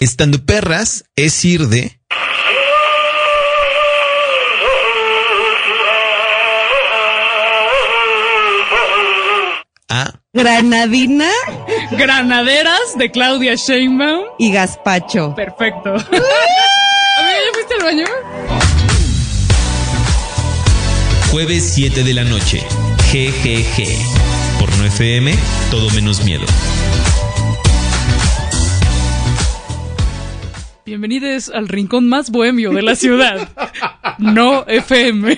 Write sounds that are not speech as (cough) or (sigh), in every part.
Estando perras es ir de. A. Granadina Granaderas de Claudia Sheinbaum. y Gazpacho. Perfecto. (laughs) Amiga, ¿ya fuiste al baño? Jueves 7 de la noche. GGG. Por no FM, todo menos miedo. Bienvenidos al rincón más bohemio de la ciudad. No FM.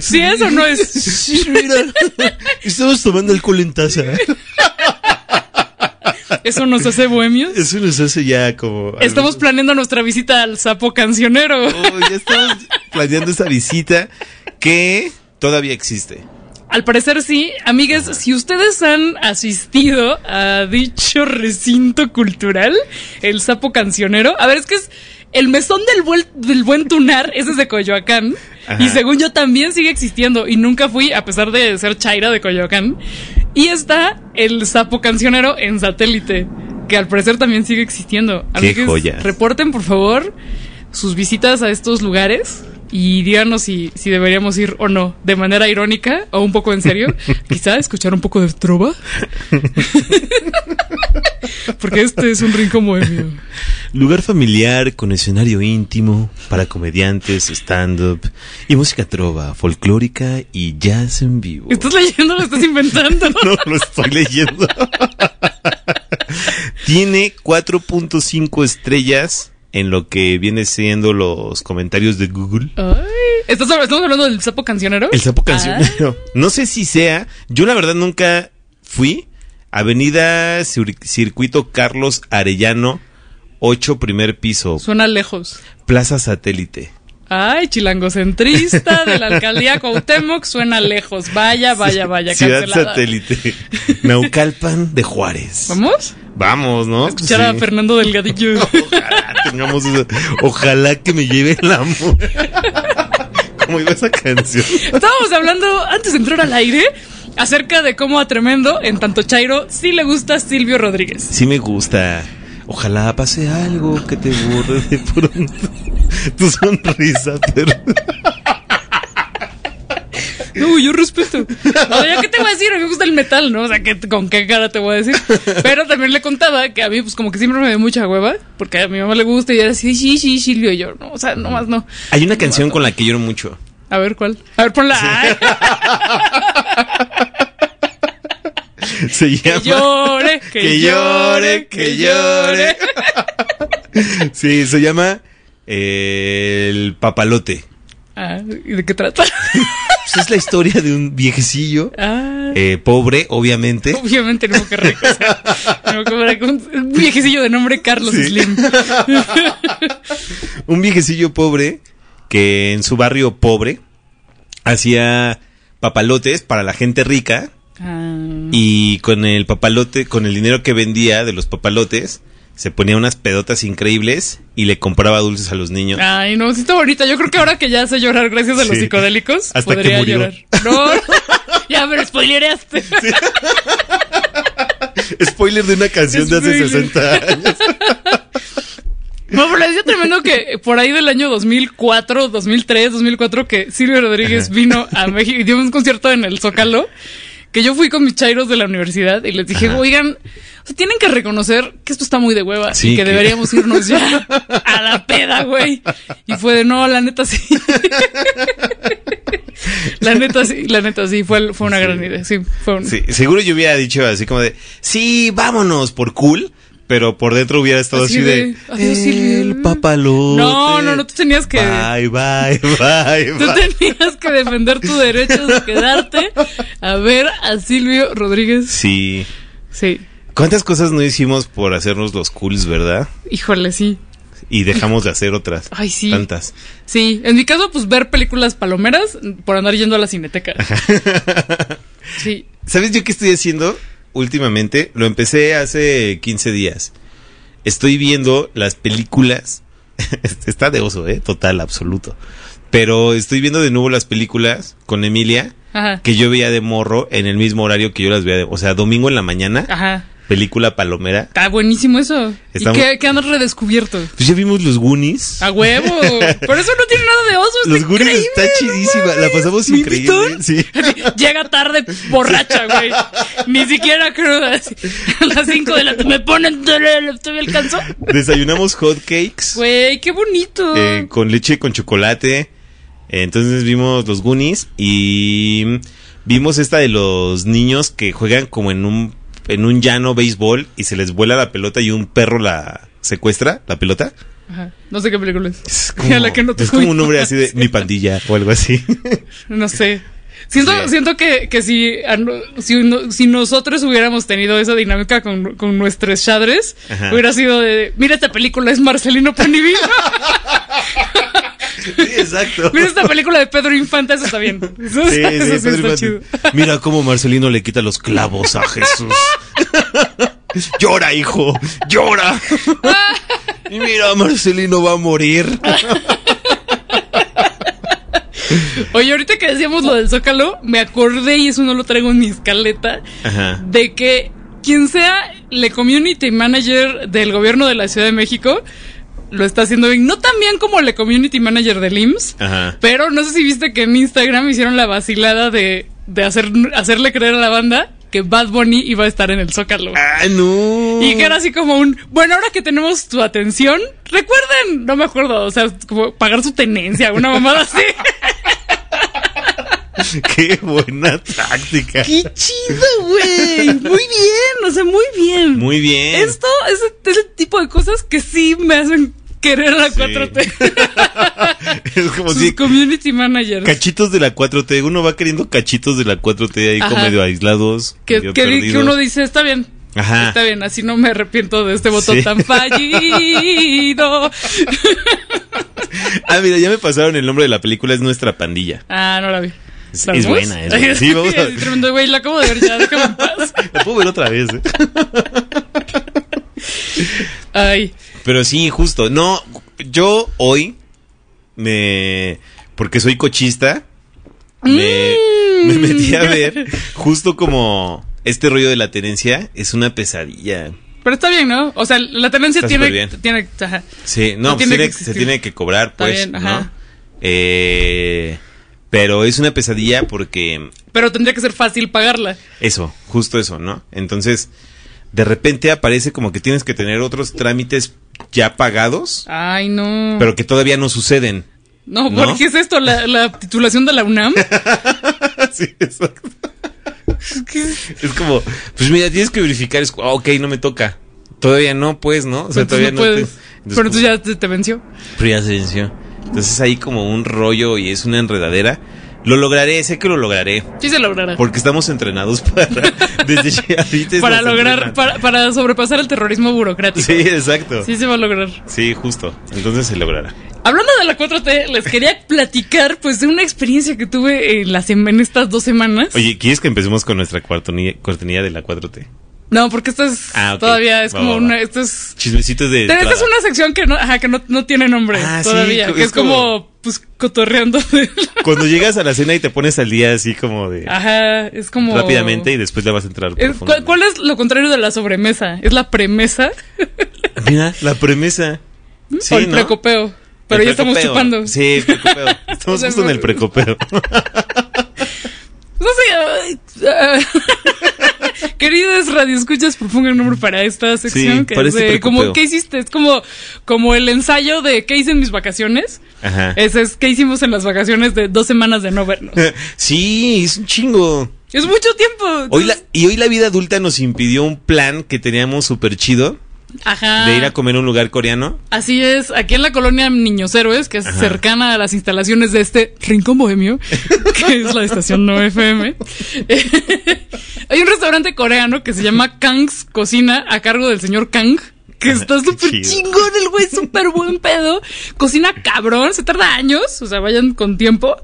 Si eso no es. Mira, estamos tomando alcohol en taza. Eso nos hace bohemios. Eso nos hace ya como. Estamos planeando nuestra visita al sapo cancionero. Oh, ya estamos planeando esa visita que todavía existe. Al parecer sí, amigas, si ustedes han asistido a dicho recinto cultural, el sapo cancionero, a ver, es que es el mesón del, buen- del buen tunar, ese es de Coyoacán, Ajá. y según yo también sigue existiendo, y nunca fui, a pesar de ser chaira de Coyoacán, y está el sapo cancionero en satélite, que al parecer también sigue existiendo. Qué Amigues, joya. Reporten, por favor, sus visitas a estos lugares y díganos si, si deberíamos ir o no, de manera irónica o un poco en serio. (laughs) Quizá escuchar un poco de trova. (laughs) Porque este es un rincón bohemio. Lugar familiar con escenario íntimo para comediantes, stand-up y música trova, folclórica y jazz en vivo. ¿Estás leyendo lo estás inventando? (laughs) No lo estoy leyendo. Tiene 4.5 estrellas en lo que viene siendo los comentarios de Google. Ay, ¿estás, ¿Estamos hablando del sapo cancionero? El sapo cancionero. (laughs) No sé si sea. Yo la verdad nunca fui. Avenida Cir- Circuito Carlos Arellano, 8 primer piso. Ah, suena lejos. Plaza Satélite. Ay, chilangocentrista de la alcaldía Cuauhtémoc suena lejos. Vaya, vaya, vaya, Ciudad cancelada. Satélite. Naucalpan de Juárez. ¿Vamos? Vamos, ¿no? Escuchar a. Fernando Delgadillo. (laughs) Ojalá tengamos eso. Ojalá que me lleve el amor. ¿Cómo iba esa canción? Estábamos hablando antes de entrar al aire acerca de cómo a Tremendo, en tanto Chairo, sí le gusta Silvio Rodríguez. Sí me gusta. Ojalá pase algo que te borre de pronto. Tu sonrisa, pero... No, yo respeto. O sea, ¿qué te voy a decir? A mí me gusta el metal, ¿no? O sea, ¿qué- ¿con qué cara te voy a decir? Pero también le contaba que a mí, pues, como que siempre me da mucha hueva, porque a mi mamá le gusta y era así, sí, sí, Silvio, y yo, no, o sea, nomás no. Hay una canción con la que lloro mucho. A ver, ¿cuál? A ver, ponla. Ay, (laughs) Se llama... que llore, que, Que llore, que llore. (laughs) Sí, se llama eh, El Papalote. Ah, ¿y de qué trata? (laughs) Pues es la historia de un viejecillo, Ah, eh, pobre, obviamente. obviamente no que rico. o sea, no, como era un un viejecillo de nombre Carlos Sí. Slim. (laughs) Un viejecillo pobre que en su barrio pobre hacía papalotes para la gente rica Ah. y con el papalote, con el dinero que vendía de los papalotes, se ponía unas pedotas increíbles y le compraba dulces a los niños. Ay, no, sí está bonita. Yo creo que ahora que ya sé llorar gracias a los Sí. psicodélicos, Hasta que podría murió. llorar. (laughs) No, (laughs) ya me lo spoilereaste. (laughs) Spoiler de una canción de hace Spoiler. 60 años. No, pero decía tremendo que por ahí del año 2004, 2003, 2004, que Silvio Rodríguez vino a México y dio un concierto en el Zócalo, que yo fui con mis chairos de la universidad y les dije, Ajá. oigan, o sea, tienen que reconocer que esto está muy de hueva Sí, y que, que- deberíamos (laughs) irnos ya a la peda, güey. Y fue de, no, la neta sí. (laughs) la neta sí, la neta sí, fue, fue una gran idea, sí, fue un... Sí, seguro yo hubiera dicho así como de, sí, vámonos por cool, pero por dentro hubiera estado así, Así de, de, el papalote. No, no, no, tú tenías que- Bye, bye, (laughs) bye, Tú bye. tenías que defender tu derecho de quedarte a ver a Silvio Rodríguez. Sí. Sí, ¿Cuántas cosas no hicimos por hacernos los cools, verdad? híjole, sí. Y dejamos de hacer otras. Ay, sí. Tantas. Sí, en mi caso, pues ver películas palomeras por andar yendo a la cineteca. (laughs) Sí. ¿Sabes yo qué estoy haciendo últimamente? Lo empecé hace 15 días. Estoy viendo las películas. (laughs) Está de oso, ¿eh? Total, absoluto. Pero estoy viendo de nuevo las películas con Emilia Ajá. que yo veía de morro en el mismo horario que yo las veía. de- o sea, domingo en la mañana, Ajá. Película palomera. Está buenísimo eso. Estamos- ¿Y qué, qué andas redescubierto? Pues ya vimos los Goonies. A huevo. (laughs) Por eso no tiene nada de oso. está Los Goonies está chidísima. La pasamos ¿Me increíble. Sí. (laughs) Llega tarde, borracha, güey. Ni siquiera cruda. A las 5 de la tarde me ponen ¿te alcanzó? Desayunamos hot cakes. Güey, qué bonito. eh, con leche con chocolate. Entonces vimos los Goonies y vimos esta de los niños que juegan como en un en un llano béisbol y se les vuela la pelota y un perro la secuestra, la pelota. Ajá. No sé qué película es. Es (laughs) A la que no te es como fui. un nombre así de mi pandilla o algo así. (laughs) No sé. Siento, Sí. siento que, que si, no- si, no- si nosotros hubiéramos tenido esa dinámica con, con nuestros chadres, Ajá. hubiera sido de, mira esta película, es Marcelino Panivino. (laughs) Sí, exacto. mira esta película de Pedro Infante, eso está bien. Eso, Sí, eso sí, sí Pedro está chido. Mira cómo Marcelino le quita los clavos a Jesús. llora, hijo, llora. y mira, Marcelino va a morir. Oye, ahorita que decíamos lo del Zócalo, me acordé, y eso no lo traigo en mi escaleta, Ajá. de que quien sea el community manager del gobierno de la Ciudad de México lo está haciendo bien. No tan bien como el community manager del IMSS, Ajá. pero no sé si viste que en Instagram hicieron la vacilada de, de hacer, hacerle creer a la banda que Bad Bunny iba a estar en el Zócalo. Ah, no. Y que era así como un, bueno, ahora que tenemos tu atención, recuerden, no me acuerdo, o sea, como pagar su tenencia, una mamada así. (laughs) Qué buena táctica. ¡Qué chido, güey! Muy bien, o sea, muy bien. Muy bien. Esto es el- es el tipo de cosas que sí me hacen querer a la Sí. 4T. (laughs) es como Sus si community managers. cachitos de la 4T. Uno va queriendo cachitos de la 4T ahí como Ajá. medio aislados. que, medio que, que uno dice, está bien. Ajá. Está bien, así no me arrepiento de este voto Sí. tan fallido. (laughs) Ah, mira, ya me pasaron el nombre de la película. Es Nuestra Pandilla. ah, no la vi. Es- ¿La es buena, es buena. (laughs) Sí, vamos a- Así tremendo, güey, la acabo de ver ya, déjame en paz. La puedo ver otra vez. ¿eh? Ay, Pero sí, justo. No, yo hoy me... Porque soy cochista. Me, Mm. me metí a ver justo como este rollo de la tenencia es una pesadilla. pero está bien, ¿no? O sea, la tenencia Está tiene, tiene, ajá. Sí, no, No pues tiene se tiene que cobrar, Está pues, bien, ajá. ¿no? Eh, pero es una pesadilla porque Pero tendría que ser fácil pagarla. eso, justo eso, ¿no? Entonces, de repente aparece como que tienes que tener otros trámites ya pagados, Ay, no. pero que todavía no suceden. No, ¿No? ¿por qué es esto? ¿La, la titulación de la UNAM? (laughs) sí, exacto. Es como, pues mira, tienes que verificar, es, ah, ok, no me toca. Todavía no, pues, ¿no? O sea, todavía no no. te- pero entonces ya te, te venció. Pero ya se venció. Entonces hay como un rollo y es una enredadera. Lo lograré, sé que lo lograré. Sí se logrará. Porque estamos entrenados (laughs) para. Desde (laughs) chavitos para lograr, para, para sobrepasar el terrorismo burocrático. Sí, exacto. Sí se va a lograr. Sí, justo. Entonces se logrará. Hablando de la 4T, les quería platicar pues de una experiencia que tuve en, las, en estas dos semanas. Oye, ¿quieres que empecemos con nuestra cuartonilla- cortinilla de la 4T? No, porque esto es Ah, todavía es Va, como va, va. una, esto es Chismecitos de. Pero esta es una sección que no, ajá, que no, no tiene nombre Ah, sí, todavía, co- que es es como, pues cotorreando. de- (laughs) Cuando llegas a la cena y te pones al día así como de. Ajá, es como Rápidamente y después le vas a entrar. Es- ¿cuál, es lo contrario de la sobremesa? ¿Es la premisa (laughs) Mira, la premisa. Sí, o el ¿no? precopeo? Pero El ya estamos chupando. Sí, el precopeo. (laughs) Estamos O sea, justo en el precopeo. Ay, ah. (laughs) Queridos radioescuchas, propongan un nombre para esta sección. Sí, que es de, como, ¿qué hiciste? Es como, como el ensayo de ¿qué hice en mis vacaciones? Ajá. Ese es ¿qué hicimos en las vacaciones de dos semanas de no vernos? (laughs) Sí, es un chingo. es mucho tiempo. Hoy la, y hoy la vida adulta nos impidió un plan que teníamos súper chido. Ajá. de ir a comer a un lugar coreano. Así es, aquí en la colonia Niños Héroes, que es Ajá. cercana a las instalaciones de este Rincón Bohemio, (laughs) que es la estación 9FM, (laughs) hay un restaurante coreano que se llama Kang's Cocina a cargo del señor Kang. Que está súper chingón el güey, súper buen pedo. Cocina cabrón, se tarda años, o sea, vayan con tiempo.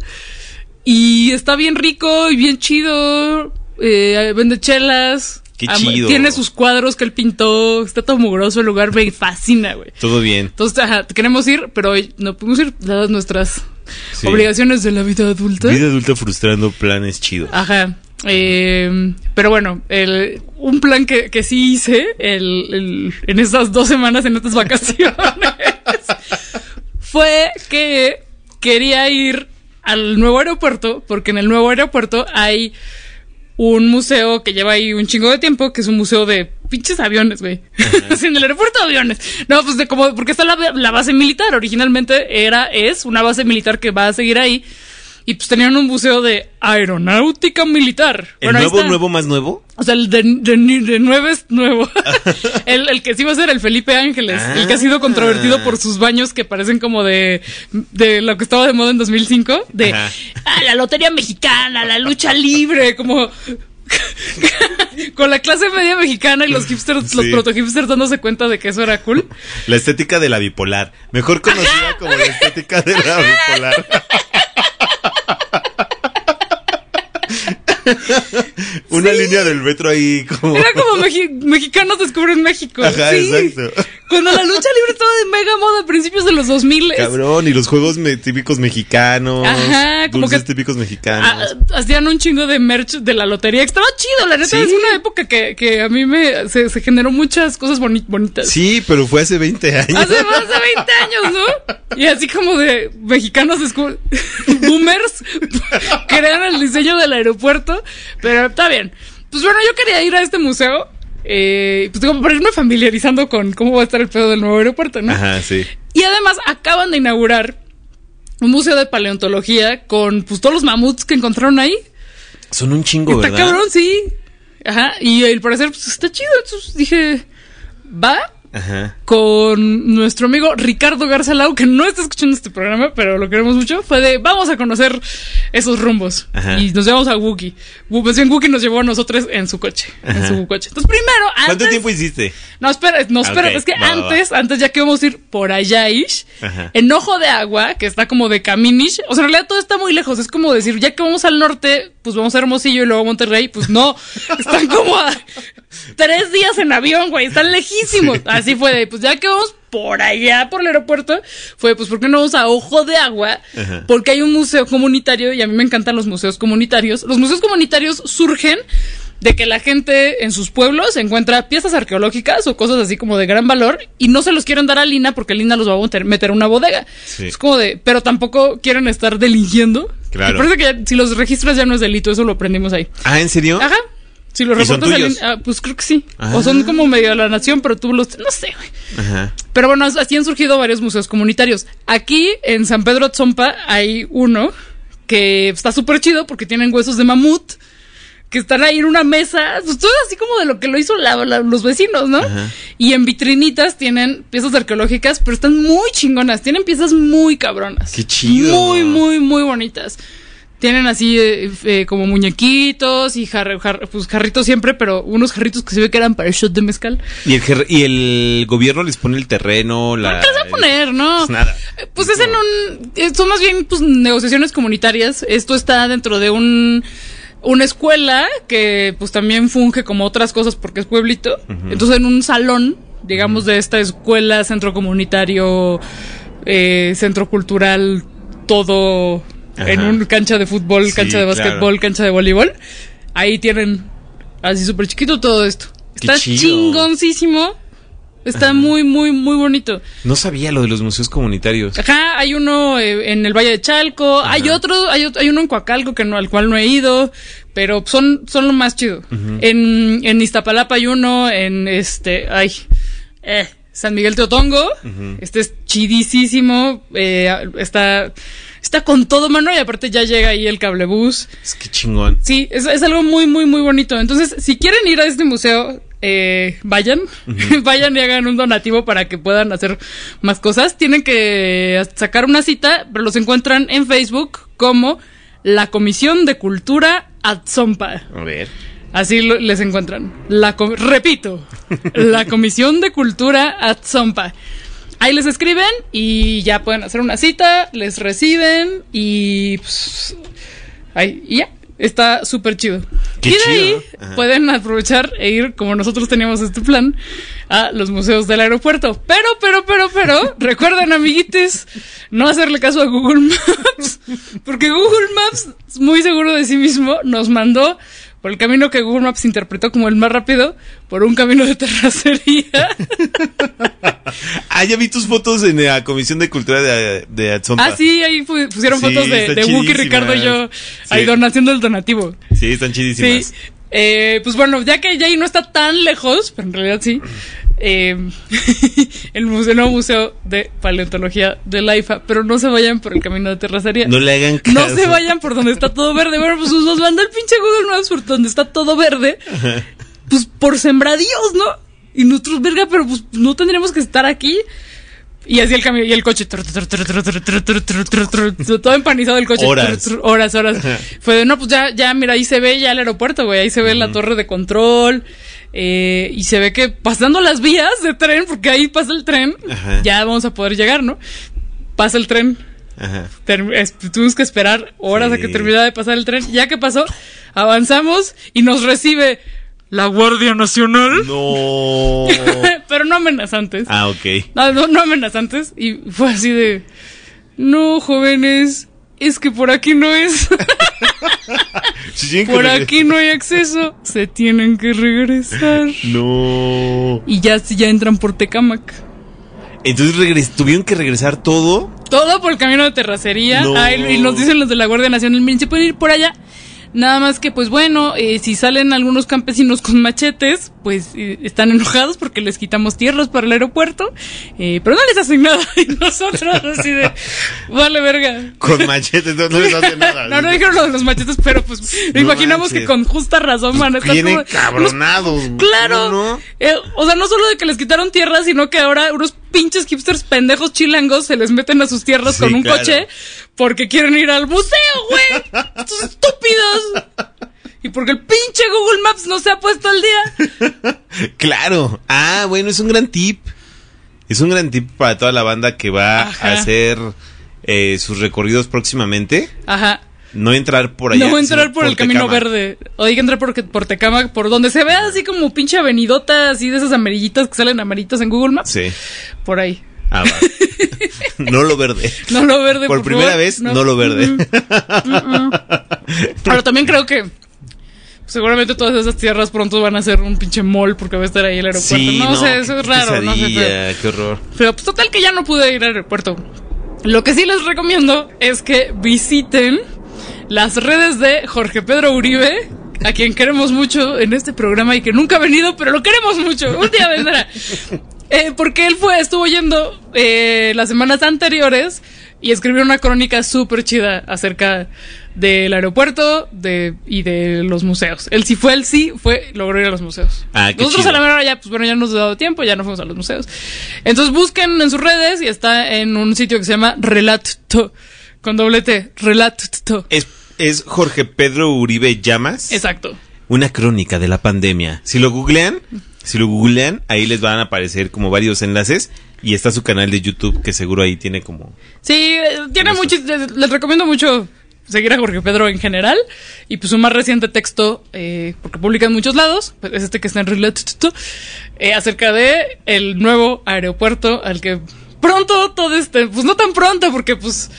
Y está bien rico y bien chido. eh, vende chelas. Qué Am- chido. Tiene sus cuadros que él pintó. Está todo mugroso el lugar, me fascina, güey. Todo bien. Entonces, ajá, queremos ir, pero hoy no podemos ir dadas nuestras Sí. obligaciones de la vida adulta. Vida adulta frustrando planes chidos. Ajá. Eh, pero bueno, el, un plan que, que sí hice el, el- en estas dos semanas, en estas vacaciones, (laughs) fue que quería ir al nuevo aeropuerto, porque en el nuevo aeropuerto hay un museo que lleva ahí un chingo de tiempo, que es un museo de pinches aviones, güey. (laughs) En el aeropuerto de aviones. No, pues de como, porque está la, la base militar. Originalmente era, es una base militar que va a seguir ahí. Y pues tenían un museo de aeronáutica militar. ¿El Bueno, nuevo, nuevo, más nuevo? O sea, el de, de, de nueve es nuevo. (laughs) el, el que sí va a ser el Felipe Ángeles. El que ha sido controvertido por sus baños que parecen como de, de lo que estaba de moda en 2005. De. "Ah, la lotería mexicana, la lucha libre, como... (laughs) con la clase media mexicana y los hipsters, los proto hipsters dándose cuenta de que eso era cool. La estética de la bipolar. Mejor conocida como la estética de la bipolar. (laughs) (laughs) Una línea del metro ahí como... Era como (laughs) mexi- mexicanos descubren México. Ajá, sí. exacto. Cuando la lucha libre estaba de mega moda a principios de los 2000. Cabrón, y los juegos me- típicos mexicanos. Ajá, como dulces que- típicos mexicanos. hacían un chingo de merch de la lotería. Estaba chido, la neta. Sí. Es una época que, que a mí me se, se generó muchas cosas boni- bonitas. Sí, pero fue hace 20 años. Hace más de 20 años, ¿no? Y así como de mexicanos (laughs) boomers (laughs) crean el diseño del aeropuerto. Pero está bien. Pues bueno, yo quería ir a este museo. Eh, pues como para irme familiarizando con cómo va a estar el pedo del nuevo aeropuerto, ¿no? Ajá, sí. Y además acaban de inaugurar un museo de paleontología con pues todos los mamuts que encontraron ahí. Son un chingo, Está ¿verdad? cabrón, sí. Ajá. Y al parecer pues, está chido. Entonces dije, va Ajá. con nuestro amigo Ricardo Garzalau, que no está escuchando este programa, pero lo queremos mucho. Fue de, vamos a conocer esos rumbos. Ajá. Y nos llevamos a Wookie. Más bien Wookie nos llevó a nosotros en su coche. En su coche. Entonces primero, antes... ¿Cuánto tiempo hiciste? No, espera, no, espera, es que va, va, va. antes, antes ya que vamos a ir por allá ish, en Ojo de Agua, que está como de caminish, o sea, en realidad todo está muy lejos, es como decir, ya que vamos al norte, pues vamos a Hermosillo y luego a Monterrey, pues no, están como a tres días en avión, güey, están lejísimos. Así fue de, pues ya que vamos por allá, por el aeropuerto, fue, pues, ¿por qué no vamos a Ojo de Agua? Ajá. Porque hay un museo comunitario y a mí me encantan los museos comunitarios. Los museos comunitarios surgen de que la gente en sus pueblos encuentra piezas arqueológicas o cosas así como de gran valor y no se los quieren dar a Lina porque Lina los va a meter, meter a una bodega. Sí. Es como de, pero tampoco quieren estar delinquiendo. Claro. Y parece que ya- si los registras ya no es delito, eso lo aprendimos ahí. Ah, ¿en serio? Ajá. Si los ¿Y son reportas ah, pues creo que sí. Ah. O son como medio de la nación, pero tú los, no sé, güey. Ajá. Pero bueno, así han surgido varios museos comunitarios. Aquí en San Pedro Tzompa hay uno que está súper chido porque tienen huesos de mamut que están ahí en una mesa, pues todo así como de lo que lo hizo la- la- los vecinos, ¿no? Ajá. Y en vitrinitas tienen piezas arqueológicas, pero están muy chingonas, tienen piezas muy cabronas. Qué chido. Muy, muy, muy bonitas. Tienen así eh, eh, como muñequitos y jar- jar- pues jarritos siempre, pero unos jarritos que se ve que eran para el shot de mezcal. ¿Y el, y el gobierno les pone el terreno, la... ¿Qué les va a poner, no? Pues nada. Eh, Pues es en un. Son más bien pues, negociaciones comunitarias. Esto está dentro de un. Una escuela que pues también funge como otras cosas porque es pueblito. Entonces en un salón, digamos, de esta escuela, centro comunitario, eh, centro cultural, todo en un cancha de fútbol, Sí, cancha de claro. básquetbol, cancha de voleibol. Ahí tienen así súper chiquito todo esto. Qué Está chido. chingoncísimo. Está muy, muy, muy bonito. No sabía lo de los museos comunitarios. Ajá, hay uno eh, en el Valle de Chalco, hay otro, hay, hay uno en Coacalco que no, al cual no he ido, pero son, son lo más chido. en, en Iztapalapa hay uno, en este, ay, eh, San Miguel Teotongo, este es chidísimo, eh, está, está con todo mano y aparte ya llega ahí el cablebús. Es que chingón. Sí, es, es algo muy, muy, muy bonito. Entonces, si quieren ir a este museo, eh, vayan, (laughs) vayan y hagan un donativo para que puedan hacer más cosas. Tienen que sacar una cita, pero los encuentran en Facebook como la Comisión de Cultura Atzompa. A ver. Así lo- les encuentran. La repito, (laughs) la Comisión de Cultura Atzompa. Ahí les escriben y ya pueden hacer una cita, les reciben y pues, ahí, y ya. Está súper chido. Qué y de chido, ahí pueden aprovechar e ir, como nosotros teníamos este plan, a los museos del aeropuerto. Pero, pero, pero, pero, (laughs) recuerden, amiguites, no hacerle caso a Google Maps. Porque Google Maps, muy seguro de sí mismo, nos mandó por el camino que Google Maps interpretó como el más rápido, por un camino de terracería. (laughs) Ah, ya vi tus fotos en la Comisión de Cultura de, de ah, sí, ahí pu- pusieron Sí, fotos de, de Wookie. Ricardo y yo, ahí Sí. donación del donativo. Sí, están chidísimas. Sí. Eh, pues bueno, ya que ya ahí no está tan lejos, pero en realidad sí el museo, nuevo museo de paleontología de la IFA, pero no se vayan por el camino de terracería. No le hagan caso. No se vayan por donde está todo verde. Bueno, pues nos mandó el pinche Google Maps por donde está todo verde. Pues por sembradíos, ¿no? Y nosotros, verga, pero pues no tendríamos que estar aquí. Y así el camión y el coche. Todo empanizado el coche. Horas, horas. horas. Fue de, no, pues ya, ya, mira, ahí se ve ya el aeropuerto, güey. Ahí se ve la torre de control eh, y se ve que pasando las vías de tren, porque ahí pasa el tren, Ajá. ya vamos a poder llegar, ¿no? Pasa el tren. Ajá. Tuvimos que esperar horas a que terminara de pasar el tren. Ya que pasó, avanzamos y nos recibe la Guardia Nacional. No. (laughs) Pero no amenazantes. ah, ok. No, no, no amenazantes. Y fue así de. No, jóvenes. Es que por aquí no es. (laughs) (laughs) Por aquí no hay acceso. Se tienen que regresar. No. Y ya, ya entran por Tecamac. Entonces tuvieron que regresar todo. Todo por el camino de terracería. No. Ay, y nos dicen los de la Guardia Nacional, miren, se pueden ir por allá. Nada más que, pues bueno, eh, si salen algunos campesinos con machetes, pues eh, están enojados porque les quitamos tierras para el aeropuerto, eh, pero no les hacen nada. (laughs) Y nosotros así de, vale verga. Con machetes, no, no les hace (laughs) nada. No, no dijeron lo de los machetes, pero pues No imaginamos manches. que con justa razón van a estar Vienen cabronados. unos- Claro. ¿no? no? Eh, o sea, no solo de que les quitaron tierras, sino que ahora unos pinches hipsters pendejos chilangos se les meten a sus tierras Sí, con un claro. coche porque quieren ir al museo, güey. Estos estúpidos. Y porque el pinche Google Maps no se ha puesto al día. (laughs) Claro. Ah, bueno, es un gran tip. Es un gran tip para toda la banda que va Ajá. a hacer eh, sus recorridos próximamente. Ajá. No entrar por allá. no entrar por el camino Tecama. verde. O hay que entrar por, por Tecamac, por donde se vea así como pinche avenidota, así de esas amarillitas que salen amarillitas en Google Maps. Sí. Por ahí. Ah, va. (laughs) no lo verde. No lo verde, Por por primera favor. vez, no lo verde. Mm, mm, mm. Pero también creo que seguramente todas esas tierras pronto van a ser un pinche mall porque va a estar ahí el aeropuerto. Sí, no, no, sé, eso es raro, no sé. Pero, qué horror. pero, pues total que ya no pude ir al aeropuerto. Lo que sí les recomiendo es que visiten las redes de Jorge Pedro Uribe, a quien queremos mucho en este programa y que nunca ha venido, pero lo queremos mucho. Un día vendrá. Eh, porque él fue, estuvo yendo eh, las semanas anteriores y escribió una crónica súper chida acerca del aeropuerto de, y de los museos. Él sí fue, él sí fue, logró ir a los museos. Ah, Nosotros chido. a la mera ya, pues bueno, ya nos ha dado tiempo, ya no fuimos a los museos. Entonces busquen en sus redes y está en un sitio que se llama Relato, con doble T, Relato. Es, es Jorge Pedro Uribe Llamas. Exacto. Una crónica de la pandemia. Si lo googlean, si lo googlean, ahí les van a aparecer como varios enlaces. Y está su canal de YouTube, que seguro ahí tiene como. Sí, eh, tiene mucho, les, recomiendo mucho seguir a Jorge Pedro en general y pues su más reciente texto, eh, porque publica en muchos lados, pues, es este que está en Relato, eh, acerca de el nuevo aeropuerto al que pronto todo este, pues no tan pronto porque pues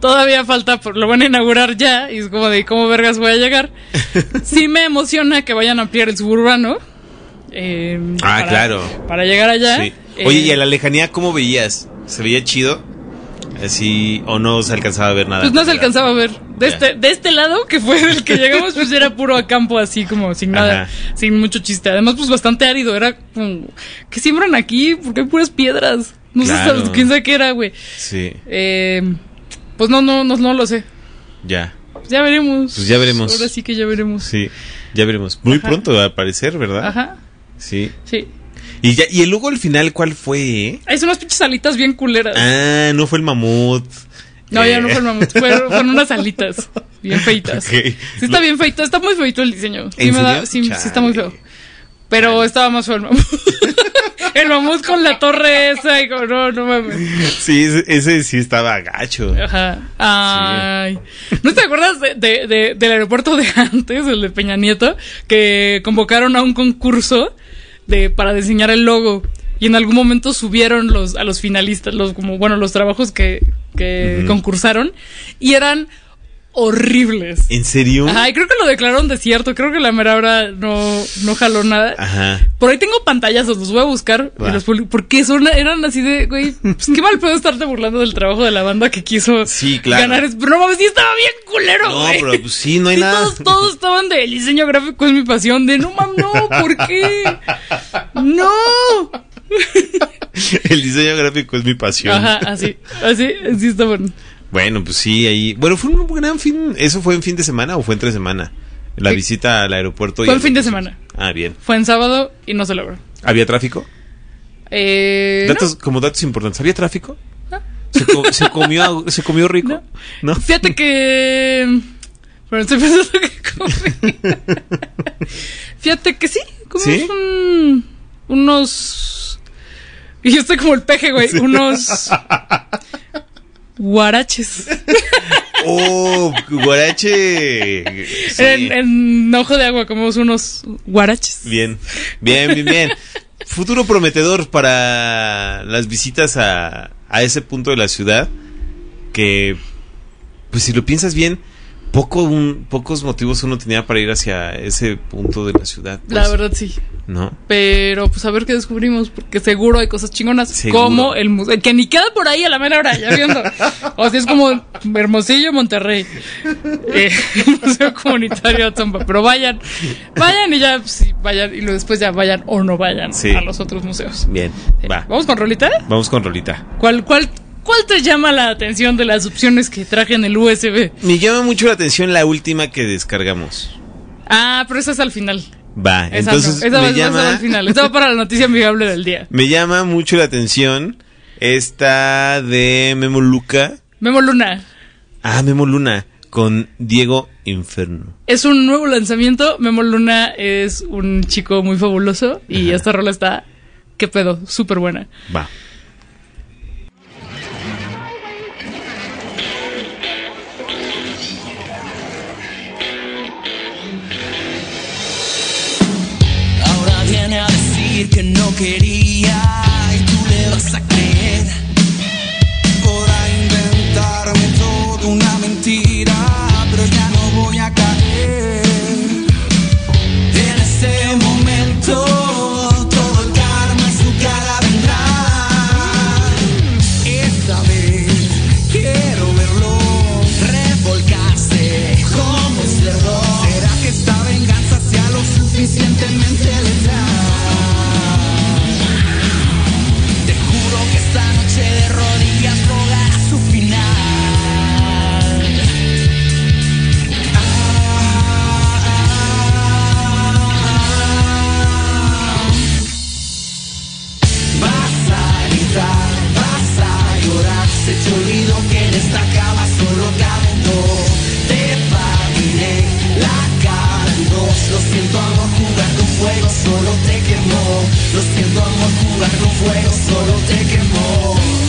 todavía falta, lo van a inaugurar ya y es como de cómo vergas voy a llegar. (laughs) Sí me emociona que vayan a ampliar el suburbano. eh, Ah, claro. Para llegar allá. Sí. Oye, Eh, ¿y a la lejanía cómo veías? ¿Se veía chido? Así, o no se alcanzaba a ver nada. Pues no se alcanzaba a ver. De este, de este lado, que fue el que llegamos, pues era puro a campo así como sin nada, Ajá. sin mucho chiste. Además, pues bastante árido. Era como, ¿qué siembran aquí? Porque hay puras piedras. No Claro. sé quién sabe qué era, güey. Sí, Eh, pues no, no, no, no lo sé. ya. Ya veremos. Pues ya veremos. Ahora sí que ya veremos. Sí, ya veremos. Muy Ajá. pronto va a aparecer, ¿verdad? Ajá. Sí. Sí. Y, ya, y luego al final, ¿cuál fue? eh? Hay unas pinches alitas bien culeras. Ah, no fue el mamut. No, ya no Eh, fue el mamut, fueron, (laughs) unas alitas bien feitas. Sí está bien feito, está muy feito el diseño. Sí, sí, sí está muy feo. Pero estaba más feo el mamut. (laughs) el mamut con la torre esa y con, no, no mames. Sí, ese, ese sí estaba gacho. Ajá. Ay. ¿No te acuerdas de, de- de- del aeropuerto de antes, el de Peña Nieto, que convocaron a un concurso de para diseñar el logo? Y en algún momento subieron los a los finalistas, los como bueno, los trabajos que, que concursaron y eran horribles. ¿En serio? Ajá, y creo que lo declararon desierto, creo que la mera hora no, no jaló nada. Ajá. Por ahí tengo pantallazos, los voy a buscar y los porque son, eran así de, güey, pues qué mal puedo estarte burlando del trabajo de la banda que quiso Sí, claro. ganar. Pero no mames, sí estaba bien culero, No, güey. pero pues sí, no hay Sí, nada. Todos, todos estaban de el diseño gráfico es mi pasión, de no mames, no, ¿por qué? No. (laughs) El diseño gráfico es mi pasión. Ajá, así, así, así estaban. Bueno, pues sí, ahí. Bueno, fue un gran fin. ¿Eso fue en fin de semana o fue entre semana? La Sí. visita al aeropuerto. Fue en fin de semana. Ah, bien. Fue en sábado y no se logró. ¿Había tráfico? Eh, no. Datos, Como datos importantes. ¿Había tráfico? No. ¿Se, co- se comió, ¿Se comió rico? No. Fíjate que. Bueno, estoy pensando que comí. Fíjate que sí, como ¿Sí? un- unos. Y yo estoy como el peje, güey. Unos. (laughs) Guaraches. ¡Oh! Guarache. Sí. En, en ojo de agua, comemos unos guaraches. Bien, bien, bien, bien. Futuro prometedor para las visitas a, a ese punto de la ciudad. Que, pues si lo piensas bien, poco un, pocos motivos uno tenía para ir hacia ese punto de la ciudad. pues, La verdad, sí. ¿No? Pero pues a ver qué descubrimos, porque seguro hay cosas chingonas. Seguro. Como el museo, que ni queda por ahí a la mera hora, ya viendo. O sea, es como Hermosillo, Monterrey. Eh, (laughs) museo comunitario Atzompa. Pero vayan, vayan y ya, pues, sí, vayan, y luego después ya vayan o no vayan Sí. a los otros museos. Bien, va. ¿Vamos con Rolita? Vamos con Rolita. ¿Cuál, cuál, ¿Cuál te llama la atención de las opciones que traje en el USB? Me llama mucho la atención la última que descargamos. Ah, pero esa es al final. Va, Esa entonces no, esa va- me esa va llama al final. Esa va para la noticia amigable del día. me llama mucho la atención esta de Memo Luca. Memo Luna. Ah, Memo Luna con Diego Inferno. Es un nuevo lanzamiento. Memo Luna es un chico muy fabuloso y Ajá. esta rola está, qué pedo, súper buena. Va. Que no quería Lo siento amor, jugar con fuego solo te quemó.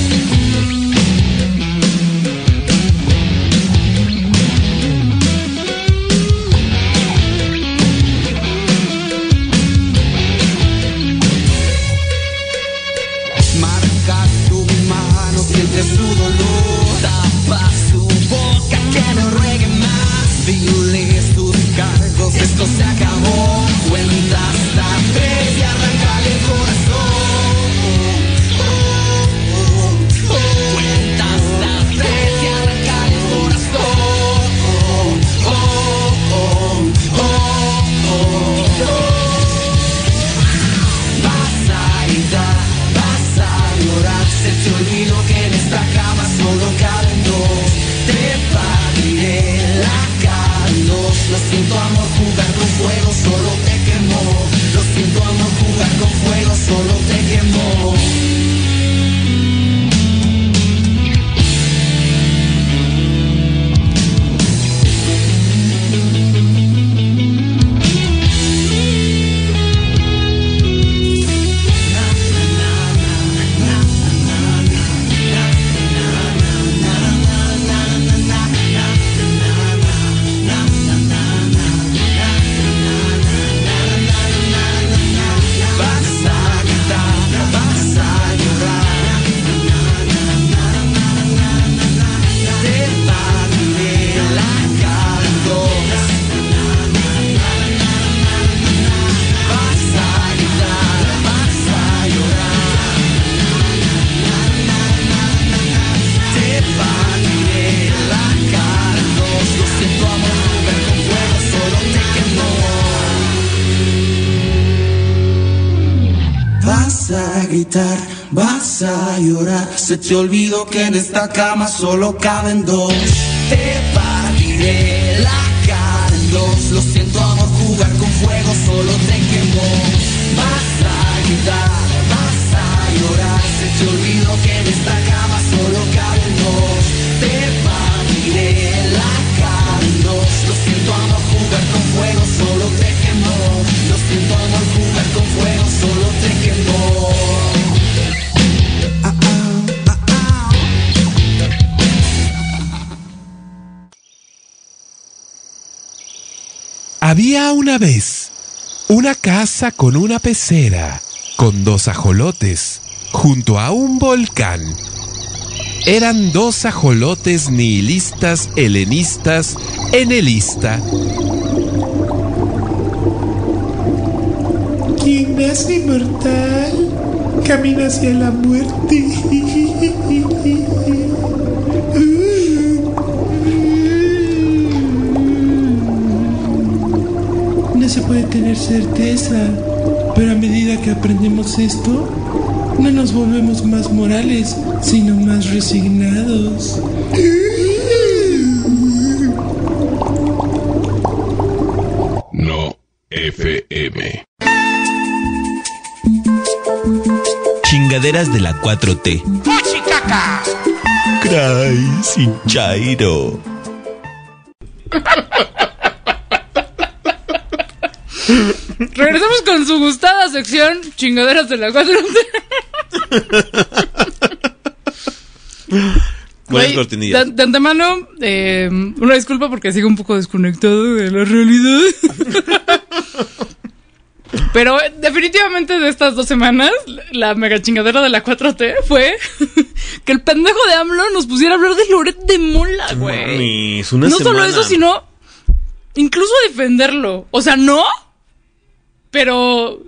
Se te olvidó que en esta cama solo caben dos. Te partiré Una vez una casa con una pecera, con dos ajolotes, junto a un volcán. Eran dos ajolotes nihilistas, helenistas, en el ista. Quien nace inmortal camina hacia la muerte. (laughs) puede tener certeza, pero a medida que aprendemos esto, no nos volvemos más morales, sino más resignados. No FM. Chingaderas de la 4T. Cry sin chairo. (laughs) con su gustada sección chingaderas de la 4 Buenas cortinillas. De, de antemano, eh, una disculpa porque sigo un poco desconectado de la realidad. Pero eh, definitivamente de estas dos semanas, la mega chingadera de la 4T fue (laughs) que el pendejo de AMLO nos pusiera a hablar de Loret de Mola, güey. No solo eso, sino incluso defenderlo. O sea, no, pero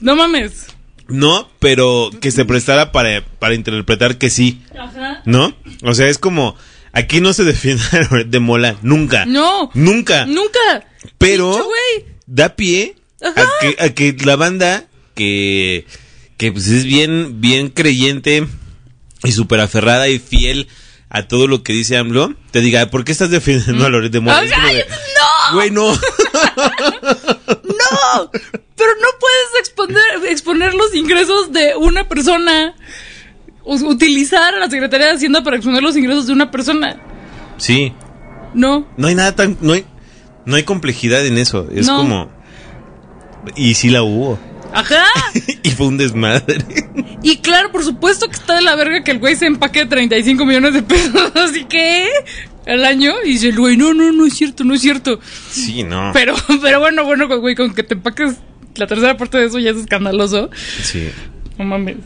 no mames. No, pero que se prestara para, para interpretar que sí, Ajá. ¿no? O sea, es como, aquí no se defiende (laughs) de Mola, nunca. No. Nunca. Nunca. Pero da pie a que, a que la banda que, que pues es bien, bien creyente y súper aferrada y fiel a todo lo que dice AMLO, te diga, ¿por qué estás defendiendo a Loret de Mola? (laughs) Güey, no. (laughs) No, pero no puedes exponer, exponer los ingresos de una persona. Utilizar a la Secretaría de Hacienda para exponer los ingresos de una persona. sí, No. no hay nada tan, no hay, no hay complejidad en eso. Es No. como, y sí la hubo. Ajá. (laughs) y fue un desmadre. Y claro, por supuesto que está de la verga que el güey se empaque 35 millones de pesos. (laughs) Así que al año y dice el güey, no, no, no es cierto, no es cierto. sí, no. Pero, (laughs) pero bueno, bueno, güey, con que te empaques la tercera parte de eso ya es escandaloso. Sí. No mames.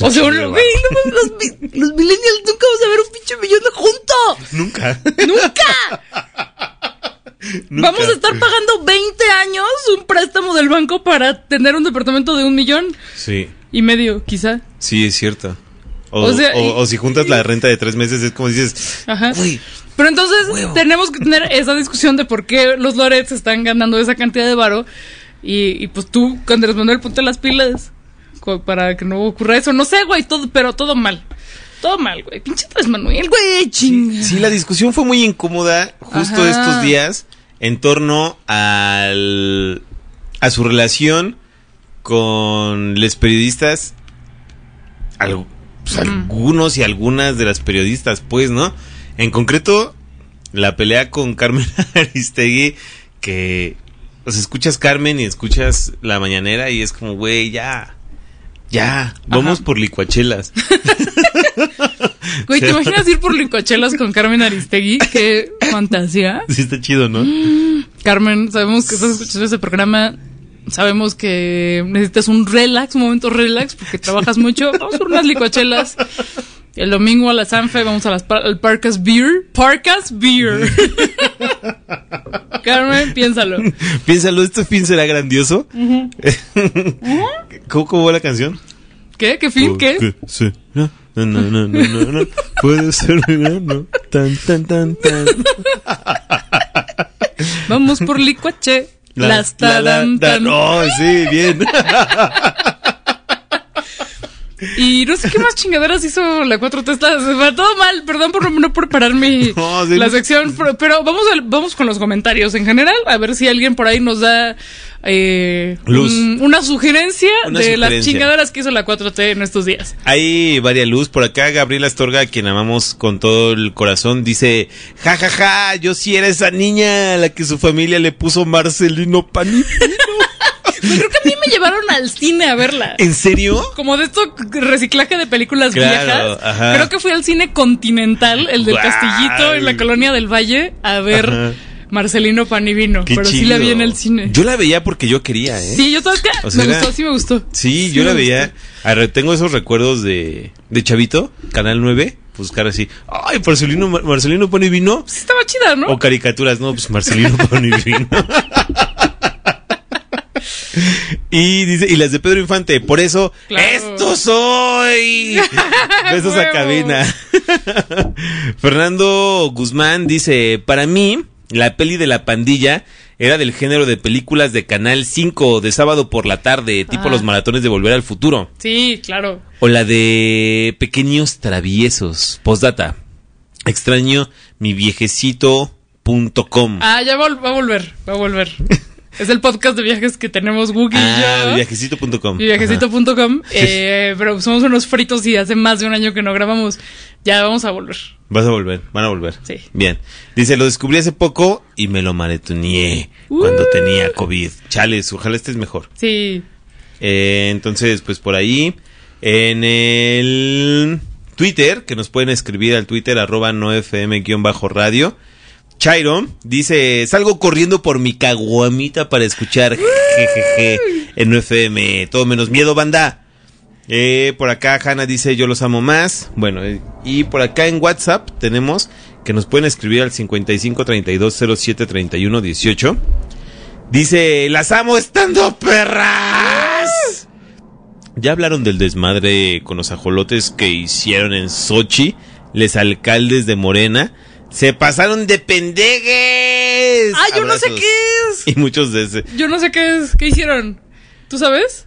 O sea, güey, no mames, los, los millennials nunca vamos a ver un pinche millón de juntos. Nunca. ¡Nunca! Vamos a estar pagando 20 años un préstamo del banco para tener un departamento de un millón Sí, y medio, quizá. sí, es cierto. O, O sea, o- y- o si juntas la renta de tres meses, es como dices, Ajá. Pero entonces tenemos que tener esa discusión de por qué los Lorets están ganando esa cantidad de varo. Y, y pues tú, Andrés Manuel, ponte las pilas para que no ocurra eso. No sé, güey, todo, pero todo mal. Todo mal, güey. Pinche Andrés Manuel, güey, chinga. Sí, la discusión fue muy incómoda justo Ajá. estos días en torno al a su relación con los periodistas, al- pues, algunos y algunas de las periodistas, pues, ¿no? En concreto, la pelea con Carmen (laughs) Aristegui, que, sea, escuchas Carmen y escuchas la mañanera y es como, güey, ya, ya, vamos Ajá. por licuachelas. (laughs) Güey, ¿te imaginas ir por licuachelas con Carmen Aristegui? Qué fantasía. Sí, está chido, ¿no? (gasps) Carmen, sabemos que estás escuchando este programa. Sabemos que necesitas un relax, un momento relax, porque trabajas mucho. (laughs) Vamos por unas licuachelas. El domingo a la Sanfe vamos a las par- al Parcas Beer. Parcas Beer. (laughs) Carmen, piénsalo. Piénsalo, ¿este fin será grandioso? (laughs) ¿Cómo, cómo va la canción? ¿Qué? ¿Qué fin? ¿Qué? Sí, no, no, no, no, no, no, puede ser grande, tan, tan, tan, tan. Vamos por licuache. Las la, la, taran, tan. tan. Oh, sí, bien. (laughs) Y no sé qué más chingaderas hizo la 4T. Está- todo mal. Perdón por no preparar mi, (laughs) No, sí. la sección. Pero, pero vamos, al- vamos con los comentarios en general. A ver si alguien por ahí nos da eh, Luz. un- una sugerencia Una de las chingaderas que hizo la 4T en estos días. Hay varias luz. Por acá, Gabriela Astorga, a quien amamos con todo el corazón, dice: Ja, ja, ja, yo sí era esa niña a la que su familia le puso Marcelino Panini. (laughs) Pues creo que a mí me llevaron al cine a verla. ¿En serio? Como de esto reciclaje de películas Claro, viejas. ajá. Creo que fui al cine Continental, el del. Castillito en la colonia del Valle, a ver Ajá. Marcelino Panivino. Pero sí la vi en el cine. Yo la veía porque yo quería, ¿eh? Sí, yo todavía O sea, me era- gustó, sí me gustó. Sí, Sí yo la veía. ver, tengo esos recuerdos de, de Chavito, Canal 9, buscar así. Ay, Marcelino, Marcelino Panivino. Sí estaba chida, ¿no? O caricaturas, no, pues Marcelino (laughs) Panivino. Y dice, y las de Pedro Infante, por eso, Claro. ¡esto soy! (laughs) Besos a cabina. (laughs) Fernando Guzmán dice, para mí, la peli de la pandilla era del género de películas de Canal 5 de sábado por la tarde, tipo Ah. los maratones de Volver al Futuro. Sí, claro. O la de Pequeños Traviesos. Postdata. Extraño mi viejecito.com. Ah, ya va a volver, va a volver. (laughs) es el podcast de viajes que tenemos Google y Ah, yo. mi viajecito.com. Mi viajecito.com. Eh, pero somos unos fritos y hace más de un año que no grabamos. Ya vamos a volver. Vas a volver, van a volver. Sí. Bien. Dice, lo descubrí hace poco y me lo maratoneé cuando Uh. tenía COVID. Chales, ojalá estés mejor. Sí. Eh, entonces, pues por ahí, en el Twitter, que nos pueden escribir al Twitter, arroba nofm-radio. Chairo dice, salgo corriendo por mi caguamita para escuchar jejeje en FM. Todo menos miedo, banda. Eh, por acá Hanna dice, yo los amo más. Bueno, eh, y por acá en WhatsApp tenemos que nos pueden escribir al 55 32 07 31 18. Dice, las amo estando perras. Ya hablaron del desmadre con los ajolotes que hicieron en Sochi, les alcaldes de Morena. Se pasaron de pendegues. Ah, yo no sé qué es. (laughs) Y muchos de ese. Yo no sé qué es. ¿Qué hicieron? ¿Tú sabes?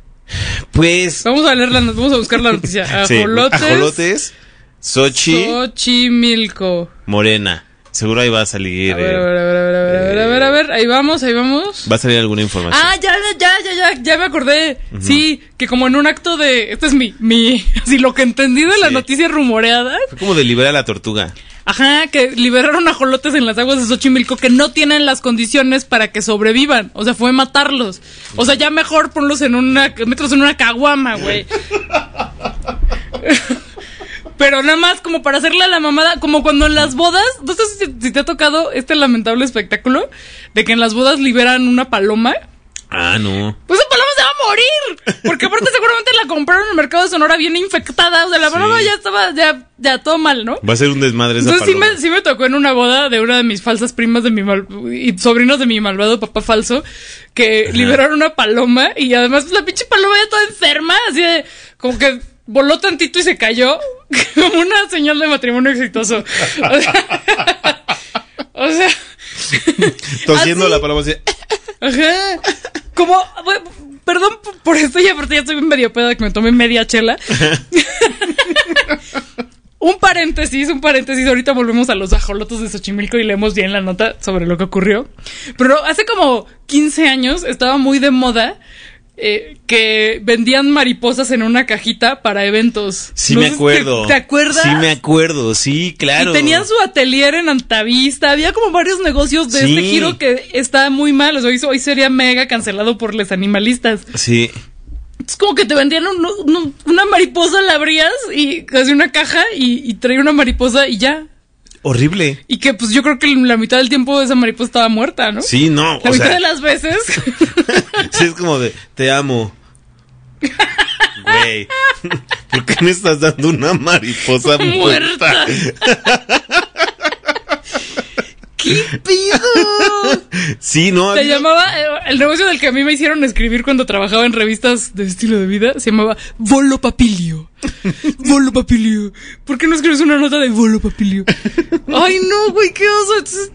Pues. Vamos a leer la, not- vamos a buscar la noticia. (laughs) sí, Ajolotes. ajolotes, Sochi, Xochimilco. Morena. Seguro ahí va a salir. A ver, eh, a ver, a ver, a ver, a ver, a ver, a ver, a ver, ahí vamos, ahí vamos. Va a salir alguna información. Ah, ya, ya, ya, ya, ya me acordé. Sí, que como en un acto de, este es mi, mi, (laughs) así lo que entendí de la Sí. noticia rumoreada. Fue como de liberar a la tortuga. Ajá, que liberaron ajolotes en las aguas de Xochimilco que no tienen las condiciones para que sobrevivan. O sea, fue matarlos. O sea, ya mejor ponlos en una, mételos en una caguama, güey. (laughs) Pero nada más como para hacerle a la mamada, como cuando en las bodas, no sé si, si te ha tocado este lamentable espectáculo de que en las bodas liberan una paloma. Ah, no. Pues morir. Porque aparte seguramente la compraron en el mercado de Sonora bien infectada. O sea, la Sí. paloma ya estaba, ya, ya todo mal, ¿no? Va a ser un desmadre esa Entonces sí me, sí me tocó en una boda de una de mis falsas primas de mi mal- y sobrinos de mi malvado papá falso que liberaron una paloma y además pues, la pinche paloma ya toda enferma, así de como que voló tantito y se cayó (laughs) como una señal de matrimonio exitoso. O sea, (laughs) o sea, Tosiendo así. la paloma así. Ajá. Como, perdón por esto y aparte ya estoy medio peda que me tomé media chela. (laughs) un paréntesis, un paréntesis. Ahorita volvemos a los ajolotos de Xochimilco y leemos bien la nota sobre lo que ocurrió. Pero hace como 15 años estaba muy de moda eh, que vendían mariposas en una cajita para eventos. Sí No me acuerdo. ¿Te, te acuerdas? Sí me acuerdo, sí, claro. Y tenían su atelier en Antavista. Había como varios negocios de Sí. este giro que está muy mal. O sea, hoy, hoy sería mega cancelado por los animalistas. Sí. Es como que te vendían un- un- una mariposa, la abrías y casi una caja y, y traía una mariposa y ya. Horrible. Y que pues yo creo que la mitad del tiempo esa mariposa estaba muerta, ¿no? Sí, no. La o mitad sea, de las veces. (laughs) sí es como de, te amo. Güey. (laughs) ¿Por qué me estás dando una mariposa muerta? Muerta. ¿Qué pido? Sí, no. Se había- llamaba, eh, el negocio del que a mí me hicieron escribir cuando trabajaba en revistas de estilo de vida se llamaba Volo Papilio. Volo Papilio. ¿Por qué no escribes una nota de Volo Papilio? Ay, no, güey, qué oso.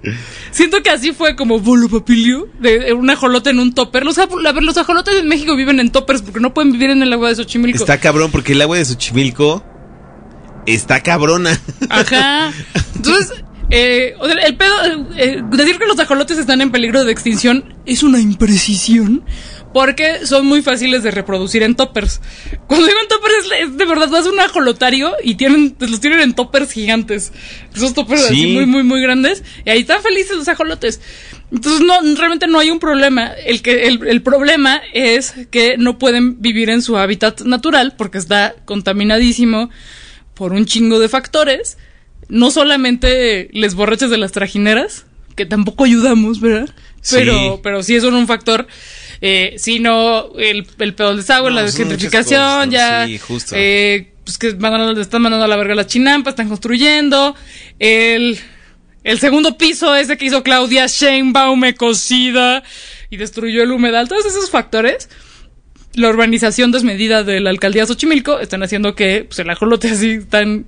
Siento que así fue como Volo Papilio, de de un ajolote en un topper. Los, los ajolotes en México viven en toppers porque no pueden vivir en el agua de Xochimilco. Está cabrón porque el agua de Xochimilco está cabrona. Ajá. (laughs) Entonces, eh, o sea, el pedo, eh, decir que los ajolotes están en peligro de extinción es una imprecisión. Porque son muy fáciles de reproducir en toppers. Cuando digo en toppers es, es de verdad, vas a un ajolotario y tienen, los tienen en toppers gigantes. Esos toppers así Sí. muy, muy, muy grandes. Y ahí están felices los ajolotes. Entonces, no, realmente no hay un problema. El, que, el, el problema es que no pueden vivir en su hábitat natural porque está contaminadísimo por un chingo de factores. No solamente les borrachas de las trajineras, que tampoco ayudamos, ¿verdad? Sí. Pero, pero sí son un factor. Eh, sino el, el pedo del desagüe, No, la ¿no? ya. Sí, justo. eh, pues que están mandando a la verga las chinampas, están construyendo. El, el segundo piso ese que hizo Claudia Sheinbaum cocida y destruyó el humedal. Todos esos factores la urbanización desmedida de la alcaldía Xochimilco están haciendo que pues, el ajolote así está en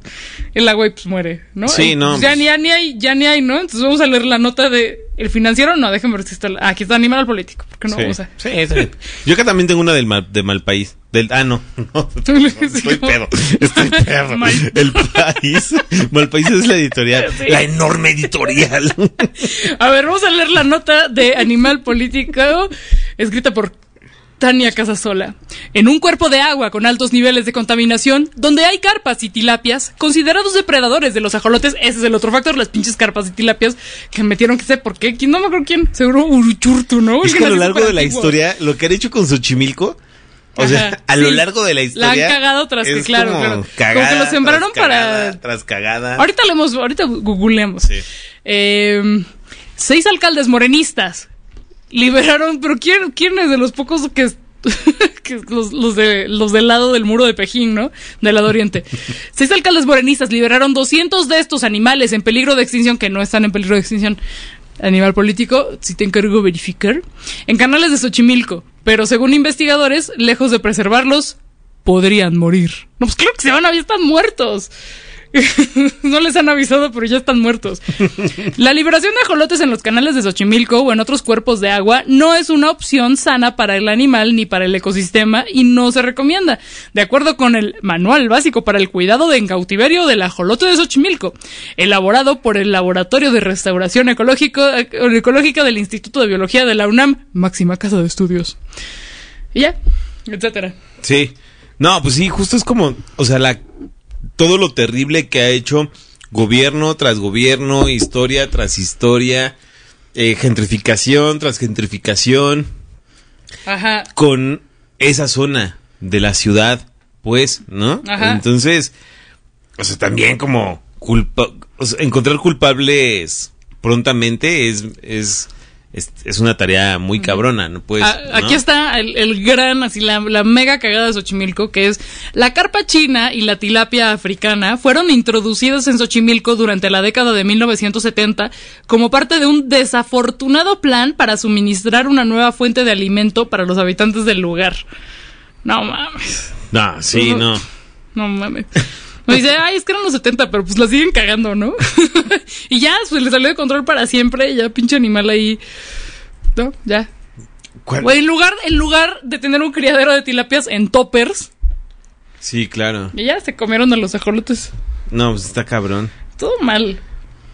el agua y pues muere, ¿no? Sí, no, pues, ya, pues- ni, ya ni hay, ya ni hay, ¿no? Entonces vamos a leer la nota de el financiero. No, déjenme ver si está. Aquí está Animal Político. porque no Sí. vamos a. Sí, bien. Yo acá también tengo una del mal, de Malpaís. Del, ah, no. (laughs) no, (laughs) no, estoy como- pedo. Estoy (laughs) pedo. Mal- El país. Malpaís es la editorial. Sí. La enorme editorial. A ver, vamos a leer la nota de Animal Político, escrita por Tania Casasola. En un cuerpo de agua con altos niveles de contaminación, donde hay carpas y tilapias, considerados depredadores de los ajolotes, ese es el otro factor, las pinches carpas y tilapias, que metieron que sé por qué, quién no me acuerdo quién, seguro Uruchurtu, ¿no? es que a lo largo de la historia, lo que han hecho con Xochimilco, o sea, a lo largo de la La historia. han cagado tras que, claro, como claro. Como Cagada, que lo sembraron tras cagada, para- Tras cagada. Ahorita leemos, ahorita googleamos. Sí. Eh, seis alcaldes morenistas liberaron, pero ¿quién, quién es de los pocos que, (laughs) que los, los de, los del lado del muro de Pejín, ¿no? Del lado oriente. (laughs) Seis alcaldes morenistas liberaron 200 de estos animales en peligro de extinción, que no están en peligro de extinción. Animal político, si te encargo verificar, en canales de Xochimilco, pero según investigadores, lejos de preservarlos, podrían morir. No, pues claro que se van a ya están muertos. (laughs) no les han avisado, pero ya están muertos. (laughs) La liberación de ajolotes en los canales de Xochimilco o en otros cuerpos de agua no es una opción sana para el animal ni para el ecosistema y no se recomienda, de acuerdo con el Manual Básico para el Cuidado de en Cautiverio del Ajolote de Xochimilco, elaborado por el Laboratorio de Restauración Ecológico, Ecológica del Instituto de Biología de la UNAM, máxima casa de estudios. Y ya, etcétera. Sí. No, pues sí, justo es como, o sea, la todo lo terrible que ha hecho gobierno tras gobierno, historia tras historia, eh, gentrificación tras gentrificación, Ajá. con esa zona de la ciudad, pues, ¿no? Ajá. Entonces, o sea, también como culpa, o sea, encontrar culpables prontamente es, es, es, es una tarea muy cabrona, ¿no? Pues, Ah, ¿no? Aquí está el, el gran, así la, la mega cagada de Xochimilco, que es la carpa china y la tilapia africana fueron introducidas en Xochimilco durante la década de 1970 como parte de un desafortunado plan para suministrar una nueva fuente de alimento para los habitantes del lugar. No mames, No, sí, Ujú. no. no mames. (laughs) Me dice, ay, es que eran los 70, pero pues la siguen cagando, ¿no? (laughs) y ya, pues le salió de control para siempre, y ya pinche animal ahí. No, ya, ¿Cuál? Güey, en lugar, en lugar de tener un criadero de tilapias en toppers, Sí, claro. y ya se comieron a los ajolotes. No, pues está cabrón. Todo mal.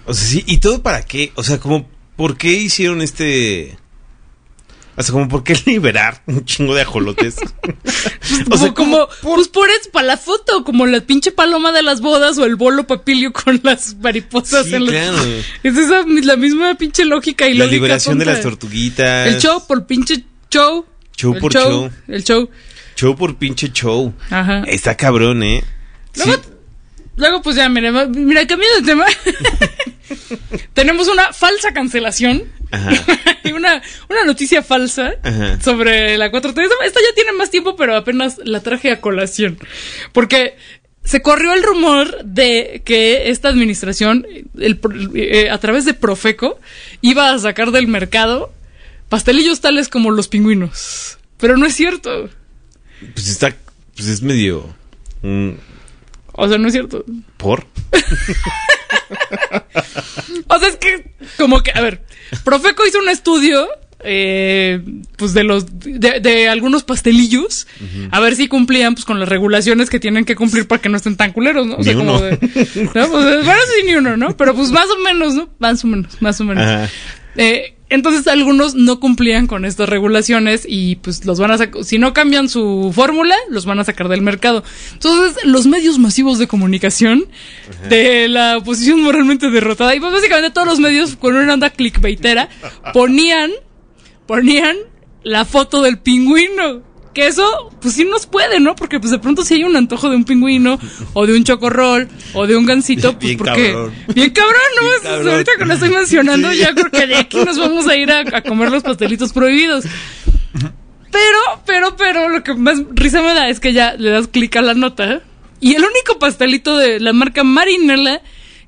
O sea, sí, ¿y todo para qué? O sea, como, ¿por qué hicieron este...? O sea, como, ¿por qué liberar un chingo de ajolotes? (laughs) O sea, como, pues por eso, para la foto, como la pinche paloma de las bodas o el bolo papilio con las mariposas Sí, en los- claro. (laughs) Es esa, la misma pinche lógica y La lógica liberación de las tortuguitas. El show por pinche show. Show El por show. El show. Show por pinche show. Ajá. Está cabrón, ¿eh? Luego, Sí. luego, pues ya, mira, mira, cambiando de tema. (laughs) Tenemos una falsa cancelación. (laughs) Una, una noticia falsa Ajá. sobre la 4.3. Esta ya tiene más tiempo, pero apenas la traje a colación. Porque se corrió el rumor de que esta administración, el eh, a través de Profeco, iba a sacar del mercado pastelillos tales como los pingüinos. Pero no es cierto. Pues está. Pues es medio. mm, O sea, no es cierto. ¿Por? (laughs) O sea, es que, como que, a ver, Profeco hizo un estudio, eh, pues de los, de, de algunos pastelillos, a ver si cumplían, pues con las regulaciones que tienen que cumplir para que no estén tan culeros, ¿no? O sea, Ni como uno. de, no, pues, bueno, sí, ni uno, ¿no? Pero pues más o menos, ¿no? Más o menos, más o menos. Eh, entonces algunos no cumplían con estas regulaciones y pues los van a sacar, si no cambian su fórmula, los van a sacar del mercado. Entonces los medios masivos de comunicación de la oposición moralmente derrotada y pues básicamente todos los medios con una onda clickbaitera ponían, ponían la foto del pingüino. Que eso, pues sí nos puede, ¿no? Porque pues de pronto si hay un antojo de un pingüino, o de un chocorrol, o de un gansito, (laughs) pues Bien porque... cabrón. Bien cabrón, ¿no? Bien Es- cabrón. Ahorita que lo estoy mencionando, ya creo que de aquí nos vamos a ir a, a comer los pastelitos prohibidos. Pero, pero, pero, lo que más risa me da es que ya le das clic a la nota y el único pastelito de la marca Marinela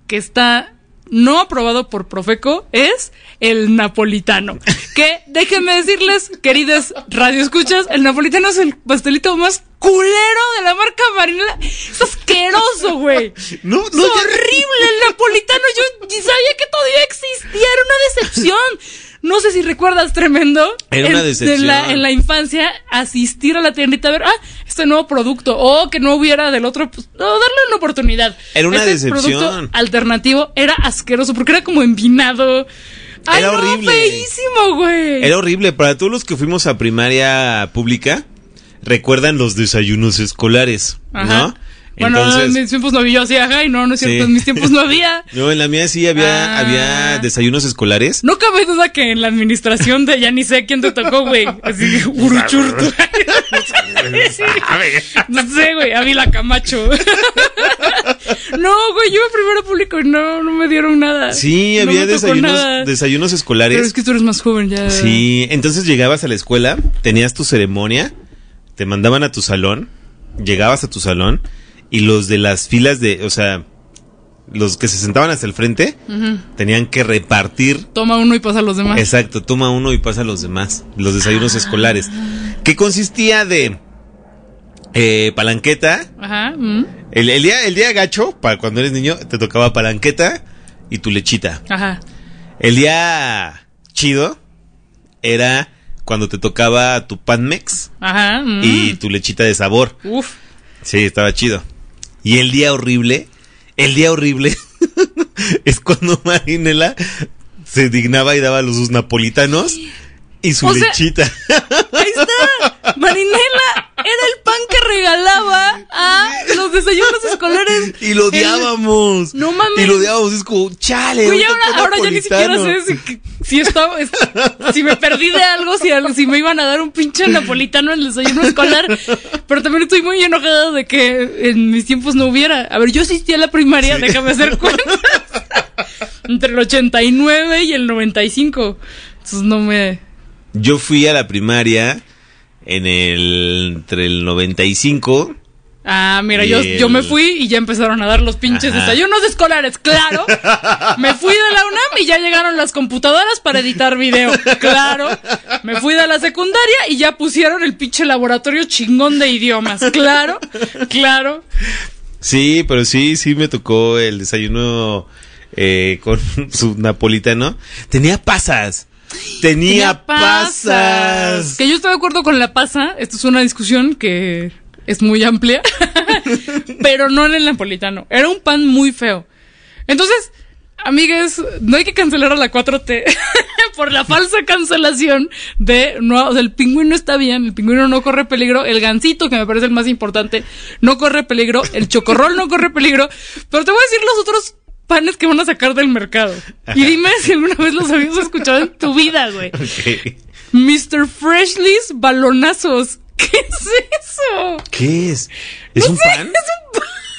que está no aprobado por Profeco es el napolitano. Que déjenme decirles, queridas radioescuchas, el napolitano es el pastelito más culero de la marca Marinela. Es asqueroso, güey. No, no, Es horrible el napolitano. Yo sabía que todavía existía. Era una decepción. No sé si recuerdas tremendo. Era una en- decepción. En la, en la infancia, asistir a la tiendita a ver, ah, este nuevo producto. O que no hubiera del otro, pues, no, darle una oportunidad. Era una Este decepción. producto alternativo era asqueroso porque era como envinado. Ay, Era no, horrible. feísimo, güey. Era horrible. Para todos los que fuimos a primaria pública, recuerdan los desayunos escolares, Ajá. ¿no? Bueno, en mis tiempos no había yo así, ajá, y no, no es cierto, Sí. en mis tiempos no había. (laughs) No, en la mía sí había, Ah. había desayunos escolares. No cabe duda que en la administración de ya ni sé quién te tocó, güey. Así, uruchurtu. (laughs) no sé, güey, Ávila Camacho. (laughs) no, güey, yo iba primero público y no, no me dieron nada. Sí, No había desayunos, desayunos escolares. Pero es que tú eres más joven ya. Sí, entonces llegabas a la escuela, tenías tu ceremonia, te mandaban a tu salón, llegabas a tu salón y los de las filas de, o sea, los que se sentaban hasta el frente, tenían que repartir. Toma uno y pasa a los demás. Exacto, toma uno y pasa a los demás, los desayunos escolares. Que consistía de eh, palanqueta, Ajá. mm, el, el día, el día gacho, para cuando eres niño, te tocaba palanqueta y tu lechita. Ajá. El día chido era cuando te tocaba tu panmex Ajá. mm. y tu lechita de sabor. Uf. Sí, estaba chido. Y el día horrible, el día horrible (laughs) es cuando (laughs) Marinela se dignaba y daba los sus napolitanos y su O sea, lechita. Ahí está. Marinela era el pan que regalaba a los desayunos escolares. y lo El- odiábamos. No mames. Y lo odiábamos, es como, chale. Güey, ahora, ahora ya ni siquiera sé si, si estaba, es- si me perdí de algo, si, si me iban a dar un pinche napolitano en el desayuno escolar. Pero también estoy muy enojada de que en mis tiempos no hubiera. A ver, yo asistí a la primaria, déjame hacer cuentas. Entre el 89 y el 95. Entonces no me. Yo fui a la primaria en el entre el 95 Ah, mira, yo, yo me fui y ya empezaron a dar los pinches Ajá. desayunos escolares, claro. (laughs) Me fui de la UNAM y ya llegaron las computadoras para editar video, claro. Me fui de la secundaria y ya pusieron el pinche laboratorio chingón de idiomas, claro, claro. Sí, pero sí, sí me tocó el desayuno eh, con (laughs) su napolitano. Tenía pasas. Tenía, pasas. Que yo estoy de acuerdo con la pasa. Esto es una discusión que es muy amplia. (laughs) pero no en el napolitano. Era un pan muy feo. Entonces, amigues, no hay que cancelar a la 4T (laughs) por la falsa cancelación de no, o sea, el pingüino está bien, el pingüino no corre peligro, el gansito, que me parece el más importante, no corre peligro, el chocorrol no corre peligro, pero te voy a decir los otros panes que van a sacar del mercado. Y dime si alguna vez los habías escuchado en tu vida, güey. (laughs) Mr. Freshly's balonazos. (laughs) ¿Qué es eso? ¿Qué es? ¿Es un pan?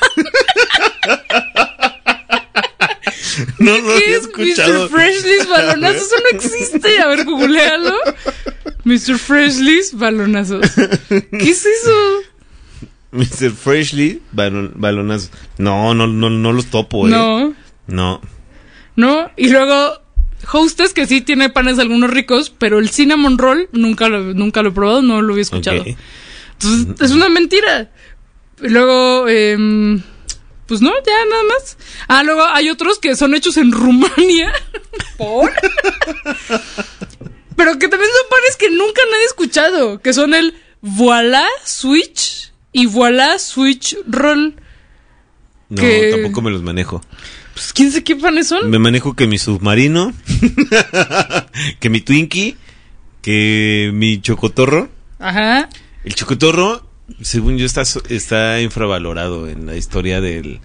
(laughs) no lo ¿Qué había es escuchado. Mr. Freshly's balonazos? Eso no existe. A ver, googlealo. Mr. Freshly's balonazos. ¿Qué es eso? Mr. Freshly, balon- balonazo. No, no, no, no los topo, eh. No, No. no. Y luego Hostess, que sí tiene panes algunos ricos, pero el cinnamon roll nunca lo, nunca lo he probado, no lo había escuchado. Entonces, es una mentira. Y luego, em, pues no, ya nada más. Ah, luego hay otros que son hechos en Rumania. (laughs) ¿Por? Pero que también son panes que nunca nadie ha escuchado, que son el Voilà Switch y Voilà Switch Roll. No, que- tampoco me los manejo. Pues quién sé qué panes son. Me manejo que mi submarino, (laughs) que mi Twinkie, que mi chocotorro. Ajá. El chocotorro, según yo, está, está infravalorado en la historia del,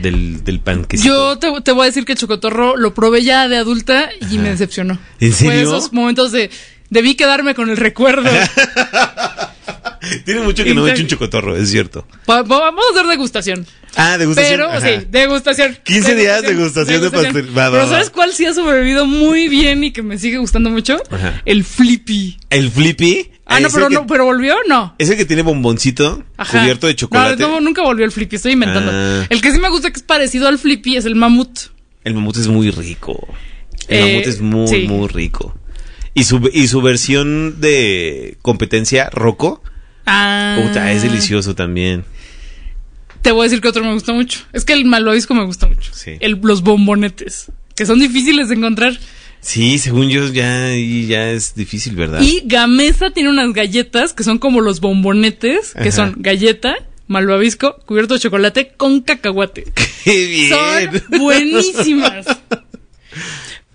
del, del panquecito. Yo te, te voy a decir que Chocotorro lo probé ya de adulta y me decepcionó. ¿En Fue serio? esos momentos de debí quedarme con el recuerdo. (laughs) Tiene mucho que no me Inter- echo un chocotorro, es cierto. Va- va- Vamos a hacer degustación. Ah, degustación. Pero, ajá. sí, degustación. 15 días degustación de pastel. Va, Pero. ¿sabes cuál sí ha sobrevivido muy bien y que me sigue gustando mucho? Ajá. El Flippy. El flippy. Ah, no, pero que- no, pero volvió, no. Es el que tiene bomboncito Ajá. cubierto de chocolate. No, no, nunca volvió el Flippy, estoy inventando. Ah. El que sí me gusta que es parecido al Flippy es el mamut. El mamut es muy rico. El Eh, mamut es muy, sí. muy rico. Y su, y su versión de competencia, Rocco, Ah. puta, es delicioso también. Te voy a decir que otro me gusta mucho. Es que el malvavisco me gusta mucho. Sí. El, los bombonetes, que son difíciles de encontrar. Sí, según yo ya, ya es difícil, ¿verdad? Y Gamesa tiene unas galletas que son como los bombonetes, que Ajá. son galleta, malvavisco, cubierto de chocolate con cacahuate. (laughs) ¡Qué bien! Son buenísimas. (laughs)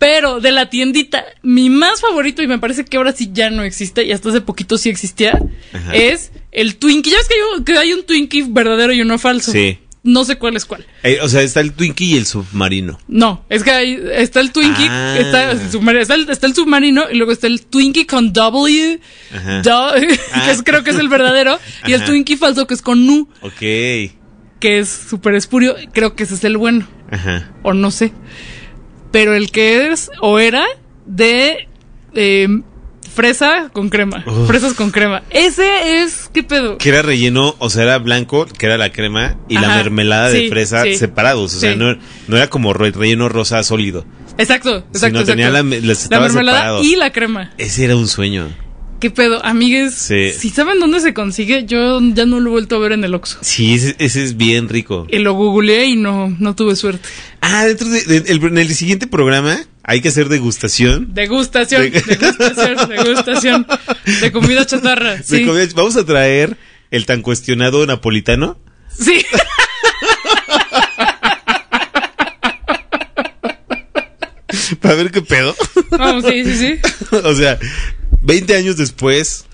Pero de la tiendita, mi más favorito, y me parece que ahora sí ya no existe, y hasta hace poquito sí existía, Ajá. es el Twinkie. Ya ves que hay, un, que hay un Twinkie verdadero y uno falso. Sí. No sé cuál es cuál. Eh, o sea, está el Twinkie y el submarino. No, es que hay- está el Twinkie, Ah. está, el submarino, está, el, está el submarino y luego está el Twinkie con W, do- (laughs) que Ah. es- creo que es el verdadero, y el. Twinkie falso que es con Nu, Ok. que es súper espurio, creo que ese es el bueno, Ajá. o no sé. Pero el que es, o era, de eh, fresa con crema, Uf. fresas con crema. Ese es, ¿qué pedo? Que era relleno, o sea, era blanco, que era la crema, y la mermelada de Sí, fresa sí. separados. O sea, Sí. no, no era como re- relleno rosa sólido. Exacto, exacto. Sino tenía exacto. la las estaba mermelada separado. y la crema. Ese era un sueño. ¿Qué pedo? Amigues, Sí. si saben dónde se consigue, yo ya no lo he vuelto a ver en el Oxxo. Sí, ese, ese es bien rico. Y lo googleé y no, no tuve suerte. Ah, dentro de, de- el- en el siguiente programa hay que hacer degustación. Degustación, De- degustación, (laughs) degustación. De comida chatarra. de Sí. comida. Vamos a traer el tan cuestionado napolitano. Sí. (laughs) Para ver qué pedo. Vamos, sí, sí, sí. (laughs) o sea, 20 años después,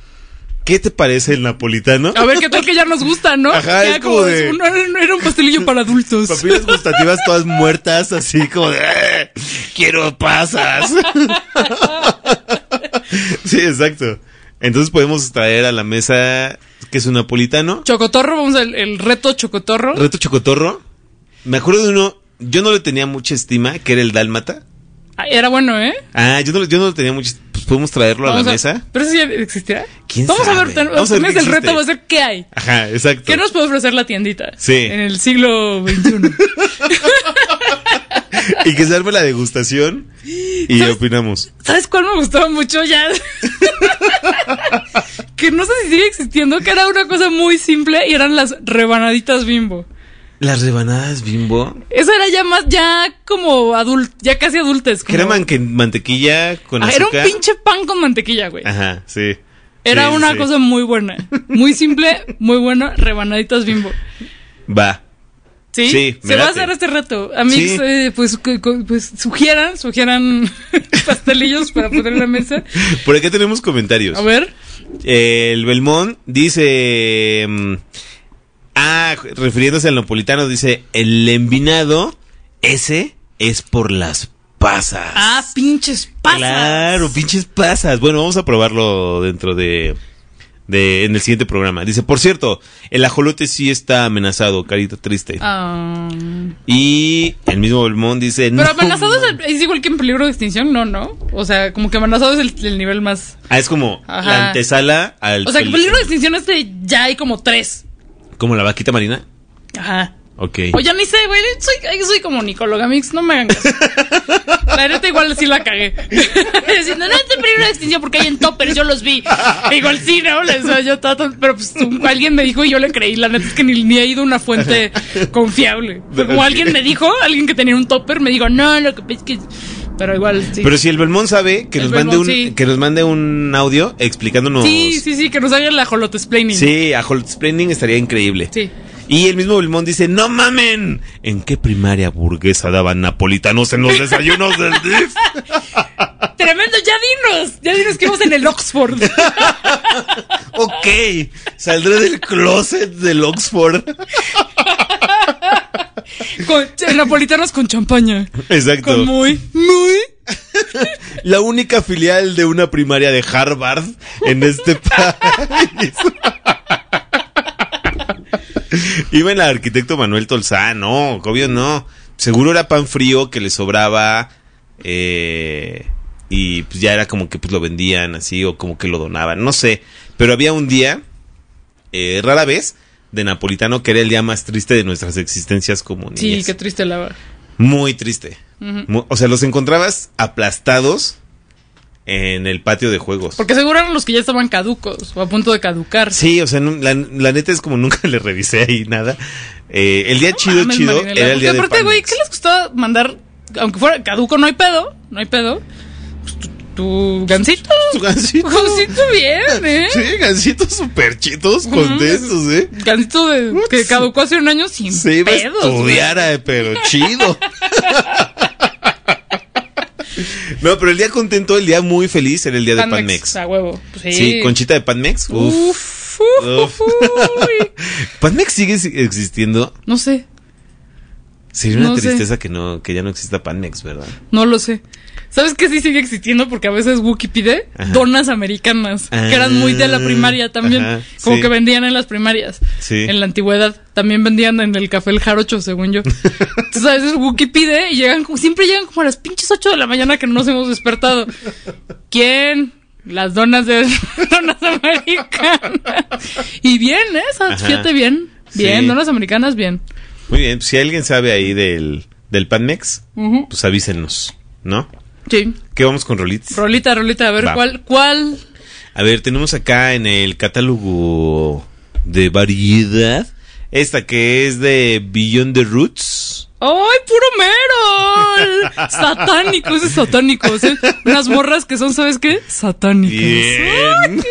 ¿qué te parece el napolitano? A ver qué tal que ya nos gusta, ¿no? Ajá, es como de- un- era un pastelillo para adultos. Papilas gustativas todas muertas, así como de, "Eh, quiero pasas. (laughs) sí, exacto. Entonces podemos traer a la mesa, que es un napolitano, Chocotorro, vamos al el reto chocotorro. reto chocotorro. Me acuerdo de uno, yo no le tenía mucha estima, que era el dálmata. Ah, Era bueno, ¿eh? Ah, yo no, yo no le tenía mucha Pues podemos traerlo a la mesa. ¿Pero eso ya existirá? ¿Quién Vamos a ver, ten- Vamos el reto va a ser qué hay. Ajá, exacto. ¿Qué nos puede ofrecer la tiendita? Sí. En el siglo XXI. (laughs) Y que se arme la degustación y opinamos. ¿Sabes cuál me gustaba mucho ya? (laughs) que no sé si sigue existiendo, que era una cosa muy simple y eran las rebanaditas bimbo. Las rebanadas bimbo. Eso era ya más, ya como adult, ya casi adultes. Que era como- mantequilla con Ah, era un pinche pan con mantequilla, güey. Ajá, sí. Era Sí, una sí. cosa muy buena. Muy simple, muy buena, rebanaditas bimbo. Va. ¿Sí? Sí, Se va a hacer este reto. A eh, pues, pues sugieran, sugieran (laughs) pastelillos para poner en la mesa. Por acá tenemos comentarios. A ver. El Belmont dice. Ah, refiriéndose al napolitano, dice: El envinado, ese es por las pasas. Ah, pinches pasas. Claro, pinches pasas. Bueno, vamos a probarlo dentro de, de. En el siguiente programa. Dice: Por cierto, el ajolote sí está amenazado, carita triste. Ah. Y el mismo Belmont dice: Pero "No, amenazado es, el- es igual que en peligro de extinción, no, no. O sea, como que amenazado es el, el nivel más. Ah, es como Ajá. la antesala al. O sea, que pel- peligro de extinción es de ya hay como tres. Como la vaquita marina. Ajá. Ok. O ya ni sé, güey. Soy, soy como Nicóloga Mix, no me hagan caso. (laughs) La neta igual sí la cagué. (laughs) Diciendo, no es de peligro de extinción porque hay en toppers, yo los vi. Igual sí, ¿no? O sea, yo estaba tan- pero pues alguien me dijo y yo le creí. La neta es que ni, ni he ido a una fuente (laughs) confiable. Como alguien me dijo, alguien que tenía un topper me dijo, no, lo que es que... Pero igual, sí. Pero si el Belmont sabe, que El nos mande Belmont, un sí. que nos mande un audio explicándonos. Sí, sí, sí, que nos hagan la explaining. Sí, a Holtzplaining estaría increíble. Sí. Y el mismo Belmont dice, no mamen, ¿en qué primaria burguesa daban napolitanos en los (laughs) desayunos del DIF? (laughs) Tremendo, ya dinos. Ya dinos que íbamos en el Oxford. (laughs) ok, saldré del closet del Oxford. Con napolitanos con champaña. Exacto. Con muy, muy. (laughs) La única filial de una primaria de Harvard en este (laughs) país. (laughs) Iba el arquitecto Manuel Tolzán, no, obvio no. Seguro era pan frío que le sobraba eh, y pues ya era como que pues lo vendían así o como que lo donaban, no sé. Pero había un día, eh, rara vez, de napolitano que era el día más triste de nuestras existencias como niñas. Sí, qué triste la verdad. Muy triste. O sea, los encontrabas aplastados en el patio de juegos. Porque seguro eran los que ya estaban caducos o a punto de caducar. Sí, o sea, la, la neta es como nunca (laughs) le revisé ahí nada. Eh, el día chido, Mames, chido, Marinela, era el día de aparte, güey. ¿qué les gustaba mandar? Aunque fuera caduco, no hay pedo, no hay pedo. Tu, tu gancito. (laughs) Su gancito. Gancito bien, (laughs) ¿eh? Sí, gancitos super chitos, contentos, ¿eh? Gancito de, que caducó hace un año sin Se iba pedos. a estudiar, eh, pero chido. (laughs) no, pero el día contento, el día muy feliz era el día de Panmex, a huevo. Pues sí. Sí, conchita de Panmex. Uf. Uf, uf. ¿Panmex sigue existiendo? No sé, Sería una No sé. tristeza que no que ya no exista Panmex, ¿verdad? no lo sé. ¿Sabes qué sí sigue existiendo? Porque a veces Wookie pide Ajá. donas americanas, que eran muy de la primaria también. Ajá, como sí. que vendían en las primarias. Sí. En la antigüedad. También vendían en el café El Jarocho, según yo. (laughs) Entonces a veces Wookie pide y llegan, siempre llegan como a las pinches 8 de la mañana que no nos hemos despertado. ¿Quién? Las donas de (laughs) donas americanas. Y bien, ¿eh? Ajá. Fíjate bien. Bien, Sí. donas americanas, bien. Muy bien, si alguien sabe ahí del, del Panmex, Ujú. pues avísenos, ¿no? Sí. ¿Qué vamos con Rolitos? Rolita, rolita, a ver Va. cuál, cuál. A ver, tenemos acá en el catálogo de variedad esta que es de Beyond the Roots. ¡Ay, puro mero! (laughs) Satánico, ese es satánico. ¿sí? Unas morras que son, ¿sabes qué? Satánicas. Bien.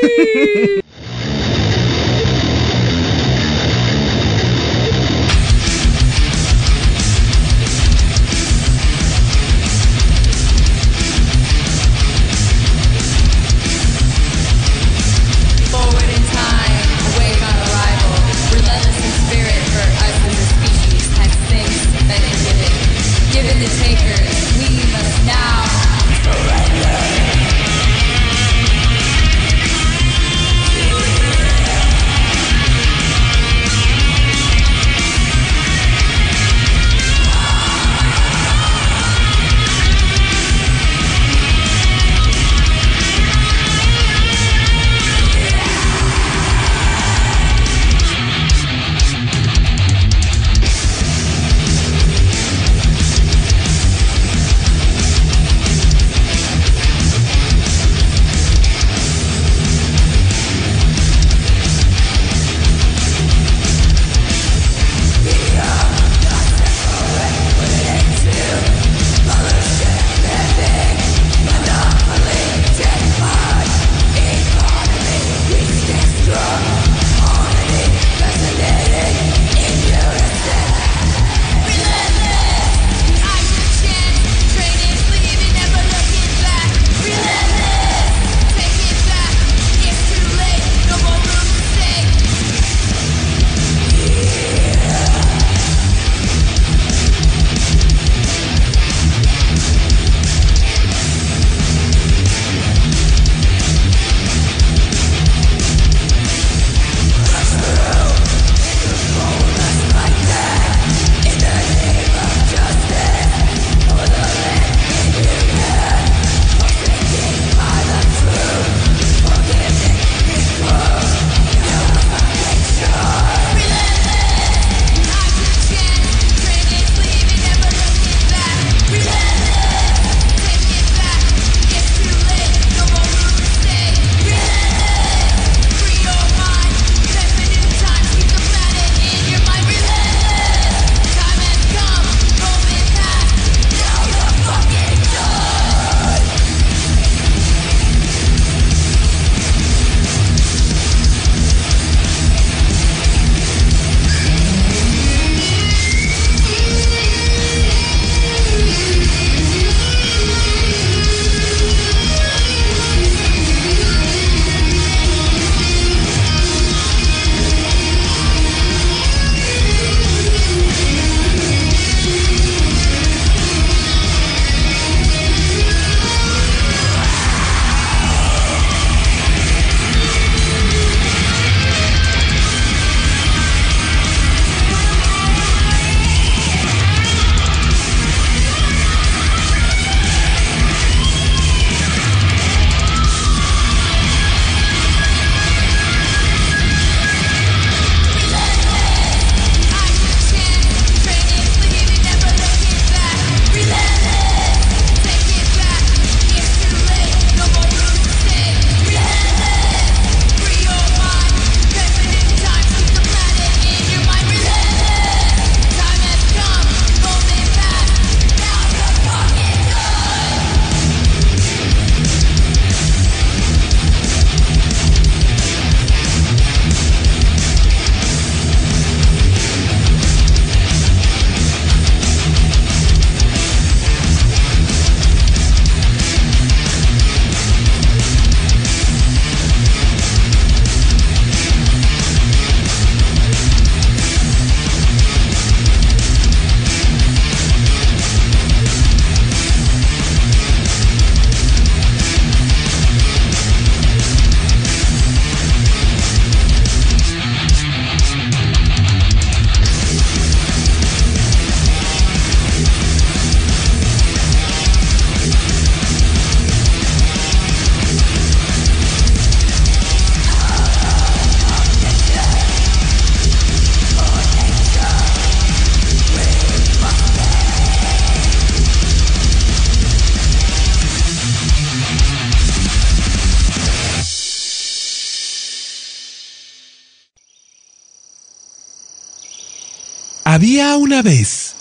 Una vez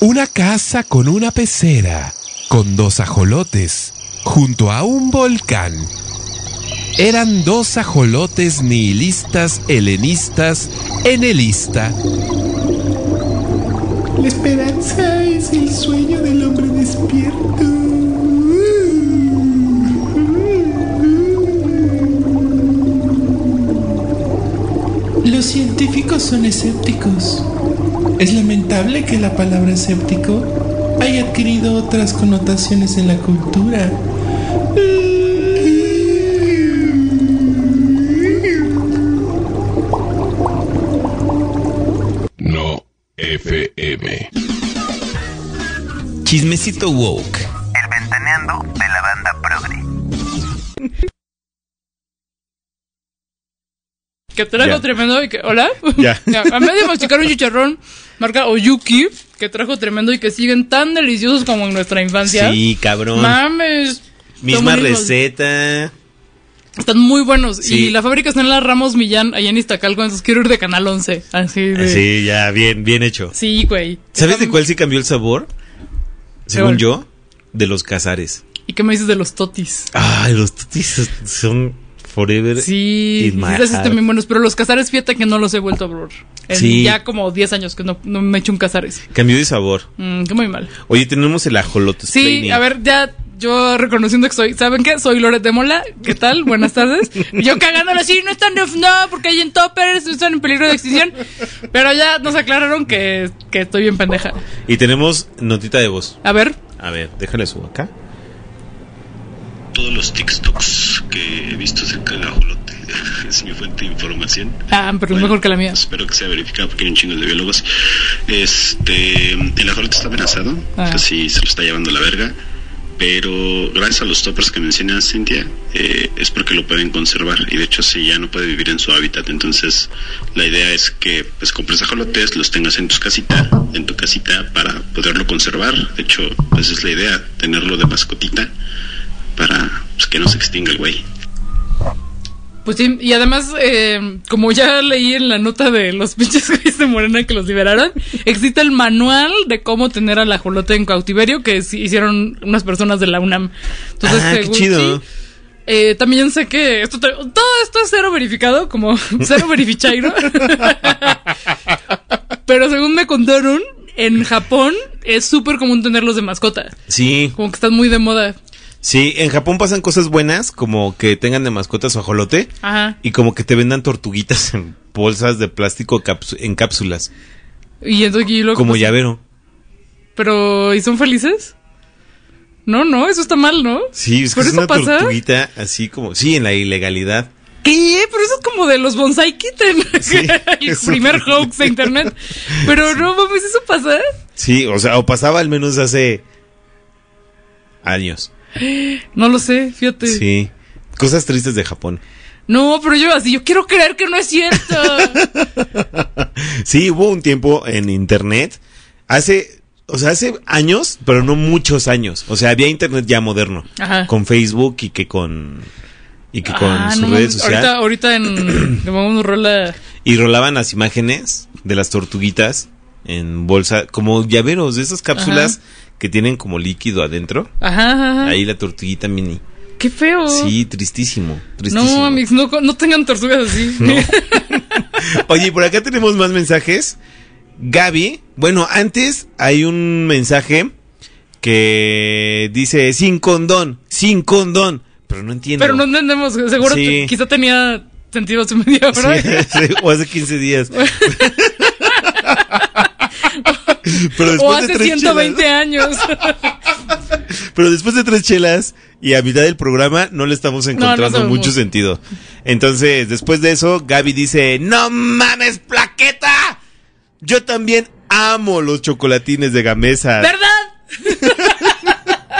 una casa con una pecera, con dos ajolotes, junto a un volcán. Eran dos ajolotes nihilistas, helenistas, en elista. La esperanza es el sueño del hombre despierto. Los científicos son escépticos. Es lamentable que la palabra escéptico haya adquirido otras connotaciones en la cultura. No FM. Chismecito woke. El ventaneando de la banda progre. Que Ya. tremendo y que. ¿Hola? Ya. (laughs) A medio de masticar un chicharrón, marca Oyuki, que trajo tremendo y que siguen tan deliciosos como en nuestra infancia. Sí, cabrón. Mames. Misma receta. Están muy buenos. Sí. Y la fábrica está en la Ramos Millán, allá en Iztacalco, entonces quiero ir de Canal 11. Así de. Sí, ya, bien, bien hecho. Sí, güey. ¿Sabes de cuál sí cambió el sabor? Según yo, de los cazares. ¿Y qué me dices de los totis? Ay, los tutis son forever. Sí, in my sí, esos están bien buenos, pero los cazares, fíjate que no los he vuelto a probar. En Sí. Ya como 10 años que no, no me he hecho un cazares. Cambió de sabor. Mm, qué muy mal. Oye, tenemos el ajolote. Sí, a ver, ya yo reconociendo que soy, ¿saben qué? Soy Loret de Mola, ¿qué tal? Buenas tardes. Yo cagándolo así, no están, no, porque hay en toppers, están en peligro de extinción. Pero ya nos aclararon que, que estoy bien pendeja. Y tenemos notita de voz. A ver, A ver, déjale su acá. todos los TikToks que he visto acerca del ajolote. (laughs) Es mi fuente de información. ah, pero es mejor que la mía. Espero que sea verificado porque hay un chingo de biólogos. Este, el ajolote está amenazado, Ah. casi se lo está llevando la verga. Pero gracias a los toppers que menciona Cintia, eh, es porque lo pueden conservar. Y de hecho, si ya no puede vivir en su hábitat, entonces la idea es que pues compres ajolotes, los tengas en tu casita, en tu casita para poderlo conservar. De hecho, pues es la idea, tenerlo de mascotita para pues, que no se extinga el güey. Pues sí, y además, eh, como ya leí en la nota de los (laughs) pinches güeyes de Morena que los liberaron, existe el manual de cómo tener al ajolote en cautiverio que hicieron unas personas de la UNAM. Entonces, Ah, qué chido. sí, eh, también sé que esto te- todo esto es cero verificado, como (laughs) cero verifichairo. (laughs) Pero según me contaron, en Japón es súper común tenerlos de mascota. Sí, Como que están muy de moda. Sí, en Japón pasan cosas buenas, como que tengan de mascota su ajolote Ajá. y como que te vendan tortuguitas (laughs) en bolsas de plástico en cápsulas, Y entonces y luego, como llavero. Pero, ¿y son felices? No, no, eso está mal, ¿no? Sí, es que ¿Por es una pasa? tortuguita así como, sí, en la ilegalidad. ¿Qué? Pero eso es como de los bonsai kitten. (laughs) (laughs) el es primer hoax de internet. Pero no mames, ¿eso pasa? Sí, o sea, o pasaba al menos hace años. No lo sé, fíjate. Sí. Cosas tristes de Japón. No, pero yo así, yo quiero creer que no es cierto. (laughs) Sí, hubo un tiempo en internet, hace, o sea, hace años, pero no muchos años. O sea, había internet ya moderno, Ajá. con Facebook y que con y que con Ah, sus no redes sociales Ahorita, ahorita en. (clears throat) Vamos rola. y rolaban las imágenes de las tortuguitas en bolsa, como llaveros de esas cápsulas que tienen como líquido adentro. Ajá, ajá. Ahí la tortuguita mini. Qué feo. Sí, tristísimo, tristísimo. No, amigos, no, no tengan tortugas así. (laughs) (laughs) Oye, por acá tenemos más mensajes. Gaby, bueno, antes hay un mensaje que dice sin condón, sin condón, pero no entiendo. Pero no entendemos, seguro Sí. quizá tenía sentido hace media hora. Sí, sí, (laughs) o hace 15 días. Pero o después de hace tres 120 chelas, años. (laughs) pero después de tres chelas y a mitad del programa no le estamos encontrando mucho sentido. Entonces, después de eso, Gaby dice, "No mames, plaqueta. Yo también amo los chocolatines de Gamesa. ¿Verdad? (laughs)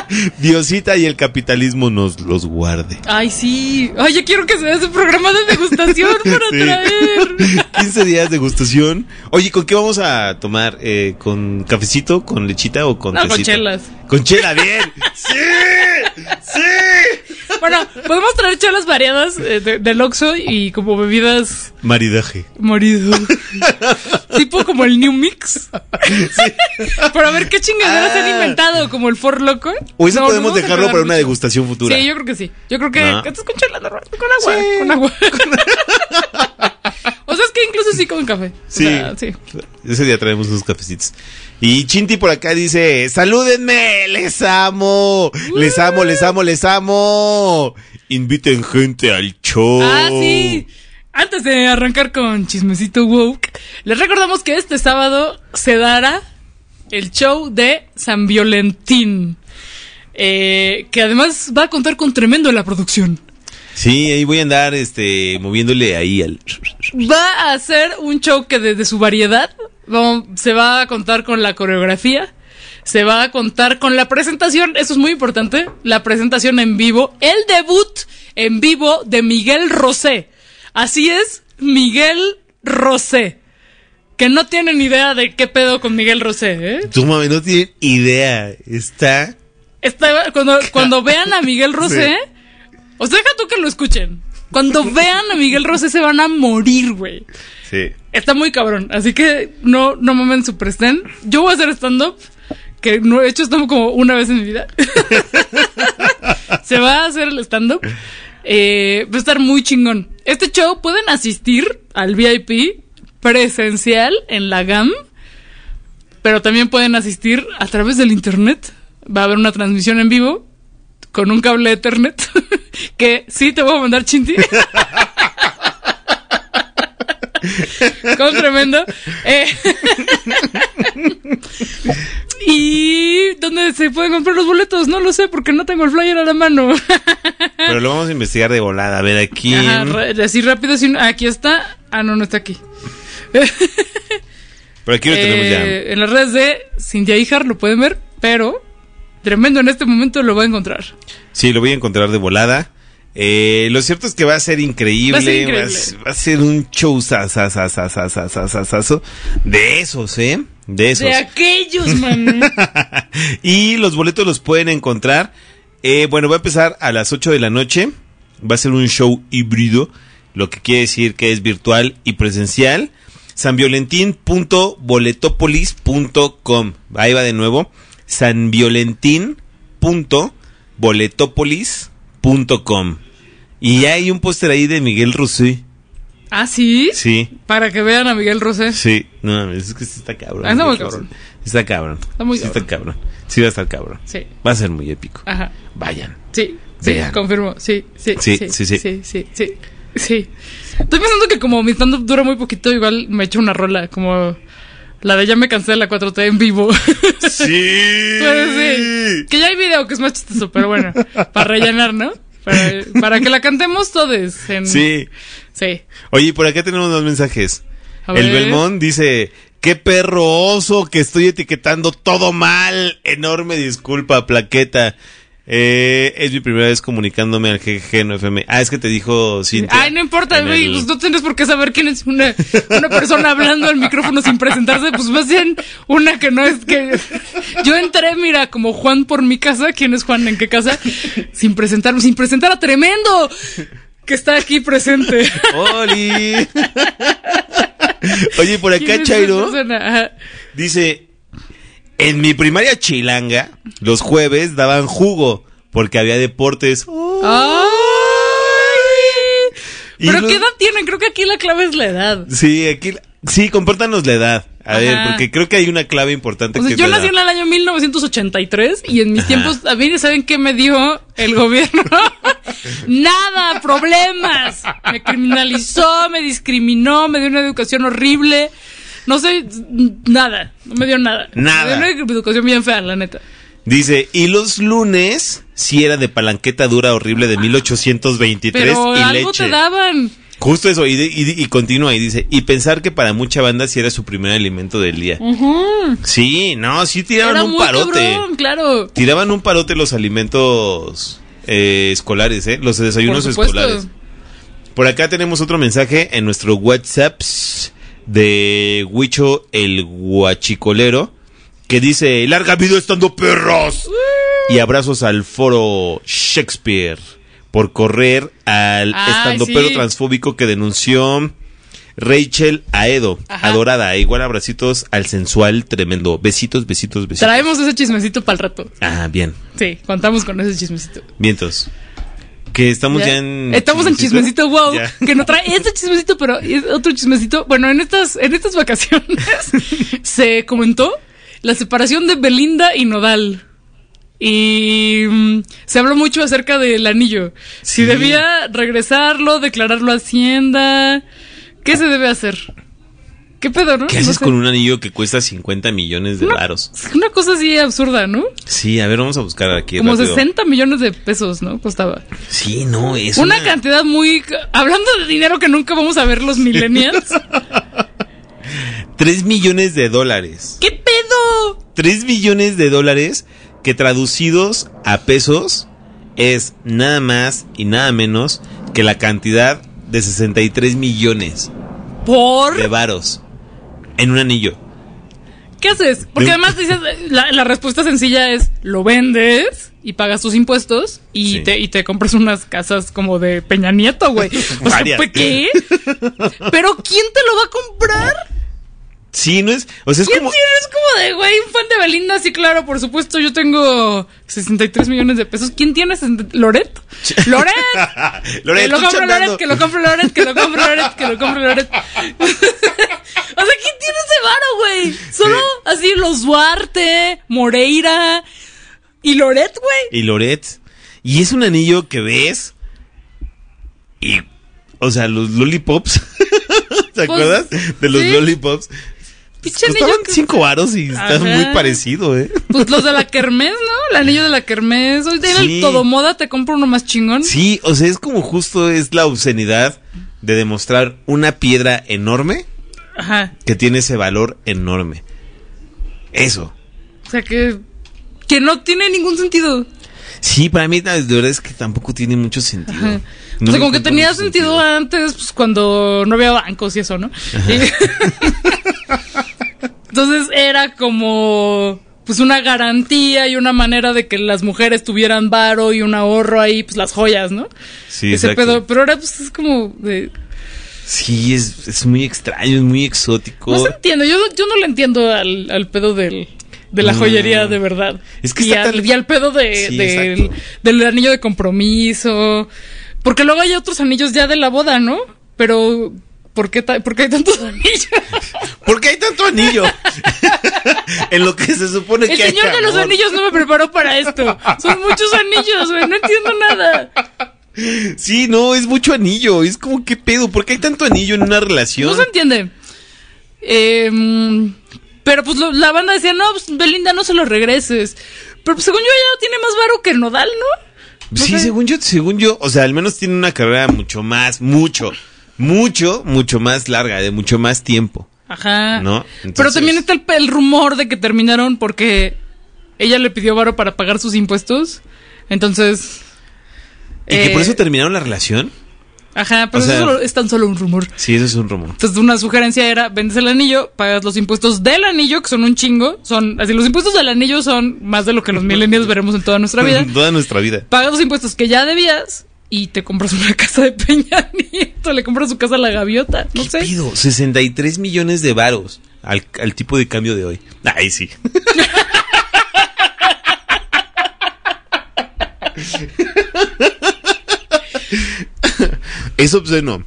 (laughs) Diosita y el capitalismo nos los guarde. Ay, sí. Ay, ya quiero que sea ese programa de degustación para (laughs) Sí. traer. 15 (laughs) días de gustación. Oye, ¿con qué vamos a tomar? Eh, ¿Con cafecito, con lechita o con No, con chelas. Con chela, bien. ¡Sí! ¡Sí! Bueno, podemos traer chelas variadas eh, de- del Oxxo y como bebidas Maridaje. morido. (laughs) tipo como el New Mix. Pero a ver qué chingaderas Ah. han inventado, como el For Loco. O eso No, podemos dejarlo para una degustación futura. Sí, yo creo que sí. Yo creo que. Ah. esto es con chela normal, con agua. Con agua. (laughs) que incluso sí con café. O Sí. sea, sí. Ese día traemos unos cafecitos. Y Chinti por acá dice, salúdenme, les amo, les amo, les amo, les amo. Inviten gente al show. Ah, sí. Antes de arrancar con Chismecito Woke, les recordamos que este sábado se dará el show de San Violentín. eh, que además va a contar con tremendo la producción. Sí, ahí voy a andar este moviéndole ahí al Va a ser un show que desde su variedad vamos- se va a contar con la coreografía, se va a contar con la presentación, eso es muy importante, la presentación en vivo, el debut en vivo de Miguel Rosé. Así es, Miguel Rosé. Que no tienen idea de qué pedo con Miguel Rosé, ¿eh? Tu mami no tiene idea. Está Está- cuando, cuando vean a Miguel (laughs) Rosé, o sea, deja tú que lo escuchen. Cuando vean a Miguel Rosé se van a morir, güey. Sí. Está muy cabrón, así que no, no mamen super stand. Yo voy a hacer stand-up, que no he hecho stand-up como una vez en mi vida. (laughs) Se va a hacer el stand-up. Eh, va a estar muy chingón. Este show pueden asistir al VIP presencial en la GAM, pero también pueden asistir a través del internet. Va a haber una transmisión en vivo con un cable Ethernet (laughs) que sí te voy a mandar chinti. (laughs) con tremendo. Eh, (laughs) y dónde se pueden comprar los boletos, no lo sé porque no tengo el flyer a la mano. Pero lo vamos a investigar de volada. A ver aquí. Ajá, así rápido, si no- aquí está. Ah, no, no está aquí. Pero aquí lo tenemos ya. Eh, En las redes de Cintia Ijar lo pueden ver, pero tremendo en este momento lo va a encontrar. Sí, lo voy a encontrar de volada. Eh, lo cierto es que va a ser increíble. Va a ser, un show de esos, ¿eh? De esos. De aquellos, man. y los boletos los pueden encontrar. Eh, bueno, va a empezar a las 8 de la noche. Va a ser un show híbrido, lo que quiere decir que es virtual y presencial. sanviolentin.boletopolis.com. Ahí va de nuevo sanviolentin.boletopolis.com. Y ya hay un póster ahí de Miguel Rosé. ¿Ah, sí? Sí, Para que vean a Miguel Rosé. sí. No es que está cabrón. Ah, está muy cabrón. Está cabrón. Está muy Sí está cabrón. Sí va a estar cabrón. Sí. Va a ser muy épico. Ajá. Vayan. Sí, sí, confirmo. Sí, sí, Sí, sí, sí, sí, sí. sí, sí, sí, sí. Estoy pensando que como mi stand-up dura muy poquito, igual me echo una rola, como la de ya me cansé de la 4T en vivo. Sí. (laughs) Que ya hay video que es más chistoso, pero bueno, para rellenar, ¿no? Para, para que la cantemos todos. En... Sí. Sí. Oye, por acá tenemos dos mensajes. A El ver. Belmont dice, qué perro oso que estoy etiquetando todo mal. Enorme disculpa, plaqueta. Eh, es mi primera vez comunicándome al GG no FM. Ah, es que te dijo Cintia. Ay, no importa, güey, el- pues no tienes por qué saber quién es una, una persona hablando al micrófono sin presentarse, pues más bien una que no es que... Yo entré, mira, como Juan por mi casa, ¿quién es Juan? ¿En qué casa? Sin presentarme, sin presentar a Tremendo, que está aquí presente. ¡Oli! Oye, por ¿Quién acá Chairo dice, en mi primaria chilanga, los jueves daban jugo porque había deportes. ¡Ay! ¿Pero los- qué edad tienen? Creo que aquí la clave es la edad. Sí, aquí, sí, compártanos la edad. A ver, porque creo que hay una clave importante O sea, que yo nací en el año 1983 y en mis Ajá. tiempos, a mí, ¿saben qué me dio el gobierno? (laughs) nada, problemas. Me criminalizó, me discriminó, me dio una educación horrible. No sé, nada, no me dio nada. Nada. Me dio una educación bien fea, la neta. Dice, y los lunes sí era de palanqueta dura horrible de 1823 Pero y algo leche. te daban. Justo eso, y, de- y, y continúa y dice, y pensar que para mucha banda sí era su primer alimento del día. Sí, no, sí tiraban Era un parote. cabrón, claro. Tiraban un parote los alimentos eh, escolares, ¿eh? Los desayunos Por escolares. Por acá tenemos otro mensaje en nuestro WhatsApp de Huicho el Guachicolero que dice, larga vida estando perros. Y abrazos al foro Shakespeare. por correr al Ay, estandopero sí. transfóbico que denunció Rachel Aedo, Ajá. adorada, igual abracitos al sensual tremendo. Besitos, besitos, besitos. Traemos ese chismecito para el rato. Ah, bien. Sí, contamos con ese chismecito. Vientos. Que estamos ya, en. Estamos en chismecito, wow. Ya. Que no trae este chismecito, pero es otro chismecito. Bueno, en estas, en estas vacaciones (laughs) se comentó la separación de Belinda y Nodal. Y mm, se habló mucho acerca del anillo. Si debía regresarlo, declararlo a Hacienda. ¿Qué se debe hacer? ¿Qué pedo, no? ¿Qué No haces sé. con un anillo que cuesta 50 millones de varos? Una cosa así absurda, ¿no? Sí, a ver, vamos a buscar aquí. Como rápido. 60 millones de pesos, ¿no? Costaba. Sí, no, es una, una, cantidad muy... Hablando de dinero que nunca vamos a ver los millennials. (laughs) 3 millones de dólares. ¿Qué pedo? 3 millones de dólares que traducidos a pesos es nada más y nada menos que la cantidad de 63 millones ¿Por? de varos en un anillo. ¿Qué haces? Porque De- además (laughs) dices, la, la respuesta sencilla es, lo vendes y pagas tus impuestos y, Sí. te, y te compras unas casas como de Peña Nieto, güey. (laughs) O sea, Varias. ¿pues ¿qué? (laughs) ¿Pero quién te lo va a comprar? Sí, no es, o sea, es ¿Quién como tiene? Es como de, güey, un fan de Belinda, sí, claro, por supuesto, yo tengo 63 millones de pesos. ¿Quién tiene? 60? ¿Loret? (laughs) ¡Loret! (laughs) Loret, que lo compre. Loret, que lo compre Loret, que lo compre Loret, que lo compre Loret. o sea, ¿quién tiene ese varo, güey? Solo así los Duarte, Moreira y Loret, güey. y Loret. Y es un anillo que ves y o sea, los lollipops. (laughs) ¿Te acuerdas de los sí. lollipops? Pinche anillo Costaban que- cinco varos y está muy parecido, ¿eh? Pues los de la Kermés, ¿no? El anillo de la Kermés. Hoy en Sí. el Todo Moda te compro uno más chingón. Sí, o sea, es como justo es la obscenidad de demostrar una piedra enorme Ajá. que tiene ese valor enorme. Eso. O sea que. Que no tiene ningún sentido. Sí, para mí la verdad es que tampoco tiene mucho sentido. No o sea, como que tenía sentido, antes, pues cuando no había bancos y eso, ¿no? Y- (laughs) Entonces era como pues una garantía y una manera de que las mujeres tuvieran varo y un ahorro ahí, pues las joyas, ¿no? Sí, Ese exacto. pedo, pero ahora pues es como de Sí, es, es muy extraño, es muy exótico. no se entiende, yo, yo no le entiendo al, al pedo del de la No. joyería de verdad. Es que y, al, tan- y al pedo de, Sí, del, anillo de compromiso. Porque luego hay otros anillos ya de la boda, ¿no? Pero, ¿por qué, ta- por qué hay tantos (laughs) anillos? ¿Por qué hay tanto anillo? (laughs) en lo que se supone El que hay señor de los anillos no me preparó para esto. Son muchos anillos, güey. No entiendo nada. Sí, no, es mucho anillo. Es como, ¿qué pedo? ¿Por qué hay tanto anillo en una relación? No se entiende. Em, pero pues lo- la banda decía, no, pues Belinda no se lo regreses. Pero pues, según yo ya tiene más varo que Nodal, ¿no? No sí, sé. según yo, según yo, o sea, al menos tiene una carrera mucho más, mucho, mucho, mucho más larga, de mucho más tiempo. Ajá. ¿No? Pero también está el, el rumor de que terminaron porque ella le pidió varo para pagar sus impuestos. Entonces. ¿Y que por eh, eso terminaron la relación? Ajá, pero o sea- eso es tan solo un rumor. Sí, eso es un rumor. Entonces, una sugerencia era, vendes el anillo, pagas los impuestos del anillo, que son un chingo. Son, así, los impuestos del anillo son más de lo que los millennials veremos en toda nuestra (laughs) vida. Toda nuestra vida. Pagas los impuestos que ya debías y te compras una (laughs) casa de Peña Nieto. Le compras su casa a la gaviota. No sé. Pido 63 millones de varos al, al tipo de cambio de hoy. Ay, sí. (laughs) es obsceno.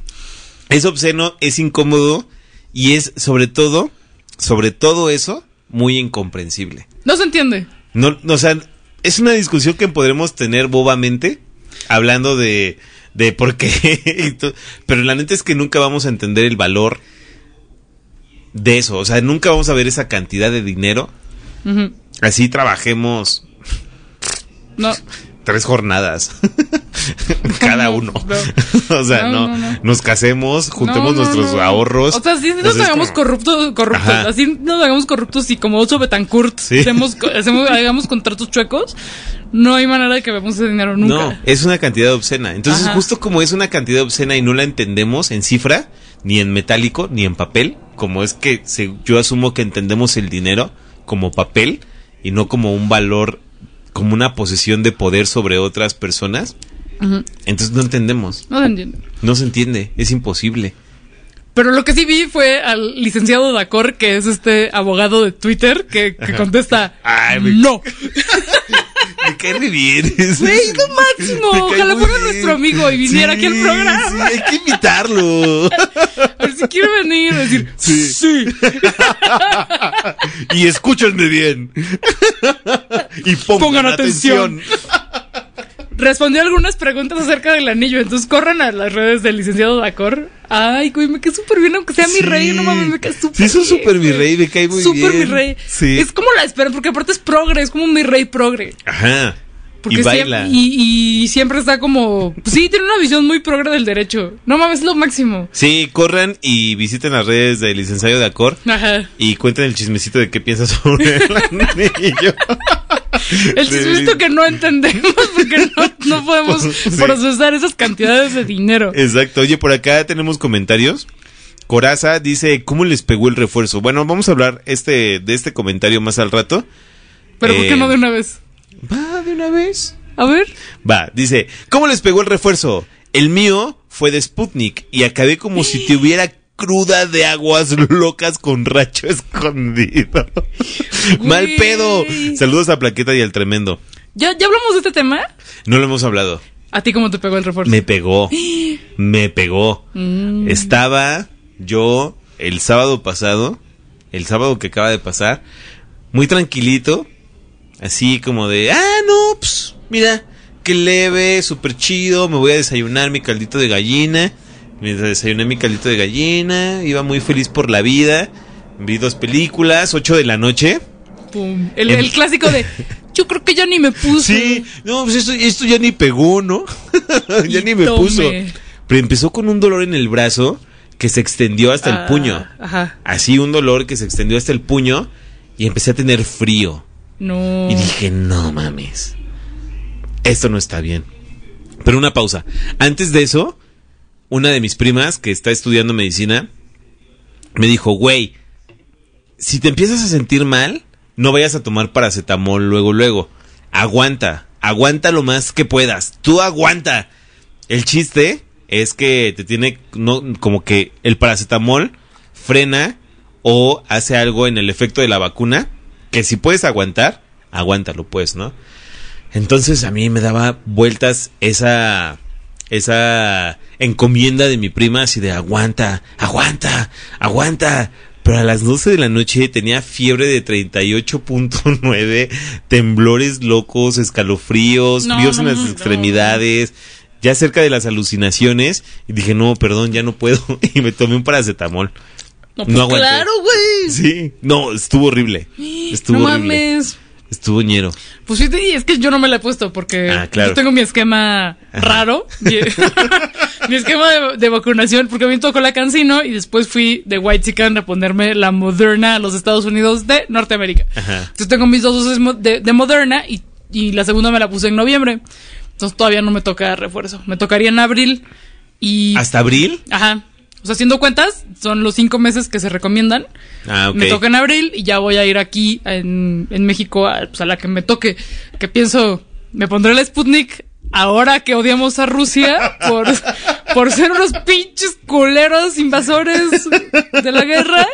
Es obsceno, es incómodo y es sobre todo, sobre todo eso, muy incomprensible. No se entiende. No, no, o sea, es una discusión que podremos tener bobamente, hablando de, de por qué, (laughs) pero la neta es que nunca vamos a entender el valor de eso, o sea, nunca vamos a ver esa cantidad de dinero, así trabajemos. No. (laughs) tres jornadas, (laughs) cada No, uno, no. (laughs) o sea, No, no, no, no. nos casemos, juntemos nuestros ahorros. O sea, si nos hagamos como- corruptos, corruptos, Ajá. así nos hagamos corruptos y como Ocho Betancourt Sí. hacemos, hacemos- hagamos contratos chuecos, no hay manera de que veamos ese dinero nunca. No, es una cantidad obscena. Entonces, Ajá. justo como es una cantidad obscena y no la entendemos en cifra, ni en metálico, ni en papel, como es que se- yo asumo que entendemos el dinero como papel y no como un valor, como una posesión de poder sobre otras personas. Entonces no entendemos. No se entiende. No se entiende. Es imposible. Pero lo que sí vi fue al licenciado Dacor, que es este abogado de Twitter, que, contesta Ay, me- no. (laughs) (laughs) Me cae re bien. Güey, lo máximo. Ojalá fuera nuestro amigo y viniera aquí al programa. sí, hay que invitarlo. A ver si quiere venir a decir sí. (laughs) y escúchenme bien. (laughs) y pongan, Pongan atención. (laughs) Respondió algunas preguntas acerca del anillo, entonces corran a las redes del licenciado Dacor. Ay, güey, me quedé súper bien, aunque sea mi Sí. rey, no mames, me quedé súper Sí, eso es bien, súper mi rey, me cae muy Súper bien. mi rey. Sí. Es como la espera, porque aparte es progre, es como mi rey progre. Ajá. Porque y baila. siempre, y, y siempre está como. pues sí, tiene una visión muy progre del derecho. No mames, es lo máximo. Sí, corran y visiten las redes del licenciado de Acor Ajá. y cuenten el chismecito de qué piensas sobre el (laughs) anillo. (laughs) El chismecito que no entendemos porque no, no (laughs) podemos Sí. procesar esas cantidades de dinero. Exacto. Oye, por acá tenemos comentarios. Coraza dice, ¿cómo les pegó el refuerzo? Bueno, vamos a hablar este de este comentario más al rato. Pero ¿por qué Eh, no de una vez? Va, de una vez. A ver. Va, dice, ¿cómo les pegó el refuerzo? El mío fue de Sputnik y acabé como si tuviera cruda de aguas locas con racho (laughs) escondido. Mal pedo. Saludos a Plaqueta y al tremendo. ¿Ya, ¿Ya hablamos de este tema? No lo hemos hablado. ¿A ti cómo te pegó el refuerzo? Me pegó. (gasps) Me pegó. Mm. Estaba yo el sábado pasado, el sábado que acaba de pasar, muy tranquilito, así como de, ah, no, pues, mira, qué leve, súper chido, me voy a desayunar mi caldito de gallina. Me desayuné mi caldito de gallina, iba muy feliz por la vida. Vi dos películas, 8 de la noche. Pum. El, el clásico de. Yo creo que ya ni me puse. Sí, no, pues esto, esto ya ni pegó, ¿no? (laughs) ya Y ni me tome. puso. Pero empezó con un dolor en el brazo que se extendió hasta Ah, el puño. Ajá. Así un dolor que se extendió hasta el puño y empecé a tener frío. No. Y dije, no mames. Esto no está bien. Pero una pausa. Antes de eso, una de mis primas que está estudiando medicina me dijo, güey, si te empiezas a sentir mal, no vayas a tomar paracetamol luego, luego. Aguanta, aguanta lo más que puedas. Tú aguanta. El chiste es que te tiene, no, como que el paracetamol frena o hace algo en el efecto de la vacuna, que si puedes aguantar, aguántalo pues, ¿no? Entonces a mí me daba vueltas esa esa encomienda de mi prima así de aguanta, aguanta, aguanta. Pero a las 12 de la noche tenía fiebre de 38.9, temblores locos, escalofríos, No, fríos en las no. extremidades, ya cerca de las alucinaciones. Y dije, no, perdón, ya no puedo. (laughs) Y me tomé un paracetamol. No, pues aguanté. claro, güey. Sí, no, estuvo horrible. (gasps) Estuvo no horrible. mames. Estuvo ñero. Pues y es que yo no me la he puesto porque Ah, claro. yo tengo mi esquema raro. (laughs) (laughs) Mi, esquema de, de vacunación, porque a mí me tocó la Cancino y después fui de White Chicken a ponerme la Moderna a los Estados Unidos de Norteamérica. Ajá. Entonces tengo mis dos dosis de, de Moderna y, y la segunda me la puse en noviembre. Entonces todavía no me toca refuerzo. Me tocaría en abril y... ¿Hasta abril? Ajá. O sea, haciendo cuentas, son los cinco meses que se recomiendan. Ah, ok. Me toca en abril y ya voy a ir aquí en, en México a, pues, a la que me toque. Que pienso, me pondré el Sputnik ahora que odiamos a Rusia por, por ser unos pinches culeros invasores de la guerra.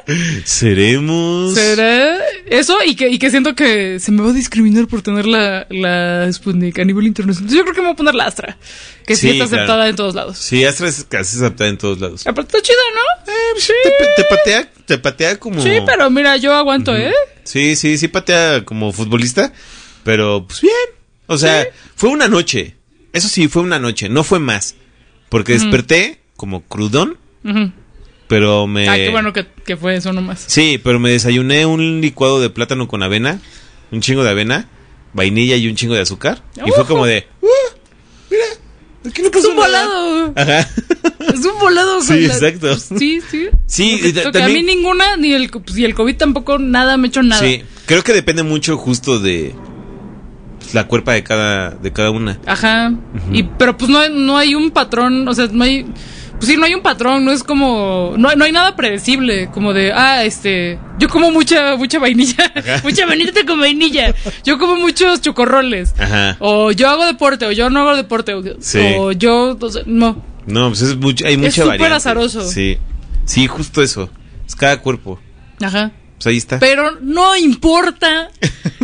Seremos. ¿Será eso? Y que, y que siento que se me va a discriminar por tener la, la Sputnik a nivel internacional. Entonces yo creo que me voy a poner la Astra, que sí, Sí, está claro. aceptada en todos lados. Sí, Astra es casi aceptada en todos lados. Aparte está chida, ¿no? sí. Te, te patea, te patea como. Sí, pero mira, yo aguanto, ¿eh? Sí, sí, sí patea como futbolista. Pero, pues bien. O sea, fue una noche. Eso sí, fue una noche. No fue más. Porque Ujú. desperté como crudón. Ujú. Pero me. Ah, qué bueno que, que fue eso nomás. Sí, pero me desayuné un licuado de plátano con avena. Un chingo de avena. Vainilla y un chingo de azúcar. Y fue como de. Es un volado. Ajá. Es un volado. (laughs) Sí, la- exacto. Sí, sí. Sí, Lo que y ta- toca. también- A mí ninguna, ni el, pues, y el COVID tampoco, nada me ha hecho nada. Sí, creo que depende mucho justo de la cuerpa de cada de cada una. Ajá. y, pero pues no, hay- no hay un patrón, o sea, no hay pues sí, no hay un patrón, no es como, no, no hay nada predecible, como de, ah, este, yo como mucha, mucha vainilla, (laughs) mucha vainilla con vainilla, yo como muchos chocorroles, Ajá. o yo hago deporte, o yo no hago deporte, o, Sí. o yo, o sea, no, No, pues es mucho, hay mucha súper variante. azaroso. Sí. Sí, justo eso. Es cada cuerpo. ajá. Pues ahí está. Pero no importa. (laughs)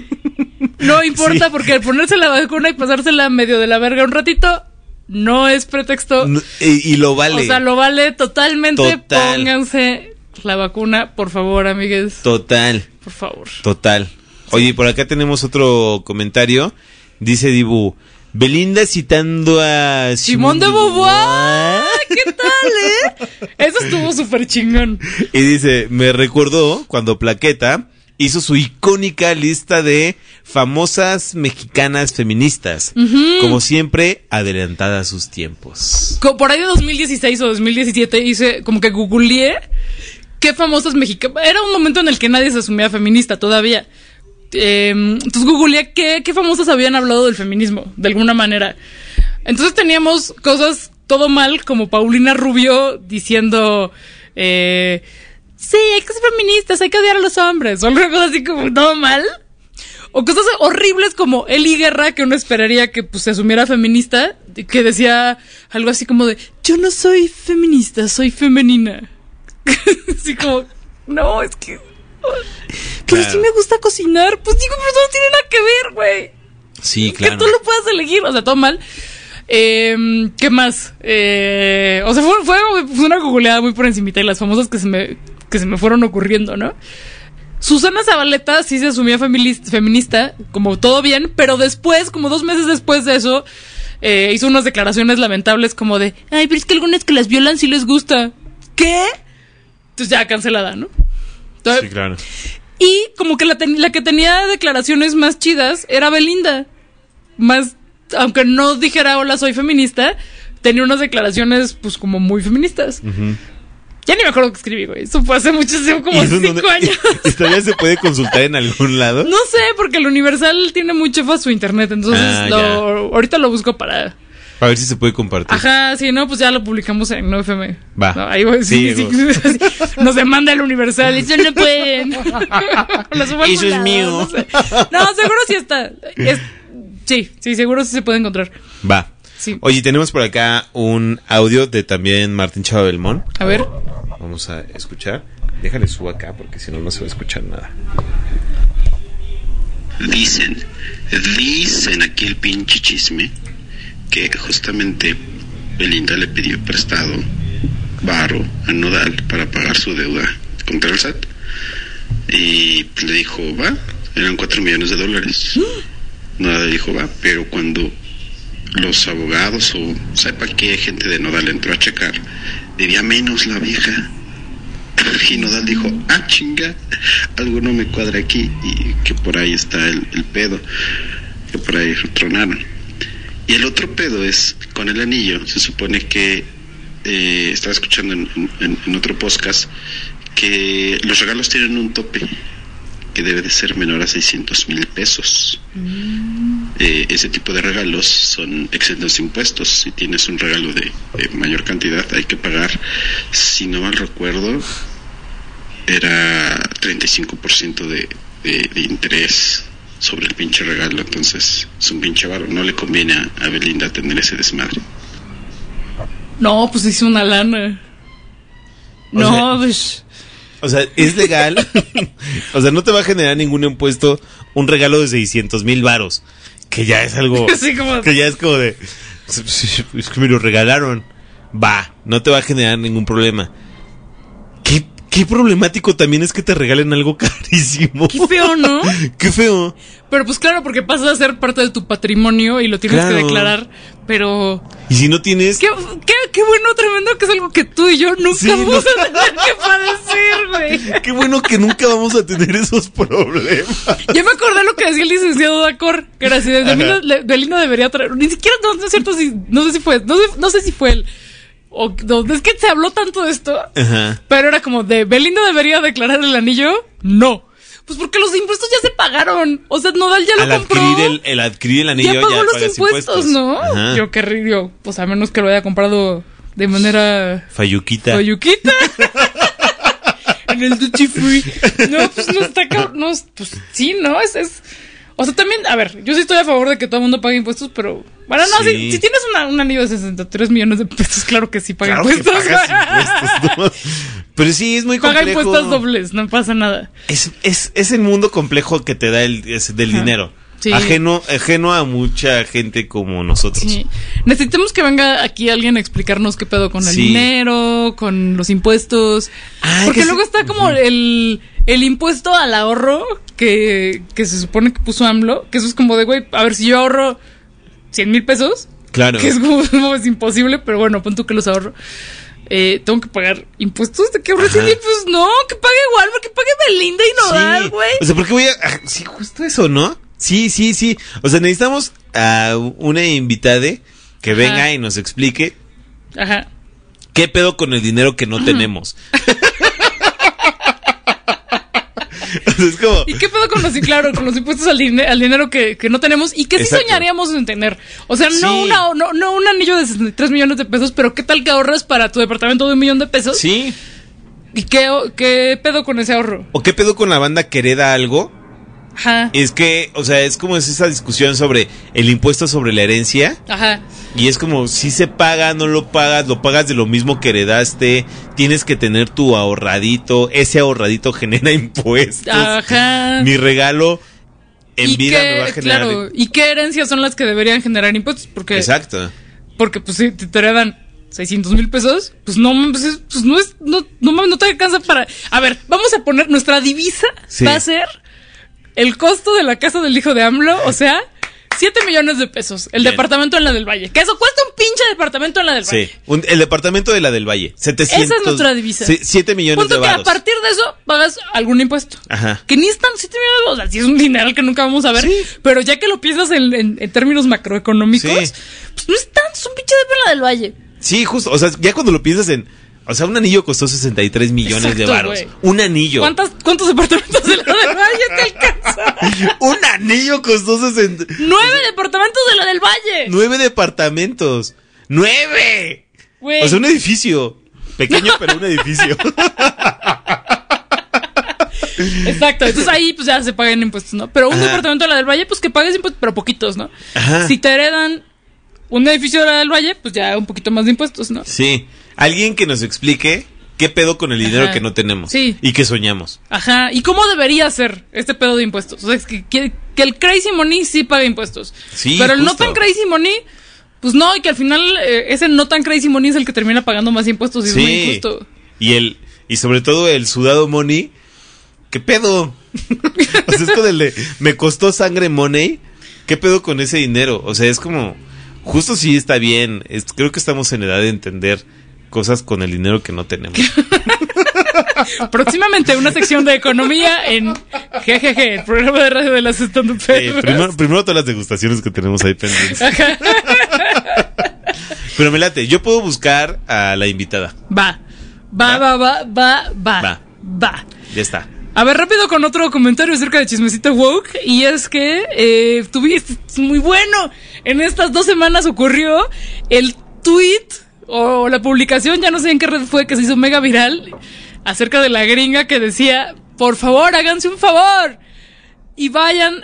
No (laughs) importa Sí. porque el ponerse la vacuna y pasársela medio de la verga un ratito no es pretexto. No, y, y lo vale. O sea, lo vale totalmente. Total. Pónganse la vacuna, por favor, amigues. Total. Por favor. Total. Oye, por acá tenemos otro comentario. Dice Dibu, Belinda citando a Simón de Beauvoir. ¿Qué tal, eh? Eso estuvo súper chingón. (laughs) Y dice, me recordó cuando Plaqueta hizo su icónica lista de famosas mexicanas feministas. Como siempre, adelantada a sus tiempos. Por ahí de 2016 o 2017 hice como que googleé qué famosas mexicanas. Era un momento en el que nadie se asumía feminista todavía. Eh, entonces googleé qué, qué famosas habían hablado del feminismo, de alguna manera. Entonces teníamos cosas todo mal, como Paulina Rubio diciendo, eh, sí, hay que ser feministas, hay que odiar a los hombres, o cosa así como todo mal. O cosas horribles como Eli Guerra, que uno esperaría que pues, se asumiera feminista, que decía algo así como de, yo no soy feminista, soy femenina. (laughs) así como, no, es que... Pero Claro. sí me gusta cocinar. Pues digo, pero eso no tiene nada que ver, güey. Sí, Que tú lo puedas elegir, o sea, todo mal. Eh, ¿Qué más? Eh, o sea, fue, fue, fue una googleada muy por encimita y las famosas que se me, que se me fueron ocurriendo, ¿no? Susana Zabaleta sí se asumía feminista, como todo bien, pero después, como dos meses después de eso, eh, hizo unas declaraciones lamentables como de, ay, pero es que algunas que las violan sí les gusta. ¿Qué? Entonces ya cancelada, ¿no? Entonces, Sí, claro. y como que la, la que tenía declaraciones más chidas era Belinda. Más, aunque no dijera hola soy feminista, tenía unas declaraciones pues como muy feministas. Ya ni me acuerdo qué escribí, güey. Eso fue hace muchísimo, como ¿Y eso cinco dónde- años. (laughs) ¿Y todavía se puede consultar en algún lado? No sé, porque el Universal tiene muy chefa su internet, entonces Ah, lo- ahorita lo busco para... A ver si se puede compartir. Ajá, sí, no, pues ya lo publicamos en 9FM. Va. No, ahí voy, sí, Sí, (laughs) Nos demanda el Universal. Eso no pueden. (laughs) Eso es mío. No, sé. No, seguro sí está. Es- sí, sí, seguro sí se puede encontrar. Va. Sí. Oye, tenemos por acá un audio de también Martín Chava Belmont. A ver. Vamos a escuchar. Déjale subo acá porque si no, no se va a escuchar nada. Dicen, dicen aquí el pinche chisme que justamente Belinda le pidió prestado varo a Nodal para pagar su deuda contra el SAT. Y pues, le dijo, va, eran cuatro millones de dólares. Nodal le dijo, va, pero cuando los abogados o sepa qué gente de Nodal entró a checar, debía menos la vieja. (laughs) Y Nodal dijo, ah, chinga, algo no me cuadra aquí y que por ahí está el, pedo, que por ahí tronaron. Y el otro pedo es, con el anillo, se supone que, eh, estaba escuchando en, otro podcast, que los regalos tienen un tope que debe de ser menor a 600 mil pesos. Eh, ese tipo de regalos son exentos de impuestos. Si tienes un regalo de, de mayor cantidad, hay que pagar, si no mal recuerdo, era 35% de, de, de interés sobre el pinche regalo. Entonces, es un pinche varo. No le conviene a, a Belinda tener ese desmadre. No, pues hice una lana. O No, sea- (laughs) pues. O sea, es legal. (laughs) o sea, no te va a generar ningún impuesto un regalo de 600 mil varos. Que ya es algo. (laughs) Sí, como- Que ya es como de. Es que me lo regalaron. Va, no te va a generar ningún problema. ¿Qué, qué problemático también es que te regalen algo (laughs) carísimo. Qué feo, ¿no? (laughs) Qué feo. Pero pues claro, porque pasa a ser parte de tu patrimonio y lo tienes Claro. que declarar. Pero. Y si no tienes. Qué, qué, qué bueno, tremendo que es algo que tú y yo nunca Sí, vamos no. a tener que padecer, güey. (laughs) Qué bueno que nunca vamos a tener esos problemas. Ya me acordé lo que decía el licenciado Dacor, que era así, de Belinda, le- Belinda debería traer, ni siquiera, no, no es cierto si, no sé si fue, no sé, no sé si fue él, o no, es que se habló tanto de esto, Ajá. pero era como de, Belinda debería declarar el anillo, no. Pues porque los impuestos ya se pagaron, o sea, Nodal ya lo Al compró. adquirir el, el adquirir el anillo ya ya, pagó los impuestos, ¿no? Ajá. Yo qué río, pues a menos que lo haya comprado de manera Fayuquita. Fayuquita. (laughs) en el duty free. No, pues no está no, pues sí, no, es, es. O sea, también, a ver, yo sí estoy a favor de que todo el mundo pague impuestos, pero. Bueno, no, Sí. si, si tienes una, un anillo de 63 millones de pesos, claro que sí paga Claro que impuestos. pagas impuestos, ¿no? (laughs) Pero sí, es muy paga complejo. impuestos dobles, no pasa nada. Es, es, es el mundo complejo que te da el, es del Ajá. dinero. Sí. Ajeno, ajeno a mucha gente como nosotros. Sí. Necesitamos que venga aquí alguien a explicarnos qué pedo con el Sí. dinero, con los impuestos. Ay, Porque que luego está como el, el impuesto al ahorro que, que se supone que puso AMLO, que eso es como de, güey, a ver si yo ahorro 100 mil pesos, Claro. que es (laughs) como es imposible, pero bueno, pon tú que los ahorro. Eh, tengo que pagar impuestos de que ahorré 100 Ajá. mil pesos. No, que pague igual, porque pague Belinda y Nodal, Sí. güey. O sea, ¿por qué voy a...? ah, Sí, justo eso, ¿no? Sí, sí, sí. O sea, necesitamos a una invitada que Ajá. venga y nos explique Ajá. qué pedo con el dinero que no tenemos. (laughs) O sea, (laughs) es como... ¿Y qué pedo con los, claro, con los impuestos al, dine- al dinero que, que no tenemos y que sí Exacto. soñaríamos en tener? O sea, no, una, no, no un anillo de 63 millones de pesos, pero ¿qué tal que ahorras para tu departamento de un millón de pesos? Sí. ¿Y qué, qué pedo con ese ahorro? ¿O qué pedo con la banda que hereda algo? Ajá. Es que, o sea, es como es esa discusión sobre el impuesto sobre la herencia. Ajá. Y es como, si se paga, no lo pagas, lo pagas de lo mismo que heredaste, tienes que tener tu ahorradito, ese ahorradito (laughs) genera impuestos. Ajá. Mi regalo en ¿Y vida qué, me va a generar... claro, ¿y qué herencias son las que deberían generar impuestos? Porque, Exacto. porque pues si te heredan 600 mil pesos, pues no, pues, es- pues no es, no, no mames, no te alcanza para... A ver, vamos a poner, nuestra divisa Sí. va a ser el costo de la casa del hijo de AMLO, o sea, 7 millones de pesos, el Bien. departamento en la del Valle. Que eso cuesta un pinche departamento en la del Valle. Sí, el departamento de la del Valle, 700... Esa es nuestra divisa. 7 millones Punto de que a partir de eso pagas algún impuesto. Ajá. Que ni es tan 7 millones, o sea, sí es un dineral que nunca vamos a ver. Sí. Pero ya que lo piensas en, en- en términos macroeconómicos, Sí. pues no es tanto, es un pinche en la del Valle. Sí, justo, o sea, ya cuando lo piensas en... O sea, un anillo costó 63 millones de varos. güey. Un anillo. ¿Cuántas, ¿Cuántos departamentos de la del Valle te alcanza? (laughs) Un anillo costó 60... Nueve departamentos de la del Valle. Nueve departamentos. ¡Nueve! Güey. O sea, un edificio. Pequeño, (laughs) pero un edificio. Exacto. Entonces ahí pues ya se pagan impuestos, ¿no? Pero un Ajá. departamento de la del Valle, pues que pagues impuestos, pero poquitos, ¿no? Ajá. Si te heredan un edificio de la del Valle, pues ya un poquito más de impuestos, ¿no? Sí. Alguien que nos explique qué pedo con el dinero Ajá. que no tenemos. Sí. Y que soñamos. Ajá. ¿Y cómo debería ser este pedo de impuestos? O sea, es que, que, que el crazy money sí paga impuestos. Sí, Pero el no tan crazy money, pues no, y que al final eh, ese no tan crazy money es el que termina pagando más impuestos y es muy Sí. injusto. Y el, y sobre todo el sudado money. ¿Qué pedo? (laughs) o sea, es con el de me costó sangre money. ¿Qué pedo con ese dinero? O sea, es como. Justo sí está bien. Es- creo que estamos en edad de entender cosas con el dinero que no tenemos. (laughs) Próximamente una sección de economía en GGG, el programa de radio de las stand Eh, primero, primero todas las degustaciones que tenemos ahí pendientes. Pero me late, yo puedo buscar a la invitada. Va. Va, va, va, va, va. Va. Va. Ya está. A ver, rápido con otro comentario acerca de Chismecito Woke. Y es que eh, tuviste es muy bueno. En estas dos semanas ocurrió el tweet o la publicación, ya no sé en qué red fue, que se hizo mega viral acerca de la gringa que decía: Por favor, háganse un favor y vayan.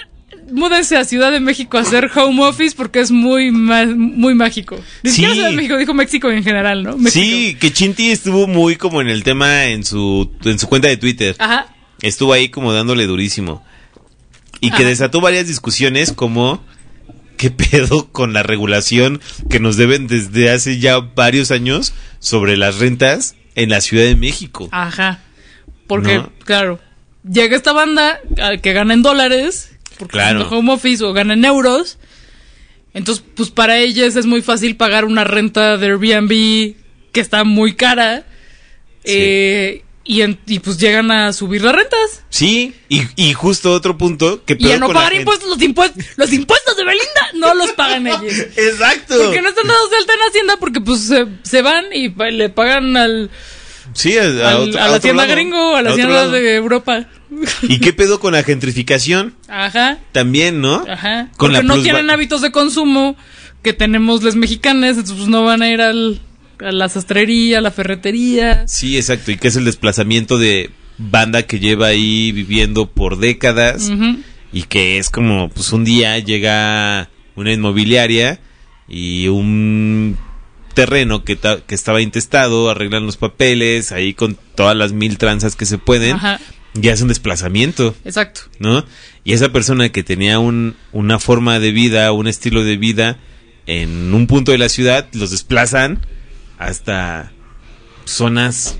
Múdense a Ciudad de México a hacer home office porque es muy, muy mágico. Ni siquiera Sí. Ciudad de México, dijo México en general, ¿no? México. Sí, que Chinti estuvo muy como en el tema en su, en su cuenta de Twitter. Ajá. Estuvo ahí como dándole durísimo. Y que desató varias discusiones como qué pedo con la regulación que nos deben desde hace ya varios años sobre las rentas en la Ciudad de México. Ajá. Porque, ¿No? claro, llega esta banda ah, que gana en dólares, porque Claro. home office o gana en euros. Entonces, pues para ellas es muy fácil pagar una renta de Airbnb que está muy cara. Eh, y, en- y pues llegan a subir las rentas. Sí, y, y justo otro punto que Y a no pagar impuestos, los impuestos, los impuestos de Belinda no los pagan ellos. (laughs) Exacto. Porque no están dados de alta en Hacienda porque pues se, se van y le pagan al, Sí, a, a al- otro- a la lado, gringo, a la lado. de Europa. ¿Y qué (laughs) pedo con la gentrificación? Ajá. También, ¿no? Ajá. Con Porque la no tienen hábitos de consumo que tenemos los mexicanos, entonces pues, no van a ir al, a la sastrería, a la ferretería. Sí, exacto. Y que es el desplazamiento de banda que lleva ahí viviendo por décadas. Y que es como, pues un día llega una inmobiliaria y un terreno que, que estaba intestado, arreglan los papeles, ahí con todas las mil tranzas que se pueden, Ajá, y hace un desplazamiento. exacto. ¿no? Y esa persona que tenía un, una forma de vida, un estilo de vida en un punto de la ciudad, los desplazan hasta zonas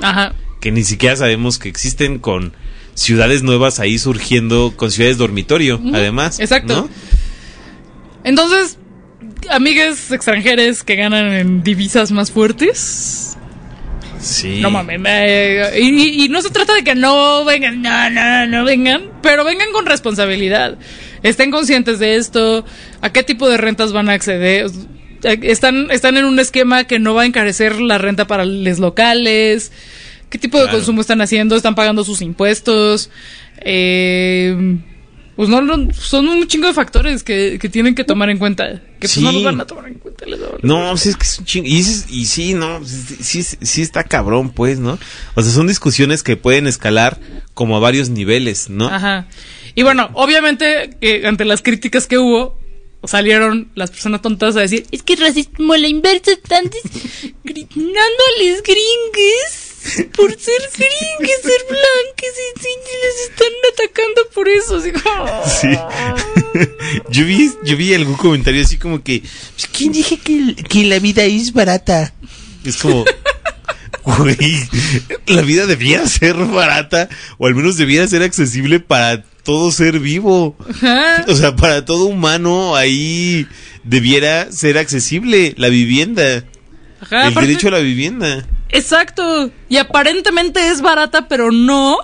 Ajá. que ni siquiera sabemos que existen con ciudades nuevas ahí surgiendo, con ciudades dormitorio, además. exacto. ¿no? Entonces, amigues extranjeres que ganan en divisas más fuertes. Sí. No mames. eh, y- y no se trata de que no vengan, no, no, no vengan, pero vengan con responsabilidad. Estén conscientes de esto, a qué tipo de rentas van a acceder. Eh, Están, están en un esquema que no va a encarecer la renta para los locales. ¿Qué tipo de Claro. consumo están haciendo? ¿Están pagando sus impuestos? Eh, pues no, no, son un chingo de factores que, que tienen que tomar en cuenta. Que pues no Sí. los van a tomar en cuenta. les. No, pues es que es un chingo. Y, sí- y sí, no, sí, sí, sí está cabrón, pues, ¿no? O sea, son discusiones que pueden escalar como a varios niveles, ¿no? Ajá. Y bueno, obviamente, que ante las críticas que hubo, salieron las personas tontas a decir, es que racismo a la inversa están (laughs) gritando a los gringues por ser gringues, ser blancos, y, sí, les están atacando por eso. Así como, Sí. yo, vi, yo vi algún comentario así como que, "Pues, ¿quién dije que, que la vida es barata? Es como, güey, la vida debiera ser barata o al menos debiera ser accesible para todo ser vivo. Ajá. O sea, para todo humano ahí debiera ser accesible la vivienda. Ajá, el derecho a la vivienda. Exacto. Y aparentemente es barata, pero no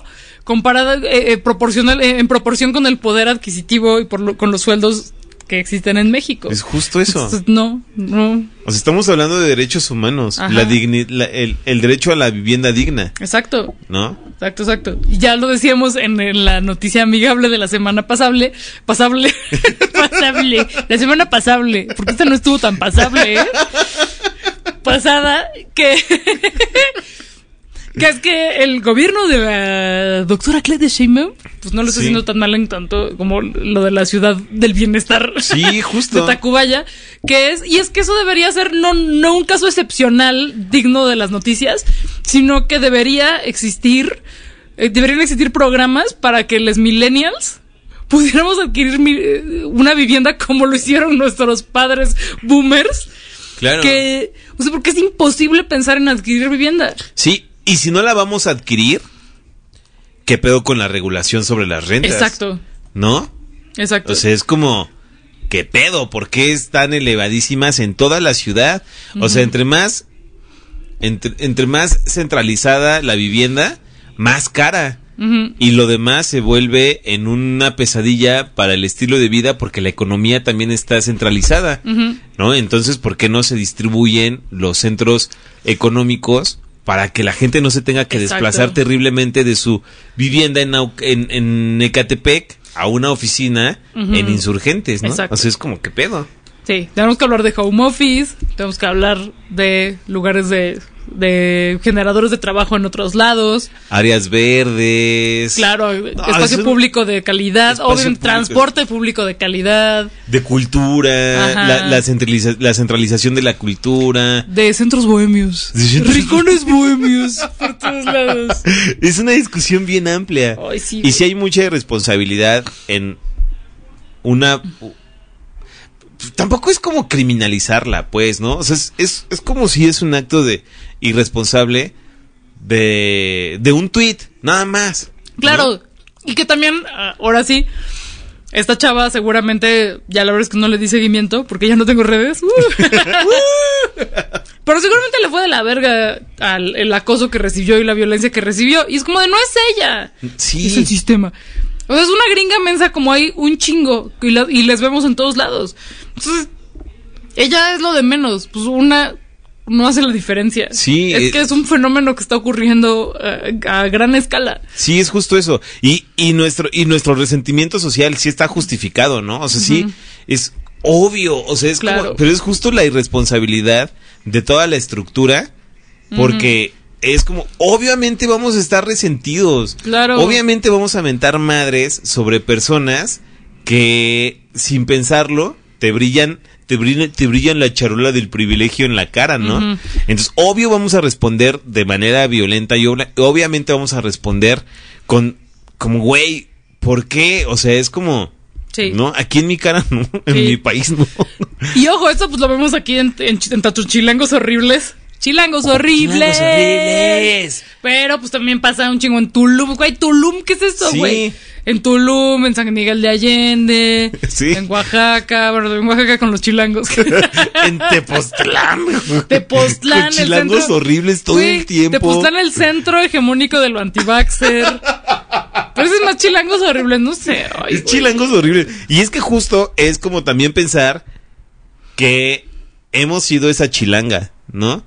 comparada eh, eh, proporcional, eh, en proporción con el poder adquisitivo y por lo- con los sueldos que existen en México. Es justo eso. Entonces, no, no. O sea, estamos hablando de derechos humanos. Ajá. La digni la- el, el derecho a la vivienda digna, Exacto. ¿no? Exacto, exacto. Y ya lo decíamos en, en la noticia amigable de la semana pasable. Pasable. (laughs) pasable. La semana pasable. Porque esta no estuvo tan pasable, ¿eh? Pasada. Que. (laughs) que es que el gobierno de la doctora Claudia Sheinbaum, pues no lo está Sí. haciendo tan mal en tanto como lo de la ciudad del bienestar. Sí, justo. de Tacubaya, que es, y es que eso debería ser no, no un caso excepcional digno de las noticias, sino que debería existir, eh, deberían existir programas para que los millennials pudiéramos adquirir mi- eh, una vivienda como lo hicieron nuestros padres boomers, Claro. que, o sea, porque es imposible pensar en adquirir vivienda. Sí, y si no la vamos a adquirir, ¿qué pedo con la regulación sobre las rentas? Exacto, ¿No? exacto. O sea, es como, ¿qué pedo? ¿Por qué están elevadísimas en toda la ciudad? O sea, entre más, entre, entre más centralizada la vivienda, más cara. Y lo demás se vuelve en una pesadilla para el estilo de vida porque la economía también está centralizada. ¿no? Entonces, ¿por qué no se distribuyen los centros económicos para que la gente no se tenga que Exacto. desplazar terriblemente de su vivienda en, en, en Ecatepec a una oficina en Insurgentes, ¿no? Exacto. O sea, es como, ¿qué pedo? Sí, tenemos que hablar de home office, tenemos que hablar de lugares de, de generadores de trabajo en otros lados, Áreas verdes. claro, No, espacio público de calidad, obviamente, público. transporte público de calidad, De cultura, la, la centraliza- la centralización de la cultura. de centros bohemios, De centros- rincones bohemios por todos lados. (laughs) Es una discusión bien amplia. Ay, sí, y si hay mucha responsabilidad en una... Tampoco es como criminalizarla, pues, ¿no? O sea, es, es, es como si es un acto de irresponsable de, de un tuit, nada más. ¿no? Claro, y que también, ah, ahora sí, esta chava seguramente, ya la verdad es que no le di seguimiento porque ya no tengo redes. Uh. (laughs) (laughs) Pero seguramente le fue de la verga al el acoso que recibió y la violencia que recibió. Y es como de, no es ella. Sí. Es el sistema. O sea, es una gringa mensa como hay un chingo y, la- y les vemos en todos lados. Entonces, ella es lo de menos. Pues una no hace la diferencia. Sí, Es eh, que es un fenómeno que está ocurriendo eh, a gran escala. Sí, es justo eso. Y, y nuestro, y nuestro resentimiento social sí está justificado, ¿no? O sea, sí, es obvio, o sea, es Claro. como, pero es justo la irresponsabilidad de toda la estructura, porque es como, obviamente vamos a estar resentidos. Claro. Obviamente vamos a mentar madres sobre personas que, sin pensarlo, te brillan, te brillan, te brillan la charola del privilegio en la cara, ¿no? Entonces, obvio vamos a responder de manera violenta y obviamente vamos a responder con, como, güey, ¿por qué? O sea, es como, Sí. ¿no? Aquí en mi cara, (laughs) no, en Sí. mi país, no. Y ojo, esto pues lo vemos aquí en, en, horribles. Chilangos horribles. chilangos horribles. Pero pues también pasa un chingo en Tulum. Güey, Tulum, ¿qué es esto, Sí. güey? En Tulum, en San Miguel de Allende, (laughs) Sí. en Oaxaca, bueno, en Oaxaca con los chilangos. (laughs) en Tepoztlán. (laughs) Tepoztlán, Con el chilangos centro- horribles todo Güey, el tiempo. Tepoztlán, el centro hegemónico del antivaxer. Pero es más chilangos horribles, no sé. ay, Es güey. chilangos horribles. Y es que justo es como también pensar que hemos sido esa chilanga, ¿no?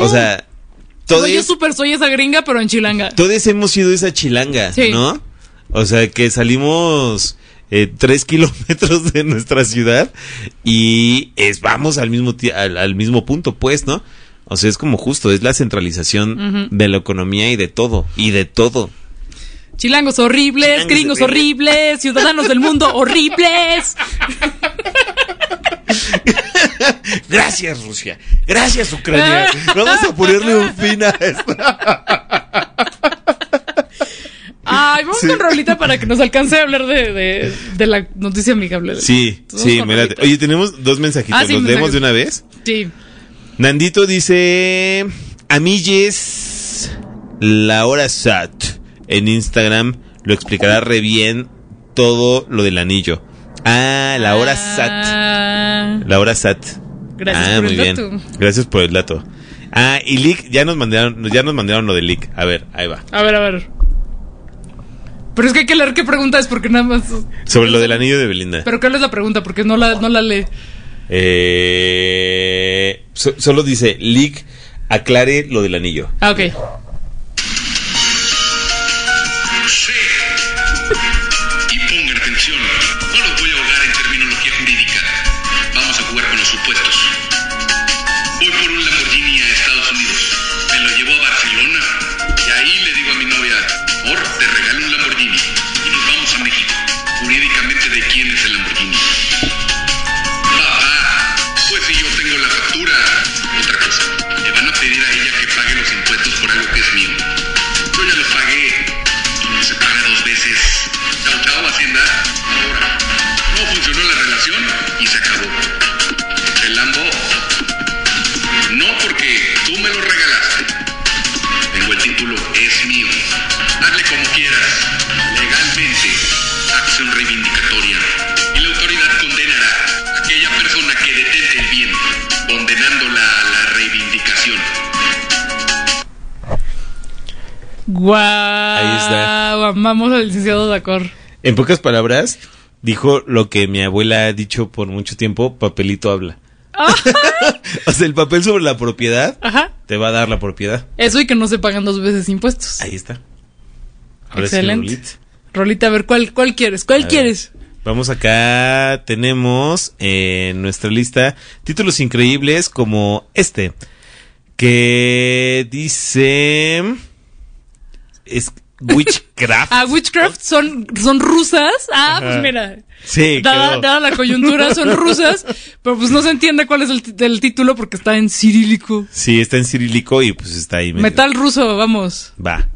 O sea, todos, Güey, yo súper soy esa gringa, pero en chilanga. todos hemos sido esa chilanga, Sí. ¿no? O sea, que salimos eh, tres (laughs) kilómetros de nuestra ciudad y es, vamos al mismo, al, al mismo punto, pues, ¿no? O sea, es como justo, es la centralización de la economía y de todo, y de todo. Chilangos horribles, Chilangos gringos horribles, ciudadanos del mundo horribles. (laughs) (laughs) Gracias, Rusia. Gracias, Ucrania. Vamos a ponerle un fin a esto. (laughs) Ay, vamos Sí. con Rolita para que nos alcance a hablar de, de, de la noticia amigable. Sí, sí. Rolita. Oye, tenemos dos mensajitos. Ah, sí, ¿Los leemos de una vez? Sí. Nandito dice: Amilles, la hora SAT en Instagram lo explicará re bien todo lo del anillo. Ah, la hora SAT. Ah, La hora SAT. Gracias ah, por muy el bien. dato. Gracias por el dato. Ah, y Lick, ya nos mandaron, ya nos mandaron lo de Lick. A ver, ahí va. A ver, a ver. Pero es que hay que leer qué pregunta es porque nada más. Sobre lo del anillo de Belinda. Pero ¿cuál es la pregunta? Porque no la, no la lee. Eh, so- solo dice, Lick, aclare lo del anillo. Ah, ok. Guau. está. Amamos al licenciado Dacor. En pocas palabras, dijo lo que mi abuela ha dicho por mucho tiempo, papelito habla. (laughs) o sea, el papel sobre la propiedad Ajá. te va a dar la propiedad. Eso y que no se pagan dos veces impuestos. Ahí está. Ahora Excelente. Rolita, a ver, ¿cuál, cuál quieres? ¿Cuál A ver. quieres? Vamos acá, tenemos en nuestra lista títulos increíbles como este, que dice... Es Witchcraft. (laughs) Ah, Witchcraft son, son rusas. Ah, pues mira. Sí, Dada, dada la coyuntura, son (laughs) rusas. Pero pues no se entiende cuál es el, título porque está en cirílico. Sí, está en cirílico y pues está ahí. medio- Metal ruso, vamos. Va.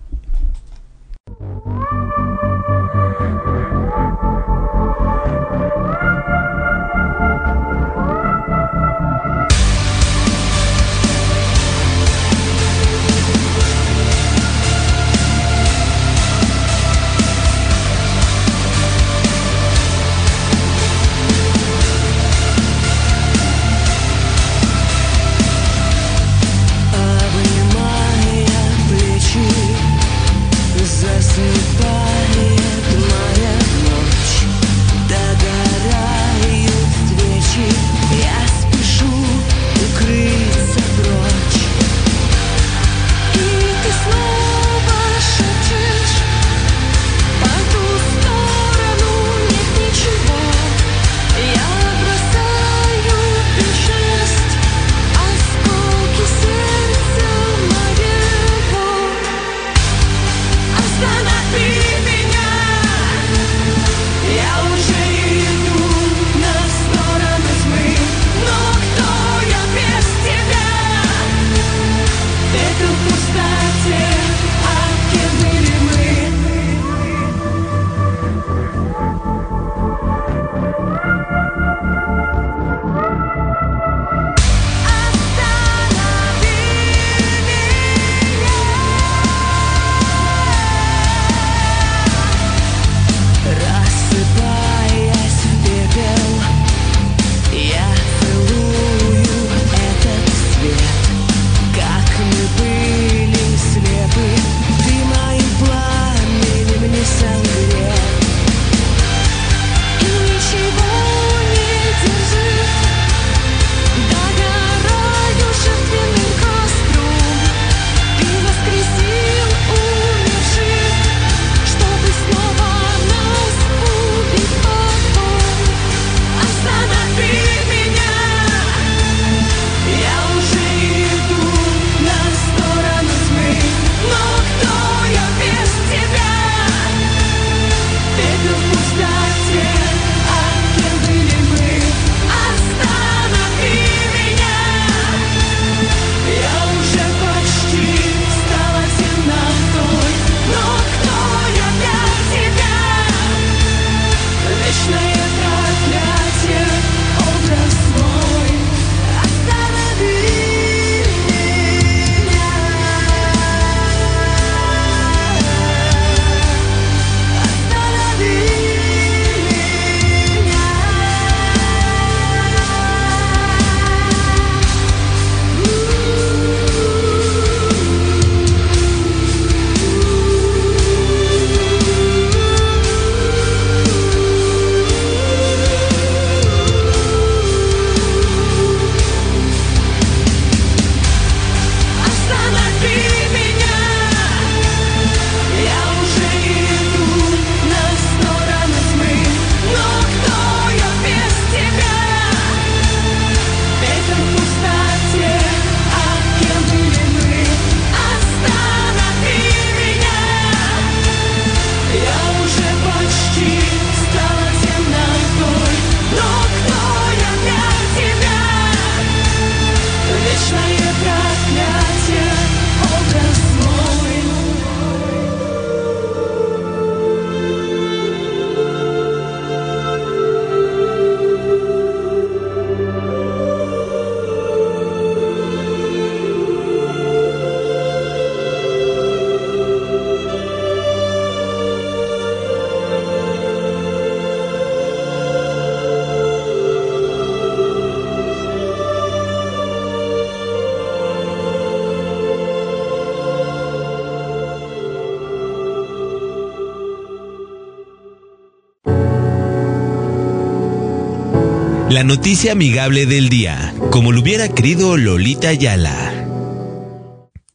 La noticia amigable del día, como lo hubiera querido Lolita Ayala.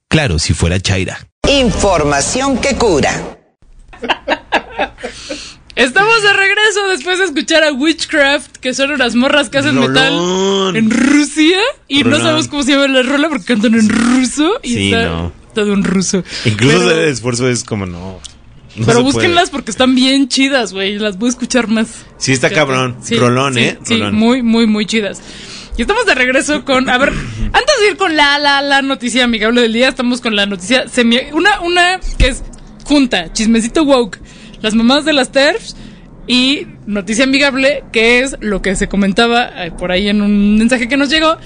Claro, si fuera Chaira. Información que cura. Estamos de regreso después de escuchar a Witchcraft, que son unas morras que hacen Rolón. metal en Rusia. Y no sabemos cómo se llama la rola porque cantan en ruso. Y Sí, está no. todo en ruso. Incluso Pero- el esfuerzo es como no. No Pero búsquenlas puede. porque están bien chidas, güey. Las voy a escuchar más. Sí, está cabrón. Sí, Rolón, sí, ¿eh? Sí, Rolón. muy, muy, muy chidas. Y estamos de regreso con. A ver, (laughs) antes de ir con la, la, la noticia amigable del día, estamos con la noticia semi. Una, una que es junta, chismecito woke. Las mamás de las TERFs. Y noticia amigable, que es lo que se comentaba eh, por ahí en un mensaje que nos llegó.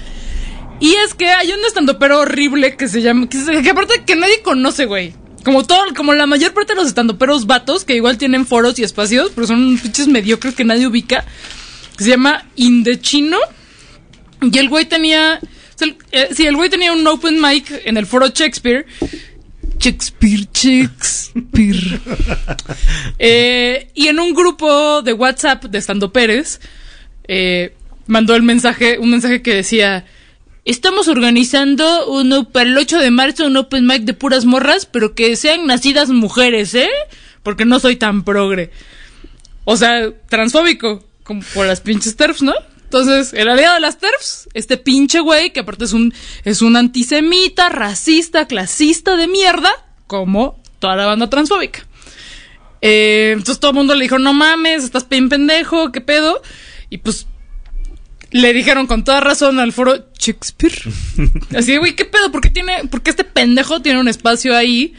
Y es que hay un estandopero horrible que se llama. Que aparte que nadie conoce, güey. Como todo, como la mayor parte de los estandoperos vatos, que igual tienen foros y espacios, pero son pinches mediocres que nadie ubica. Que se llama Indechino. Y el güey tenía. o sea, el- eh, sí, el güey tenía un open mic en el foro Shakespeare. Shakespeare, Shakespeare. (laughs) Eh, y en un grupo de WhatsApp de Estando Pérez, eh, mandó el mensaje, un mensaje que decía: Estamos organizando uno para el 8 de marzo un open mic de puras morras, pero que sean nacidas mujeres, ¿eh? Porque no soy tan progre. O sea, transfóbico, como por las pinches TERFs, ¿no? Entonces, el aliado de las TERFs, este pinche güey, que aparte es un, es un antisemita, racista, clasista de mierda, como toda la banda transfóbica. Eh, entonces todo el mundo le dijo, no mames, estás bien pendejo, qué pedo. Y pues le dijeron con toda razón al foro Shakespeare. (laughs) Así de, güey, ¿qué pedo? ¿Por qué, tiene, ¿Por qué este pendejo tiene un espacio ahí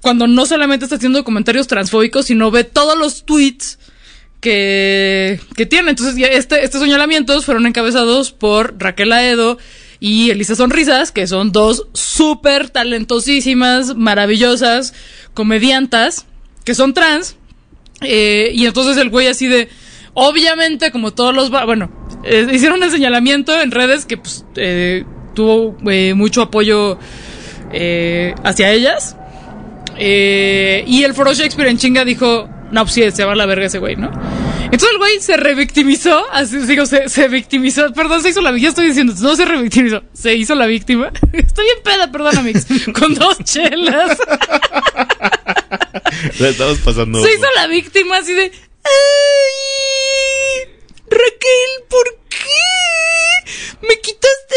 cuando no solamente está haciendo comentarios transfóbicos, sino ve todos los tweets que, que tiene? Entonces, ya este, estos señalamientos fueron encabezados por Raquel Aedo y Elisa Sonrisas, que son dos súper talentosísimas, maravillosas comediantas, que son trans. Eh, y entonces el güey así de, obviamente como todos los, bueno, eh, hicieron un señalamiento en redes que pues eh, tuvo eh, mucho apoyo hacia ellas. Y el foro Shakespeare en chinga dijo, no, pues sí, se va a la verga ese güey, ¿no? Entonces el güey se revictimizó, así digo, se, se victimizó, perdón, se hizo la ya estoy diciendo, no se revictimizó, se hizo la víctima. (laughs) Estoy bien peda, perdón, amigos, (laughs) con dos chelas. La estamos pasando. Se hizo la víctima así de. ¡Ay! Raquel, ¿por qué? Me quitaste.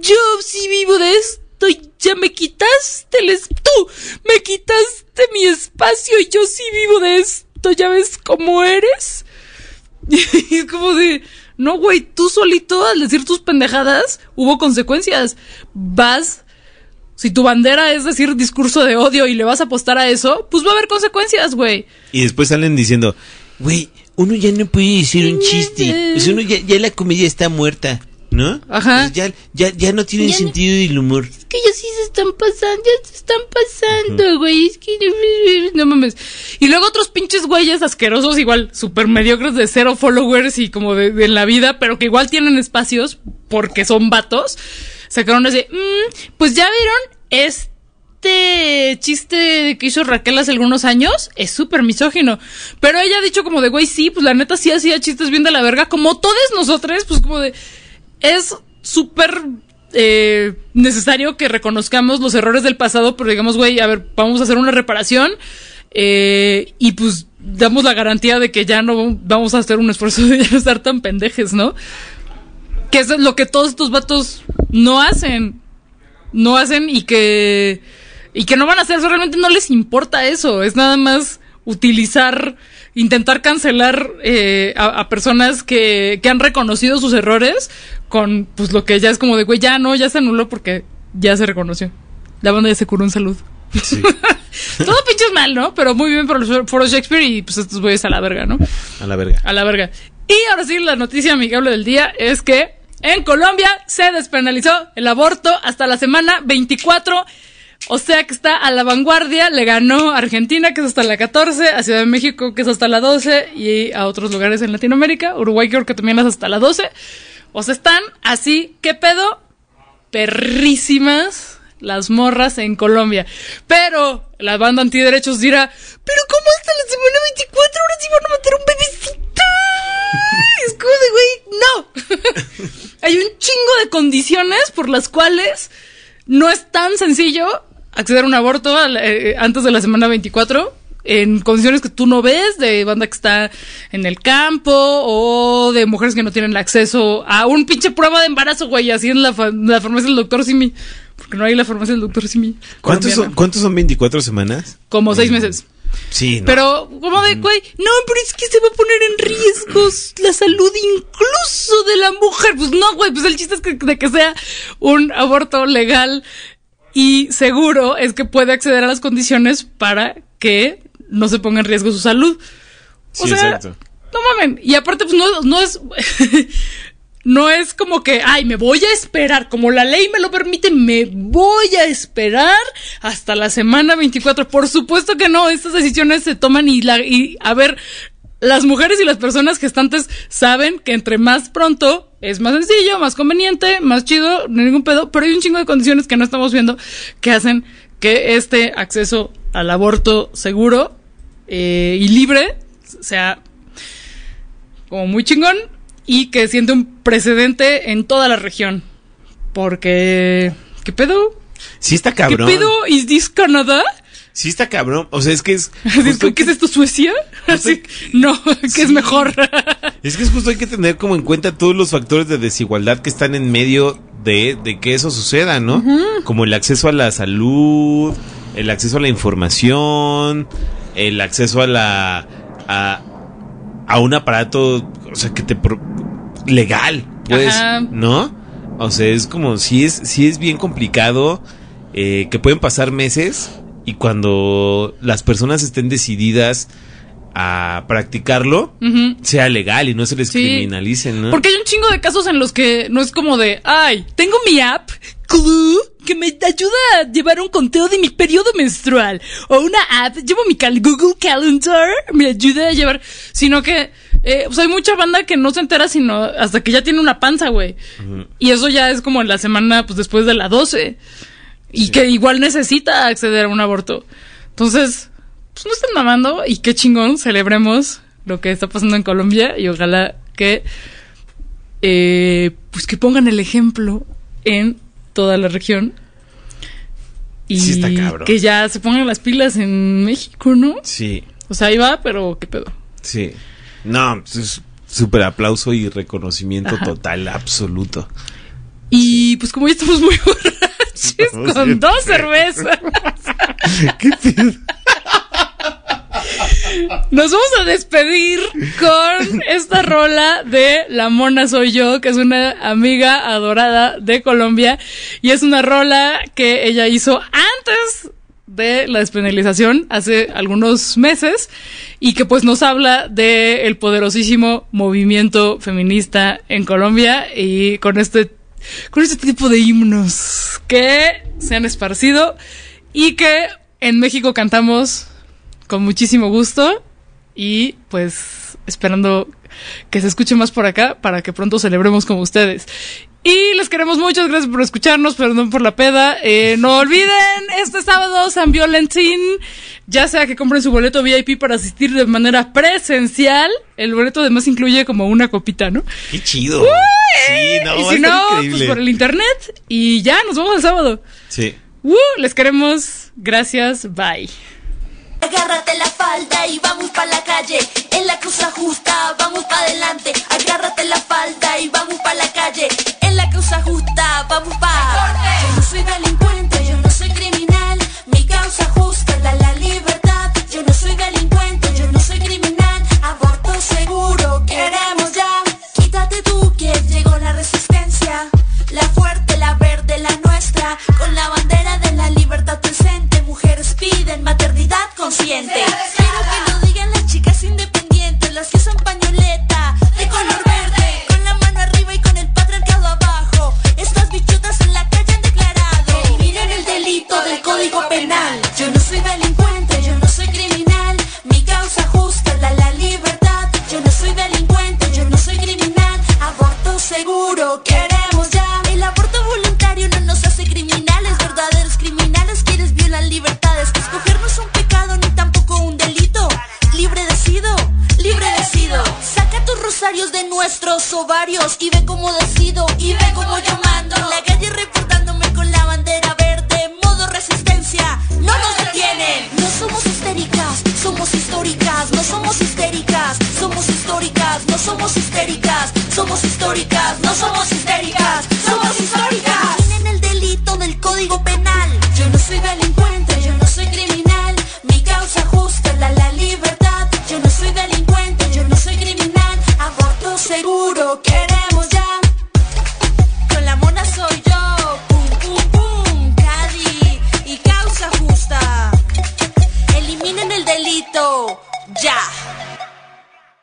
Yo sí vivo de esto. Ya me quitaste el. Tú me quitaste mi espacio y yo sí vivo de esto. ¿Ya ves cómo eres? Y (laughs) es como de. No, güey, tú solito al decir tus pendejadas hubo consecuencias. Vas si tu bandera es decir discurso de odio y le vas a apostar a eso, pues va a haber consecuencias, güey. Y después salen diciendo, güey, uno ya no puede decir un chiste. Pues uno ya, ya la comedia está muerta, ¿no? Ajá. Pues ya, ya, ya no tiene Ya no- sentido del humor. que ellos sí se están pasando, ya se están pasando, güey. Es que (laughs) no mames. Y luego otros pinches güeyes asquerosos, igual, súper mediocres de cero followers y como de, de la vida, pero que igual tienen espacios porque son vatos. Sacaron ese, "Mm, pues ya vieron este chiste que hizo Raquel hace algunos años, es súper misógino. Pero ella ha dicho como de, güey, sí, pues la neta sí hacía chistes bien de la verga, como todos nosotros, pues como de, es súper eh, necesario que reconozcamos los errores del pasado, pero digamos, güey, a ver, vamos a hacer una reparación eh, y pues damos la garantía de que ya no vamos a hacer un esfuerzo de (laughs) ya no estar tan pendejes, ¿no? Que es lo que todos estos vatos no hacen. No hacen y que. Y que no van a hacer. Eso realmente no les importa eso. Es nada más utilizar. Intentar cancelar eh, a, a personas que, que han reconocido sus errores con pues lo que ya es como de, güey, ya no, ya se anuló porque ya se reconoció. La banda ya se curó un salud. (laughs) Todo pinches mal, ¿no? Pero muy bien por el foro Shakespeare y pues estos güeyes a la verga, ¿no? A la verga. A la verga. Y ahora sí, la noticia amigable del día es que en Colombia se despenalizó el aborto hasta la semana 24. O sea que está a la vanguardia. Le ganó a Argentina, que es hasta la 14, a Ciudad de México, que es hasta la 12, y a otros lugares en Latinoamérica. Uruguay que también es hasta la 12. O sea, están así, ¿qué pedo? Perrísimas las morras en Colombia. Pero la banda antiderechos dirá, pero ¿cómo hasta la semana 24 ahora sí van a matar un bebecito? (laughs) Es güey, no. (laughs) Hay un chingo de condiciones por las cuales no es tan sencillo acceder a un aborto al- eh, antes de la semana 24 en condiciones que tú no ves, de banda que está en el campo o de mujeres que no tienen acceso a un pinche prueba de embarazo, güey, así en la, fa- la farmacia del doctor Simi. Porque no hay la farmacia del doctor Simi. ¿Cuántos son. ¿Cuántos son 24 semanas? Como seis meses. Sí, no. Pero, como de, güey, no, pero es que se va a poner en riesgos la salud incluso de la mujer. Pues no, güey, pues el chiste es que, de que sea un aborto legal y seguro es que puede acceder a las condiciones para que no se ponga en riesgo su salud. O Sí, sea, exacto. no mamen. Y aparte, pues no, no es. (laughs) No es como que, ay, me voy a esperar, como la ley me lo permite, me voy a esperar hasta la semana 24. Por supuesto que no, estas decisiones se toman y, la, y a ver, las mujeres y las personas gestantes saben que entre más pronto es más sencillo, más conveniente, más chido, no hay ningún pedo, pero hay un chingo de condiciones que no estamos viendo que hacen que este acceso al aborto seguro eh, y libre sea como muy chingón y que siente un precedente en toda la región. Porque, ¿qué pedo? Sí está cabrón. ¿Qué pedo? ¿Is this Canadá? Sí está cabrón. O sea, es que es... (laughs) ¿Qué es esto, Suecia? Así, (laughs) no, (laughs) que es mejor. Es que es justo hay que tener como en cuenta todos los factores de desigualdad que están en medio de, de que eso suceda, ¿no? Como el acceso a la salud, el acceso a la información, el acceso a la... a, a un aparato, o sea, que te... pro- legal, pues, Ajá. ¿no? O sea, es como, sí es, sí es bien complicado, eh, que pueden pasar meses y cuando las personas estén decididas a practicarlo, sea legal y no se les Sí. criminalicen, ¿no? Porque hay un chingo de casos en los que no es como de, ay, tengo mi app, Clue, que me ayuda a llevar un conteo de mi periodo menstrual. O una app, llevo mi cal Google Calendar, me ayuda a llevar. Sino que, eh, pues hay mucha banda que no se entera sino hasta que ya tiene una panza, güey. Y eso ya es como en la semana, pues después de la 12. Y que igual necesita acceder a un aborto. Entonces, pues no estén mamando y qué chingón, celebremos lo que está pasando en Colombia y ojalá que, eh, pues que pongan el ejemplo en toda la región. Y Sí está cabrón. que ya se pongan las pilas en México, ¿no? Sí, O sea, ahí va, pero qué pedo. sí. No, pues es súper aplauso y reconocimiento Ajá. total, absoluto. Y pues como ya estamos muy (laughs) No, con dos cervezas. (laughs) ¿Qué pedo? Nos vamos a despedir con esta rola de La Mona Soy Yo, que es una amiga adorada de Colombia. Y es una rola que ella hizo antes de la despenalización, hace algunos meses, y que pues nos habla de el poderosísimo movimiento feminista en Colombia y con este, con este tipo de himnos que se han esparcido y que en México cantamos con muchísimo gusto y pues esperando que se escuche más por acá para que pronto celebremos como ustedes. Y les queremos mucho, gracias por escucharnos, perdón por la peda. Eh, no olviden, este sábado San Violentín, ya sea que compren su boleto VIP para asistir de manera presencial, el boleto además incluye como una copita, ¿no? Qué chido. Sí, no, y si no, increíble. pues por el internet y ya, nos vemos el sábado. Sí. ¡Uh! les queremos, gracias, bye. Agárrate la falda y vamos pa' la calle. En la cosa justa, vamos pa' adelante. Agárrate la falda y vamos pa' la calle. En la cosa justa, vamos pa'. Yo no soy delincuente, yo no soy criminal. Mi causa justa es la, libertad. Yo no soy delincuente, yo no soy criminal. Aborto seguro, queremos ya. Quítate tú que llegó la resistencia. La fuerte, la verde, la nuestra. Con la bandera de la libertad piden maternidad consciente. Quiero que lo digan las chicas independientes, las que usan pañoleta de color verde. Con la mano arriba y con el patriarcado abajo. Estas bichotas en la calle han declarado. Eliminen el delito del código penal. Yo no soy delincuente, yo no soy criminal. Mi causa justa la, la libertad. Yo no soy delincuente, yo no soy criminal. Aborto seguro, queremos aniversarios de nuestros ovarios y ve cómo decido y ve cómo yo mando. La calle reportándome con la bandera verde modo resistencia. No nos detienen. No somos histéricas somos históricas. No somos histéricas somos históricas. No somos histéricas somos históricas. No somos histéricas somos históricas seguro queremos ya. Con la mona soy yo pum pum pum Cadi y causa justa. Eliminen el delito ya.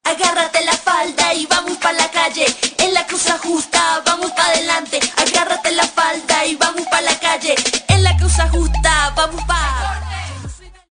Agárrate la falda y vamos pa' la calle. En la causa justa, vamos pa' adelante. Agárrate la falda y vamos pa' la calle. En la causa justa, vamos pa'